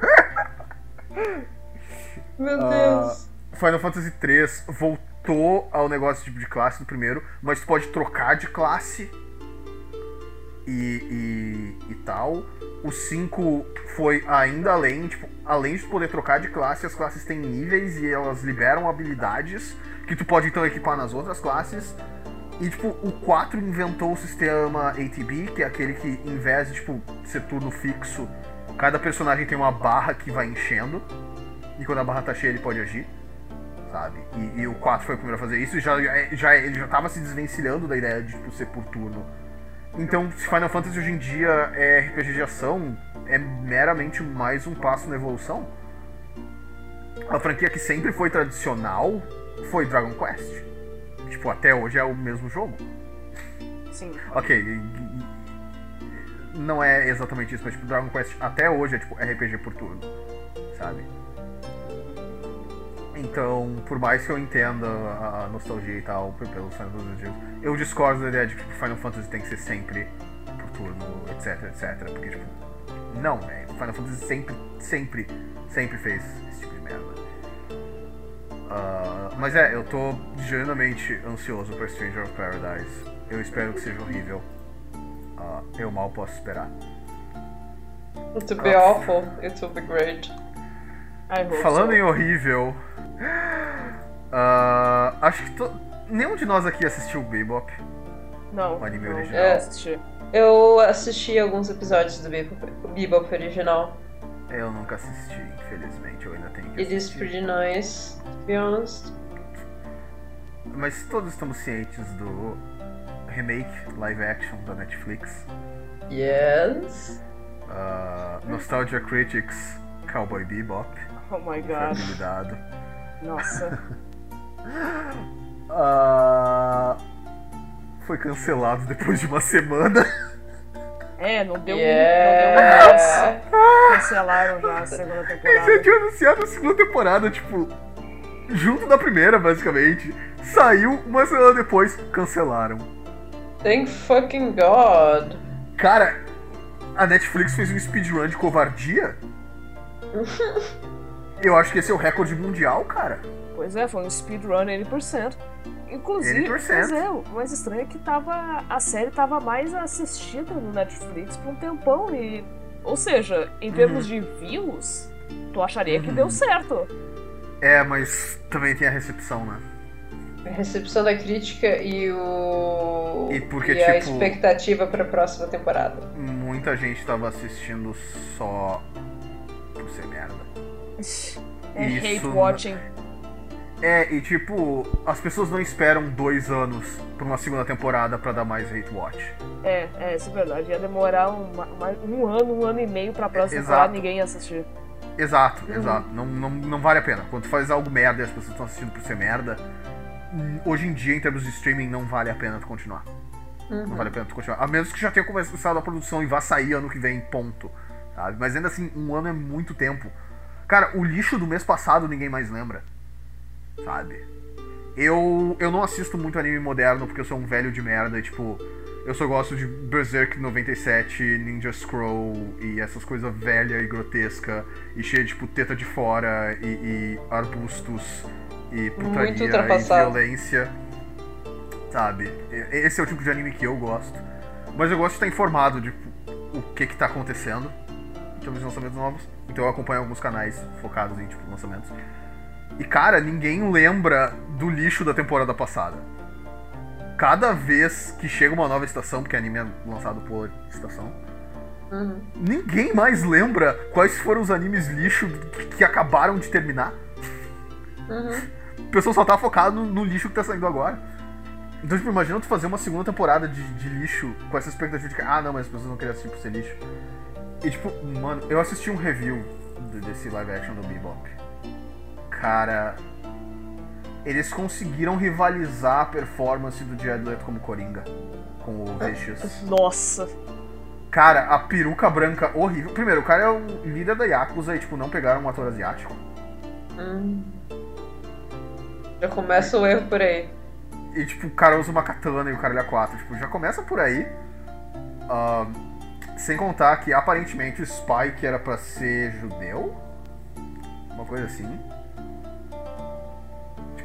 Speaker 2: Meu
Speaker 1: Ah,
Speaker 2: Deus.
Speaker 1: Final Fantasy 3 voltou ao negócio tipo de classe do primeiro, mas tu pode trocar de classe e, e, e tal. O 5 foi ainda além, tipo, além de tu poder trocar de classe, as classes têm níveis e elas liberam habilidades que tu pode então equipar nas outras classes. E, tipo, o 4 inventou o sistema ATB, que é aquele que, em vez de, tipo, ser turno fixo, cada personagem tem uma barra que vai enchendo. E quando a barra tá cheia, ele pode agir. Sabe? E, e o 4 foi o primeiro a fazer isso. E já, já, ele já tava se desvencilhando da ideia de, tipo, ser por turno. Então, se Final Fantasy hoje em dia é RPG de ação, é meramente mais um passo na evolução. A franquia que sempre foi tradicional foi Dragon Quest. Tipo, até hoje é o mesmo jogo.
Speaker 3: Sim.
Speaker 1: Ok, não é exatamente isso, mas tipo, Dragon Quest até hoje é tipo RPG por turno, sabe? Então, por mais que eu entenda a nostalgia e tal pelos Final Fantasy, eu discordo da ideia de que tipo, Final Fantasy tem que ser sempre por turno, etc, etc. Porque, tipo, não, velho. Final Fantasy sempre, sempre, sempre fez esse tipo de merda. Uh, mas é, eu tô genuinamente ansioso pra Stranger of Paradise. Eu espero que seja horrível. Uh, eu mal posso esperar.
Speaker 2: Will be awful, it will be great.
Speaker 1: Falando so. em horrível, uh, acho que to... nenhum de nós aqui assistiu Bebop.
Speaker 3: Não.
Speaker 1: O anime
Speaker 3: não.
Speaker 1: original.
Speaker 3: Eu assisti.
Speaker 2: Eu assisti alguns episódios do Bebop, original.
Speaker 1: Eu nunca assisti, infelizmente. Eu ainda tenho que
Speaker 2: It
Speaker 1: assistir.
Speaker 2: is pretty nice, to be honest.
Speaker 1: Mas todos estamos cientes do remake live action da Netflix.
Speaker 2: Yes.
Speaker 1: Uh, Nostalgia Critics Cowboy Bebop.
Speaker 3: Oh my
Speaker 1: Foi
Speaker 3: god.
Speaker 1: habilitado.
Speaker 3: Nossa.
Speaker 1: Ah, foi cancelado depois de uma semana.
Speaker 3: É, não deu,
Speaker 2: Yeah.
Speaker 3: não deu um. Cancelaram já a segunda
Speaker 1: Eles já
Speaker 3: temporada.
Speaker 1: tinham anunciado a segunda temporada, tipo, junto da primeira, basicamente. Saiu, uma semana depois, cancelaram.
Speaker 2: Thank fucking God.
Speaker 1: Cara, a Netflix fez um speedrun de covardia. Eu acho que esse é o recorde mundial, cara.
Speaker 3: Pois é, foi um speedrun 80%. Inclusive,
Speaker 1: 80%.
Speaker 3: pois é, o mais estranho é que tava, a série tava mais assistida no Netflix por um tempão e... Ou seja, em termos de views, tu acharia que
Speaker 1: Uhum.
Speaker 3: deu certo.
Speaker 1: É, mas também tem a recepção, né?
Speaker 2: A recepção da crítica e o.
Speaker 1: E porque,
Speaker 2: a
Speaker 1: tipo-
Speaker 2: expectativa pra próxima temporada.
Speaker 1: Muita gente tava assistindo só por ser merda.
Speaker 3: É
Speaker 1: Isso
Speaker 3: hate watching.
Speaker 1: É, e tipo, as pessoas não esperam dois anos pra uma segunda temporada pra dar mais hate watch.
Speaker 3: É, é, isso é verdade. Ia demorar uma- uma- um ano, um ano e meio pra próxima
Speaker 1: É,
Speaker 3: temporada
Speaker 1: exato.
Speaker 3: ninguém ia assistir.
Speaker 1: Exato,
Speaker 3: Uhum.
Speaker 1: exato. Não, não, não vale a pena. Quando tu faz algo merda e as pessoas estão assistindo por ser merda, hoje em dia, em termos de streaming, não vale a pena tu continuar. Não vale a pena tu continuar. A menos que já tenha começado a produção e vá sair ano que vem, ponto. Sabe? Mas ainda assim, um ano é muito tempo. Cara, o lixo do mês passado ninguém mais lembra. Sabe? Eu, eu não assisto muito anime moderno porque eu sou um velho de merda e, tipo, eu só gosto de Berserk 97, Ninja Scroll e essas coisas velha e grotesca e cheia de, tipo, teta de fora e, e arbustos e putaria e violência. Sabe? Esse é o tipo de anime que eu gosto. Mas eu gosto de estar informado de o que que tá acontecendo em termos de lançamentos novos. Então eu acompanho alguns canais focados em, tipo, lançamentos. E, cara, ninguém lembra do lixo da temporada passada. Cada vez que chega uma nova estação, porque anime é lançado por estação,
Speaker 2: Uhum.
Speaker 1: ninguém mais lembra quais foram os animes lixo que, que acabaram de terminar.
Speaker 2: Uhum.
Speaker 1: O pessoal só tá focado no, no lixo que tá saindo agora. Então, tipo, imagina tu fazer uma segunda temporada de, de lixo com essa expectativa de que, ah, não, mas as pessoas não queriam assistir por ser lixo. E, tipo, mano, eu assisti um review de- desse live action do Bebop. Cara, eles conseguiram rivalizar a performance do Jared Leto como Coringa, com o Vicious.
Speaker 3: Nossa.
Speaker 1: Cara, a peruca branca horrível. Primeiro, o cara é o líder da Yakuza e, tipo, não pegaram um ator asiático.
Speaker 2: Hum. Já começa o erro por aí.
Speaker 1: E tipo, o cara usa uma katana e o cara é 4. Tipo, já começa por aí. Ahn, sem contar que aparentemente o Spike era pra ser judeu. Uma coisa assim.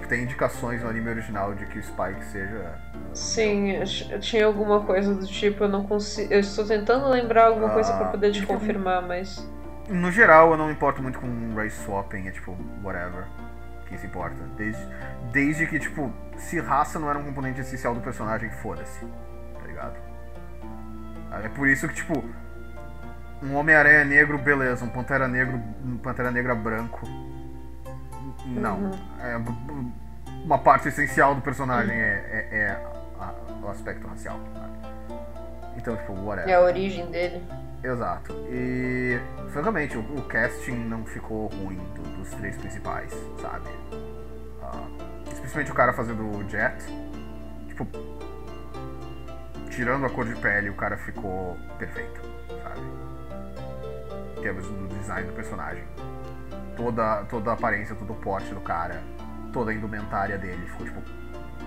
Speaker 1: Tem indicações no anime original de que o Spike seja.
Speaker 2: Sim, eu ch- eu tinha alguma coisa do tipo, eu não consigo. Eu estou tentando lembrar alguma coisa pra
Speaker 1: Ah,
Speaker 2: poder te
Speaker 1: tipo-
Speaker 2: confirmar, mas.
Speaker 1: No geral, eu não importo muito com race swapping, é tipo, whatever. Que quem se importa. Desde, desde que, tipo, se raça não era um componente essencial do personagem, foda-se. Tá ligado? É por isso que, tipo, um Homem-Aranha negro, beleza. Um Pantera Negro, um Pantera Negra branco. Não. Uhum. É, uma parte essencial do personagem é, é, é a, o aspecto racial. Então, tipo, whatever.
Speaker 2: É a origem dele.
Speaker 1: Exato. E, francamente, o, o casting não ficou ruim do, dos três principais, sabe? Uh, especialmente o cara fazendo o Jet. Tipo, tirando a cor de pele, o cara ficou perfeito, sabe? Em termos do design do personagem. Toda, toda a aparência, todo o porte do cara, toda a indumentária dele ficou, tipo,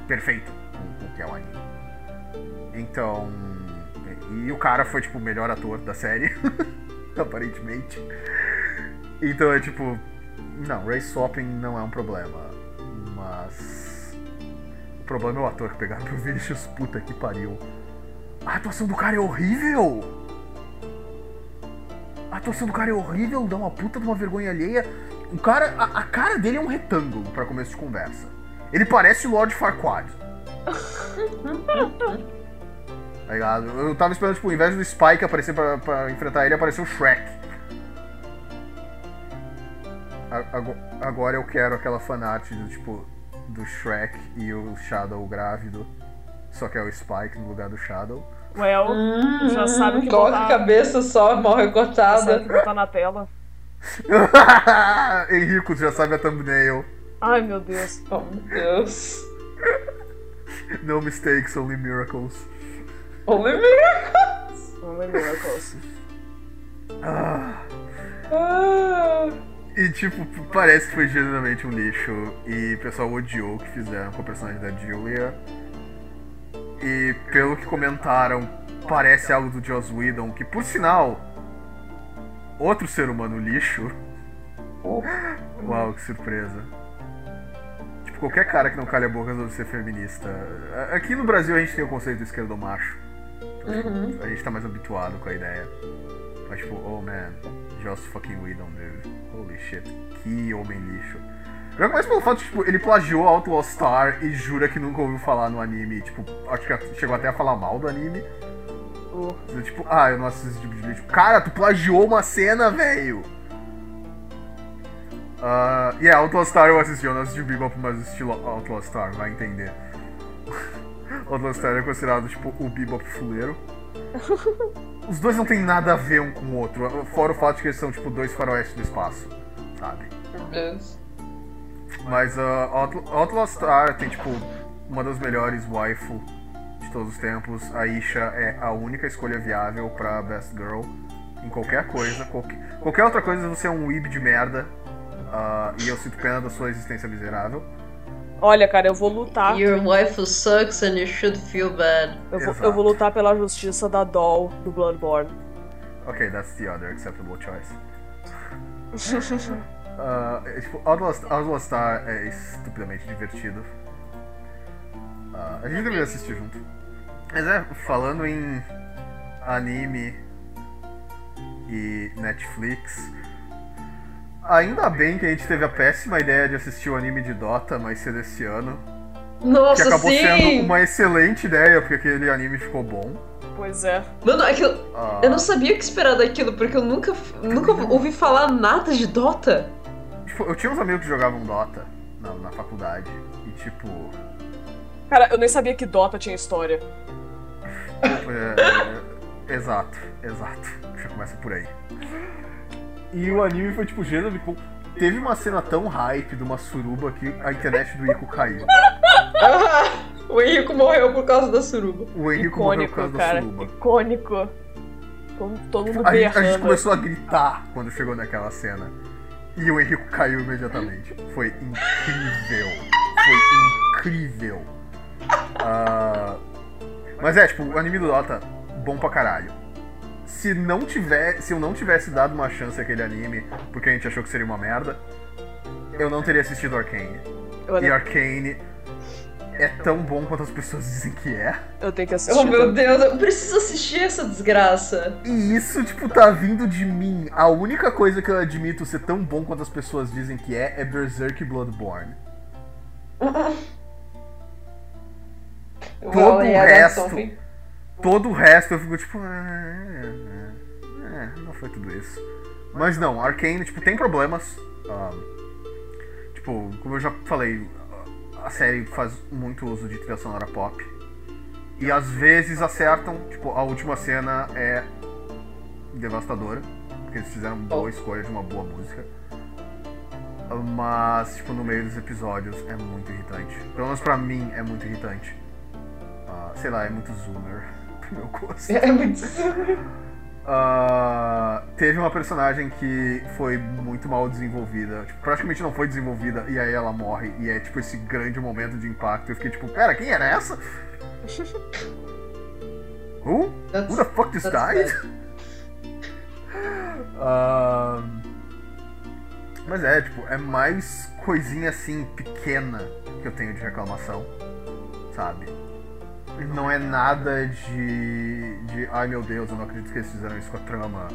Speaker 1: perfeito com o que é o anime. Então. E o cara foi, tipo, o melhor ator da série, aparentemente. Então é tipo. Não, race swapping não é um problema. Mas. O problema é o ator que pegaram pro Vinicius, puta que pariu. A atuação do cara é horrível! A atuação do cara é horrível, dá uma puta de uma vergonha alheia. O cara. A, a cara dele é um retângulo para começo de conversa. Ele parece o Lord Farquaad. tá ligado? Eu tava esperando, tipo, ao invés do Spike aparecer pra, pra enfrentar ele, apareceu o Shrek. Agora eu quero aquela fanart do tipo do Shrek e o Shadow grávido. Só que é o Spike no lugar do Shadow.
Speaker 3: Well, hum, já sabe que
Speaker 2: Coloca botar... a cabeça só, mal recortada. Já
Speaker 3: sabe que botar na tela.
Speaker 1: Henrico já sabe a thumbnail.
Speaker 3: Ai meu Deus.
Speaker 2: Oh meu Deus.
Speaker 1: No mistakes, only miracles.
Speaker 2: Only miracles.
Speaker 3: Only miracles.
Speaker 1: Ah. Ah. E tipo, parece que foi genuinamente um lixo. E o pessoal odiou o que fizeram com a personagem da Julia. E pelo que comentaram, parece algo do Joss Whedon, que por sinal, outro ser humano lixo. Oh. Uau, que surpresa. Tipo, qualquer cara que não calha a boca resolve ser feminista. Aqui no Brasil a gente tem o conceito do esquerdo macho. Uhum. A gente tá mais habituado com a ideia. Mas tipo, oh man, Joss fucking Whedon, dude. Holy shit. Que homem lixo. Eu começo pelo fato de, tipo, ele plagiou Outlaw Star e jura que nunca ouviu falar no anime. Tipo, acho que chegou até a falar mal do anime. Oh. Tipo, ah, eu não assisto esse tipo de vídeo. Cara, tu plagiou uma cena, velho! Uh, e yeah, Outlaw Star eu assisti, eu não assisti Bebop, mas estilo Outlaw Star, vai entender. Outlaw Star é considerado, tipo, o Bebop fuleiro. Os dois não tem nada a ver um com o outro, fora o fato de que eles são, tipo, dois faroestes do espaço, sabe?
Speaker 2: Deus.
Speaker 1: Mas uh, Outlaw Star tem, tipo, uma das melhores waifu de todos os tempos. A Isha é a única escolha viável pra Best Girl em qualquer coisa. Qualquer, qualquer outra coisa você é um weeb de merda. Uh, e eu sinto pena da sua existência miserável.
Speaker 3: Olha, cara, eu vou lutar.
Speaker 2: Your wife sucks and you should feel bad.
Speaker 3: Eu vou, eu vou lutar pela justiça da doll do Bloodborne.
Speaker 1: Ok, that's the other acceptable choice. uh, tipo, Outlaw Star é estupidamente divertido. Uh, a gente deveria assistir junto. Mas é, falando em anime e Netflix, Ainda bem que a gente teve a péssima ideia de assistir o anime de Dota mais cedo esse ano.
Speaker 2: Nossa,
Speaker 1: que acabou
Speaker 2: sim.
Speaker 1: sendo uma excelente ideia, porque aquele anime ficou bom.
Speaker 3: Pois é.
Speaker 2: Mano, aquilo, ah. eu não sabia o que esperar daquilo, porque eu nunca, nunca ouvi falar nada de Dota.
Speaker 1: Tipo, eu tinha uns amigos que jogavam Dota na, na faculdade, e tipo.
Speaker 3: Cara, eu nem sabia que Dota tinha história.
Speaker 1: É, é, exato, exato. Já começa por aí. E o anime foi tipo gênero tipo, teve uma cena tão hype de uma suruba que a internet do Ico caiu.
Speaker 2: o Henrico morreu por causa da suruba.
Speaker 1: O Henrico morreu por causa cara, da suruba.
Speaker 3: Icônico. Todo mundo
Speaker 1: a, gente, a gente começou a gritar quando chegou naquela cena. E o Henrico caiu imediatamente. Foi incrível. Foi incrível. Uh, mas é, tipo, o anime do Dota, bom pra caralho se não tiver, se eu não tivesse dado uma chance àquele anime, porque a gente achou que seria uma merda, eu não teria assistido Arcane. E Arcane é tão bom quanto as pessoas dizem que é.
Speaker 3: Eu tenho que assistir.
Speaker 2: Oh meu
Speaker 3: também.
Speaker 2: Deus, eu preciso assistir essa desgraça.
Speaker 1: E isso, tipo, tá vindo de mim. A única coisa que eu admito ser tão bom quanto as pessoas dizem que é é Berserk Bloodborne. Todo o
Speaker 2: yeah, that's
Speaker 1: resto. Todo o resto eu fico tipo. "Ah, É, é, é, não foi tudo isso. Mas não, Arcane, tipo, tem problemas. Ah, tipo, como eu já falei, a série faz muito uso de trilha sonora pop. E às vezes acertam, tipo, a última cena é devastadora. Porque eles fizeram boa escolha de uma boa música. Mas, tipo, no meio dos episódios é muito irritante. Pelo menos pra mim é muito irritante. Ah, sei lá, é muito zoomer pro meu gosto.
Speaker 2: É muito.
Speaker 1: Ah, teve uma personagem que foi muito mal desenvolvida. Tipo, praticamente não foi desenvolvida e aí ela morre. E é tipo esse grande momento de impacto. Eu fiquei tipo, pera, quem era essa? Who?
Speaker 2: That's-
Speaker 1: Who the fuck this
Speaker 2: that's
Speaker 1: died? Ah, mas é, tipo, é mais coisinha assim pequena que eu tenho de reclamação, sabe? Não é nada de. de ai meu Deus, eu não acredito que eles fizeram isso com a trama.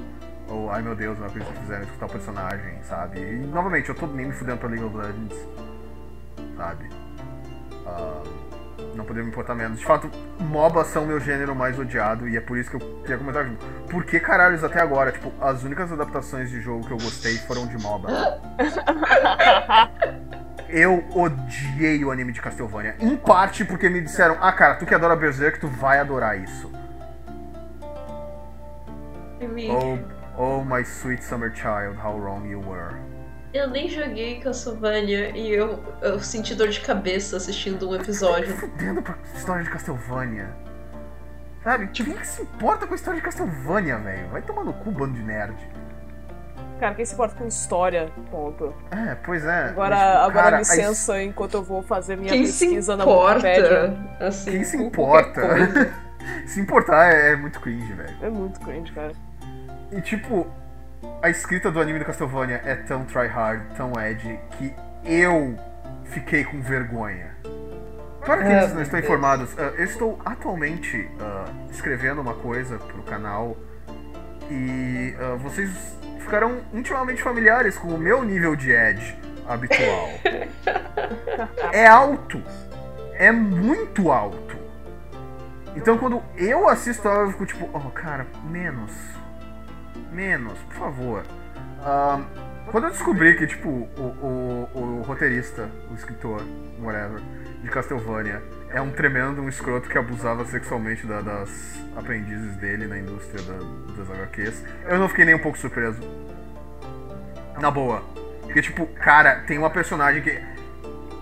Speaker 1: Ou ai meu Deus, eu não acredito que fizeram isso com tal personagem, sabe? E novamente, eu tô nem me fudendo pra League of Legends, sabe? Ah, não poderia me importar menos. De fato, MOBA são meu gênero mais odiado e é por isso que eu queria comentar. Por que caralhos até agora? Tipo, as únicas adaptações de jogo que eu gostei foram de MOBA. Eu odiei o anime de Castlevania. Em parte porque me disseram, ah cara, tu que adora Berserk, tu vai adorar isso. Oh, oh my sweet summer child, how wrong you were.
Speaker 2: Eu nem joguei Castlevania e eu, eu senti dor de cabeça assistindo um episódio.
Speaker 1: Fudendo pra história de Castlevania. Sabe, quem que se importa com a história de Castlevania, velho? Vai tomar no cu, bando de nerd.
Speaker 3: Cara, quem se importa com história? Ponto.
Speaker 1: É, pois é.
Speaker 3: Agora,
Speaker 1: Mas, tipo,
Speaker 3: agora
Speaker 1: cara, a
Speaker 3: licença enquanto eu vou fazer minha
Speaker 2: Quem
Speaker 3: pesquisa na Wikipedia.
Speaker 2: importa? Assim,
Speaker 1: Quem se importa? se importar é, é muito cringe, velho.
Speaker 3: É muito cringe, cara.
Speaker 1: E tipo, a escrita do anime do Castlevania é tão tryhard, tão edgy, que eu fiquei com vergonha. Para aqueles que não
Speaker 2: meu
Speaker 1: estão
Speaker 2: Deus.
Speaker 1: informados, ah, eu estou atualmente ah, escrevendo uma coisa pro canal e ah, vocês ficarão intimamente familiares com o meu nível de edge habitual. é alto. É muito alto. Então quando eu assisto ela, eu fico tipo, oh cara, menos. Menos, por favor. Quando eu descobri que, tipo, o, o, o roteirista, o escritor, whatever, de Castlevania é um tremendo um escroto que abusava sexualmente da- das aprendizes dele na indústria da- das HQs, eu não fiquei nem um pouco surpreso. Na boa. Porque, tipo, cara, tem uma personagem que.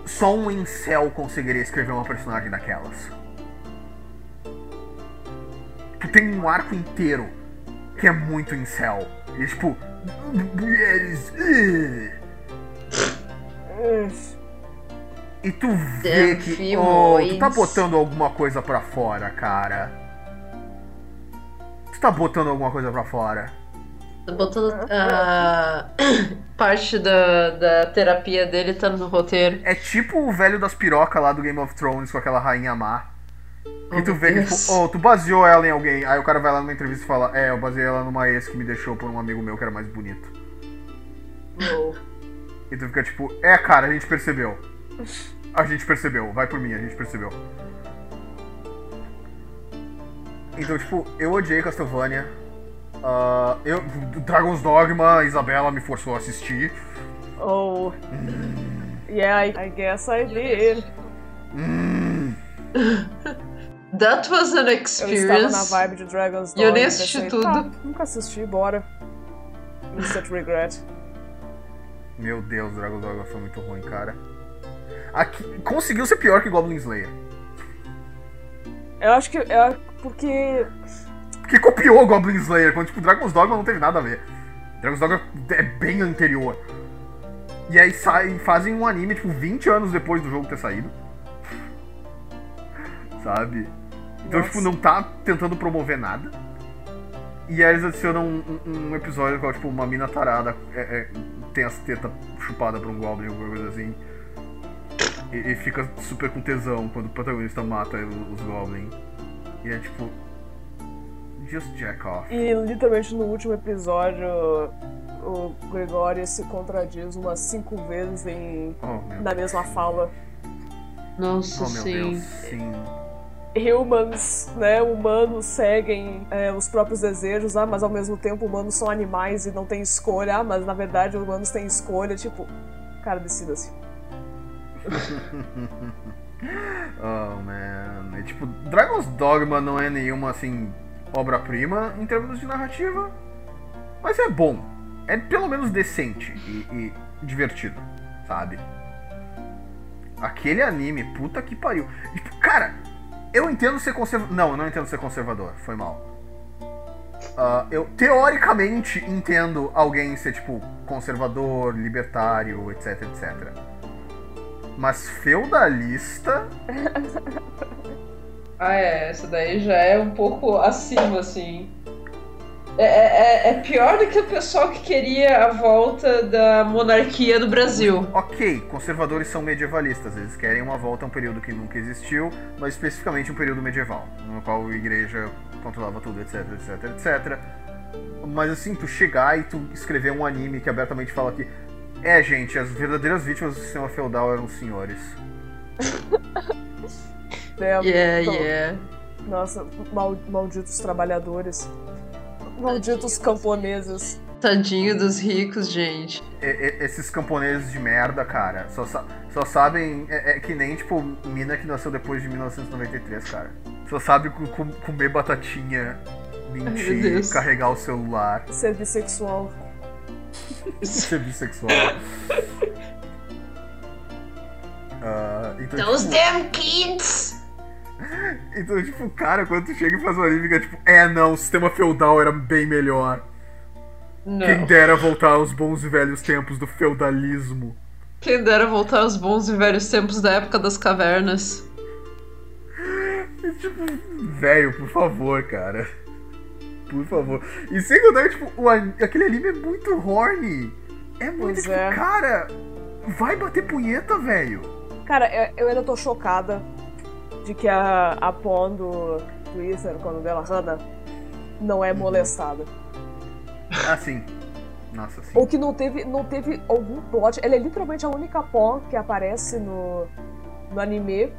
Speaker 1: Só um incel conseguiria escrever uma personagem daquelas. Tu tem um arco inteiro que é muito incel. E tipo. Mulheres. E tu vê que. Oh, tu tá botando alguma coisa pra fora, cara. Tu tá botando alguma coisa pra fora.
Speaker 2: Tô Botando a parte da, da terapia dele tá no roteiro.
Speaker 1: É tipo o velho das pirocas lá do Game of Thrones com aquela rainha má.
Speaker 2: Oh,
Speaker 1: E tu vê que, tipo, oh, tu baseou ela em alguém. Aí o cara vai lá numa entrevista e fala: É, eu baseei ela numa ex que me deixou por um amigo meu que era mais bonito.
Speaker 2: Oh.
Speaker 1: E tu fica tipo: É, cara, a gente percebeu. A gente percebeu, vai por mim, a gente percebeu. Então, tipo, eu odiei Castlevania. Ah, eu, Dragon's Dogma, a Isabela me forçou a assistir.
Speaker 3: Oh. Yeah, I, I guess I did.
Speaker 1: Hum,
Speaker 2: That was an
Speaker 3: Eu estava na
Speaker 2: experience.
Speaker 3: vibe de Dragon's
Speaker 2: E eu nem assisti
Speaker 3: pensei,
Speaker 2: tudo.
Speaker 3: "Tá, nunca assisti, bora. Instant regret.
Speaker 1: meu Deus, Dragon's Dogma foi muito ruim, cara. Aqui, conseguiu ser pior que Goblin Slayer.
Speaker 3: Eu acho que é porque.
Speaker 1: Porque copiou Goblin Slayer, quando tipo, Dragon's Dogma não teve nada a ver. Dragon's Dogma é bem anterior. E aí sai, fazem um anime, tipo, 20 anos depois do jogo ter saído. Sabe? Então,
Speaker 3: Nossa.
Speaker 1: tipo, não tá tentando promover nada. E aí eles adicionam um, um- um episódio com, tipo, uma mina tarada é, é, tem as tetas chupadas por um Goblin ou alguma coisa assim. E, e fica super com tesão quando o protagonista mata os Goblins. E é tipo. Just jack off.
Speaker 3: E literalmente no último episódio o Gregório se contradiz umas cinco vezes em,
Speaker 1: Oh,
Speaker 3: na mesma fala.
Speaker 2: Nossa,
Speaker 1: Oh, meu
Speaker 2: sim.
Speaker 1: Deus, sim.
Speaker 3: Humans, né, humanos seguem é, os próprios desejos, ah, mas ao mesmo tempo humanos são animais e não têm escolha, ah, mas na verdade humanos têm escolha, tipo, cara, decida-se.
Speaker 1: Oh, man. É tipo, Dragon's Dogma não é nenhuma, assim, obra-prima em termos de narrativa, mas é bom. É pelo menos decente e, e divertido, sabe? Aquele anime, puta que pariu. Tipo, cara, eu entendo ser conservador. Não, eu não entendo ser conservador, foi mal. Ah, eu teoricamente entendo alguém ser, tipo, conservador, libertário, etc, etc. Mas feudalista.
Speaker 2: Ah, é, essa daí já é um pouco acima, assim. É, é, é pior do que o pessoal que queria a volta da monarquia do Brasil.
Speaker 1: Ok, conservadores são medievalistas, eles querem uma volta a um período que nunca existiu, mas especificamente um período medieval, no qual a igreja controlava tudo, etc, etc, etc. Mas assim, tu chegar e tu escrever um anime que abertamente fala que é, gente, as verdadeiras vítimas do sistema feudal eram os senhores.
Speaker 3: Né?
Speaker 2: Yeah,
Speaker 3: Então,
Speaker 2: yeah.
Speaker 3: Nossa, mal- malditos trabalhadores. Malditos camponeses.
Speaker 2: Tadinho dos ricos, gente.
Speaker 1: E- e- esses camponeses de merda, cara, só, só sabem. É, é que nem, tipo, mina que nasceu depois de 1993, cara. Só sabe co- co- comer batatinha, mentir, carregar o celular.
Speaker 3: Ser bissexual.
Speaker 1: ser bissexual. Ah, então,
Speaker 2: Those
Speaker 1: tipo,
Speaker 2: damn kids!
Speaker 1: então, tipo, cara, quando tu chega e faz uma anime, fica tipo, é não, o sistema feudal era bem melhor. Quem
Speaker 2: Não.
Speaker 1: dera voltar aos bons e velhos tempos do feudalismo.
Speaker 2: Quem dera voltar aos bons e velhos tempos da época das cavernas.
Speaker 1: E, tipo, velho, por favor, cara. Por favor. E sem contar, tipo, o aquele anime é muito horny. É muito,
Speaker 3: Pois
Speaker 1: tipo,
Speaker 3: é.
Speaker 1: cara, vai bater punheta, velho.
Speaker 3: Cara, eu, eu ainda tô chocada de que a, a Pon do Twitter, quando dela, Hannah, não é molestada.
Speaker 1: Ah, sim. Nossa, sim.
Speaker 3: Ou que não teve, não teve algum plot. Ela é literalmente a única Pon que aparece no, no anime.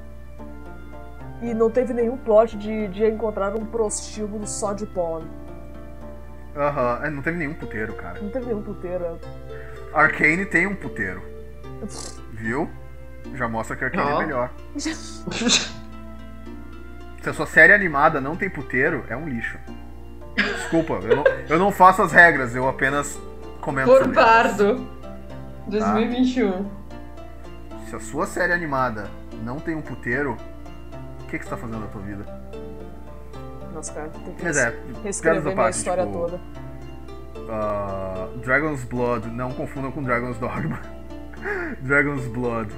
Speaker 3: E não teve nenhum plot de, de encontrar um prostíbulo só de Pon.
Speaker 1: Aham, é, não teve nenhum puteiro, cara.
Speaker 3: Não teve nenhum puteiro.
Speaker 1: Arcane tem um puteiro, viu? Já mostra que Arcane
Speaker 2: Ó.
Speaker 1: é melhor. Se a sua série animada não tem puteiro, é um lixo. Desculpa, eu não, eu não faço as regras, eu apenas comento
Speaker 2: Por
Speaker 1: sobre elas.
Speaker 2: bardo. 2021.
Speaker 1: Se a sua série animada não tem um puteiro, o que, que você tá fazendo na tua vida?
Speaker 3: Nossa, cara, tem que
Speaker 1: Mas é,
Speaker 3: reescrever minha
Speaker 1: parte,
Speaker 3: história
Speaker 1: tipo,
Speaker 3: toda.
Speaker 1: ah, Dragon's Blood, não confundam com Dragon's Dogma. Dragon's Blood,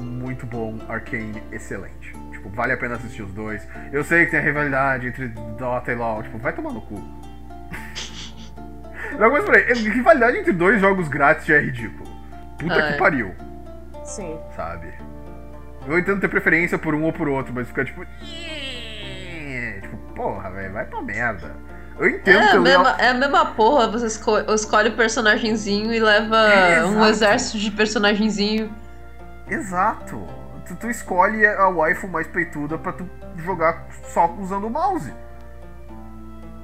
Speaker 1: muito bom. Arcane, excelente. Tipo, vale a pena assistir os dois. Eu sei que tem a rivalidade entre Dota e LoL, tipo, vai tomar no cu. Dragon's Blood, rivalidade entre dois jogos grátis já é ridículo. Puta
Speaker 2: Ah,
Speaker 1: que
Speaker 2: é.
Speaker 1: pariu,
Speaker 3: Sim.
Speaker 1: sabe? Eu entendo ter preferência por um ou por outro, mas fica tipo. Tipo, porra, velho, vai pra merda. Eu entendo
Speaker 2: É a, mesma, é a mesma porra, você esco- escolhe o personagenzinho e leva
Speaker 1: É,
Speaker 2: um exército de personagenzinho.
Speaker 1: Exato. Tu, tu escolhe a waifu mais peituda pra tu jogar só usando o mouse.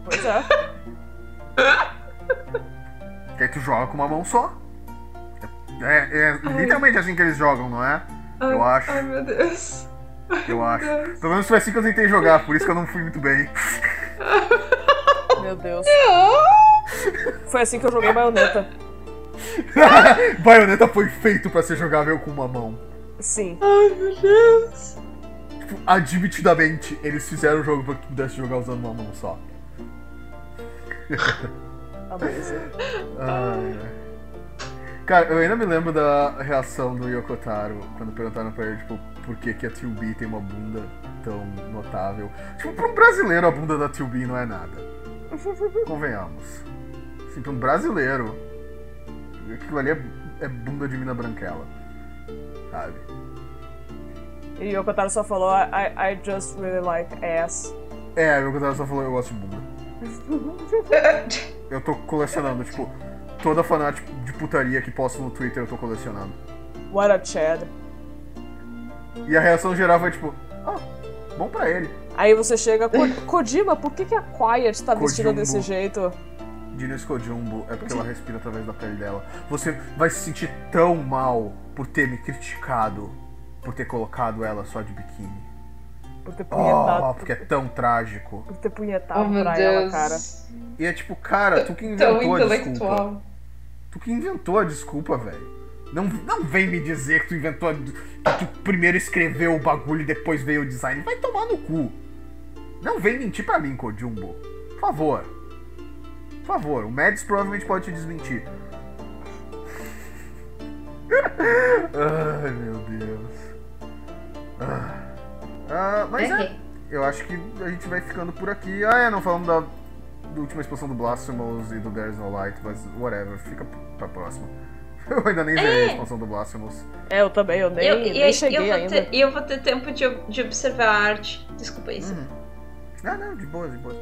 Speaker 3: Pois é.
Speaker 1: Que aí tu joga com uma mão só. É, é literalmente assim que eles jogam, não é? Eu acho.
Speaker 2: Ai, meu Deus.
Speaker 1: Eu acho. Pelo menos foi assim que eu tentei jogar, por isso que eu não fui muito bem.
Speaker 3: Meu Deus. Foi assim que eu joguei baioneta.
Speaker 1: Bayonetta foi feito pra ser jogável com uma mão.
Speaker 3: Sim.
Speaker 2: Ai, meu Deus.
Speaker 1: Tipo, admitidamente, eles fizeram o jogo pra que tu pudesse jogar usando uma mão só.
Speaker 3: Amazing.
Speaker 1: Ai, ai. Cara, eu ainda me lembro da reação do Yokotaro quando perguntaram pra ele, tipo, por que, que a 2B tem uma bunda tão notável. Tipo, pra um brasileiro a bunda da 2B não é nada. Convenhamos. Assim, pra um brasileiro, aquilo ali é, é bunda de mina branquela. Sabe?
Speaker 3: E o Kotaro só falou, I, I just really like ass.
Speaker 1: É, o Kotaro só falou, eu gosto de bunda. Eu tô colecionando, tipo, toda fanática de putaria que posto no Twitter eu tô colecionando.
Speaker 3: What a Chad.
Speaker 1: E a reação geral foi tipo, ah, bom pra ele.
Speaker 3: Aí você chega, "Ko- Kojima, por que, que a Quiet tá vestida desse jeito?
Speaker 1: Dino Kojumbo é porque ela respira através da pele dela. Você vai se sentir tão mal por ter me criticado, por ter colocado ela só de biquíni.
Speaker 3: Por ter punhetado,
Speaker 1: Oh, porque é tão trágico.
Speaker 3: por ter punhetado
Speaker 2: Oh,
Speaker 3: pra ela,
Speaker 2: Deus.
Speaker 3: cara.
Speaker 1: E é tipo, cara, tu que inventou a desculpa. Tu que inventou a desculpa, velho. Não, não vem me dizer que tu inventou a, que tu primeiro escreveu o bagulho e depois veio o design. Vai tomar no cu. Não vem mentir pra mim, Kojumbo. Por favor. Por favor, o Mads provavelmente pode te desmentir. Ai, meu Deus. Ah. Ah, mas é, eu acho que a gente vai ficando por aqui. Ah, é, não falamos da, da última expansão do Blasphemous e do There's No Light, mas whatever, fica pra próxima. Eu ainda nem zerei a expansão do Blasphemous.
Speaker 3: É, eu também, eu nem,
Speaker 2: Eu,
Speaker 3: nem
Speaker 2: e aí,
Speaker 3: cheguei
Speaker 2: eu vou
Speaker 3: ainda.
Speaker 2: ter, e eu vou ter tempo de, de observar a arte. Desculpa isso.
Speaker 1: Uhum. Ah, não, de boas, de boas.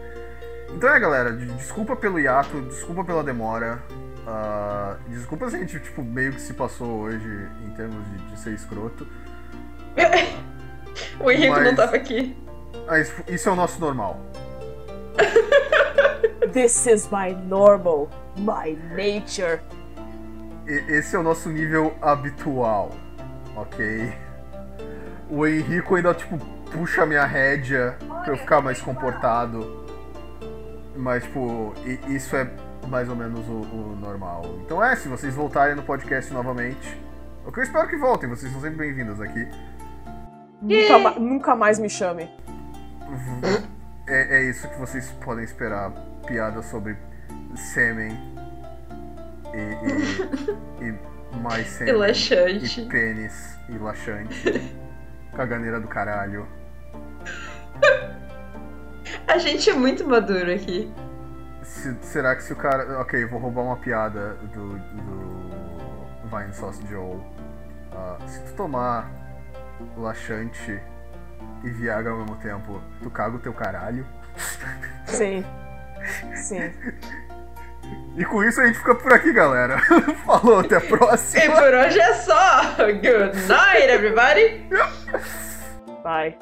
Speaker 1: Então é, galera, de- desculpa pelo hiato, desculpa pela demora. ah, desculpa se a gente, tipo, meio que se passou hoje em termos de, de ser escroto.
Speaker 2: O Henrique não
Speaker 1: Mas-
Speaker 2: tava aqui.
Speaker 1: Mas isso é o nosso normal.
Speaker 3: This is my normal, my nature.
Speaker 1: Esse é o nosso nível habitual, ok? O Henrico ainda, tipo, puxa a minha rédea pra eu ficar mais comportado. Mas, tipo, isso é mais ou menos o, o normal. Então é, se vocês voltarem no podcast novamente. O que eu espero que voltem, vocês são sempre bem-vindas aqui.
Speaker 3: Nunca, ma- nunca mais me chame.
Speaker 1: É, é isso que vocês podem esperar. Piadas sobre sêmen e, e, e mais sêmen.
Speaker 2: E laxante.
Speaker 1: E pênis e laxante. Caganeira do caralho.
Speaker 2: A gente é muito maduro aqui.
Speaker 1: Se- será que se o cara. Ok, vou roubar uma piada do, do Vine Sauce Joe. Ah, se tu tomar laxante e Viagra ao mesmo tempo, tu caga o teu caralho.
Speaker 3: Sim. Sim.
Speaker 1: E com isso a gente fica por aqui, galera. Falou, até a
Speaker 2: E
Speaker 1: próxima.
Speaker 2: por hoje é só. Good night, everybody.
Speaker 3: Bye.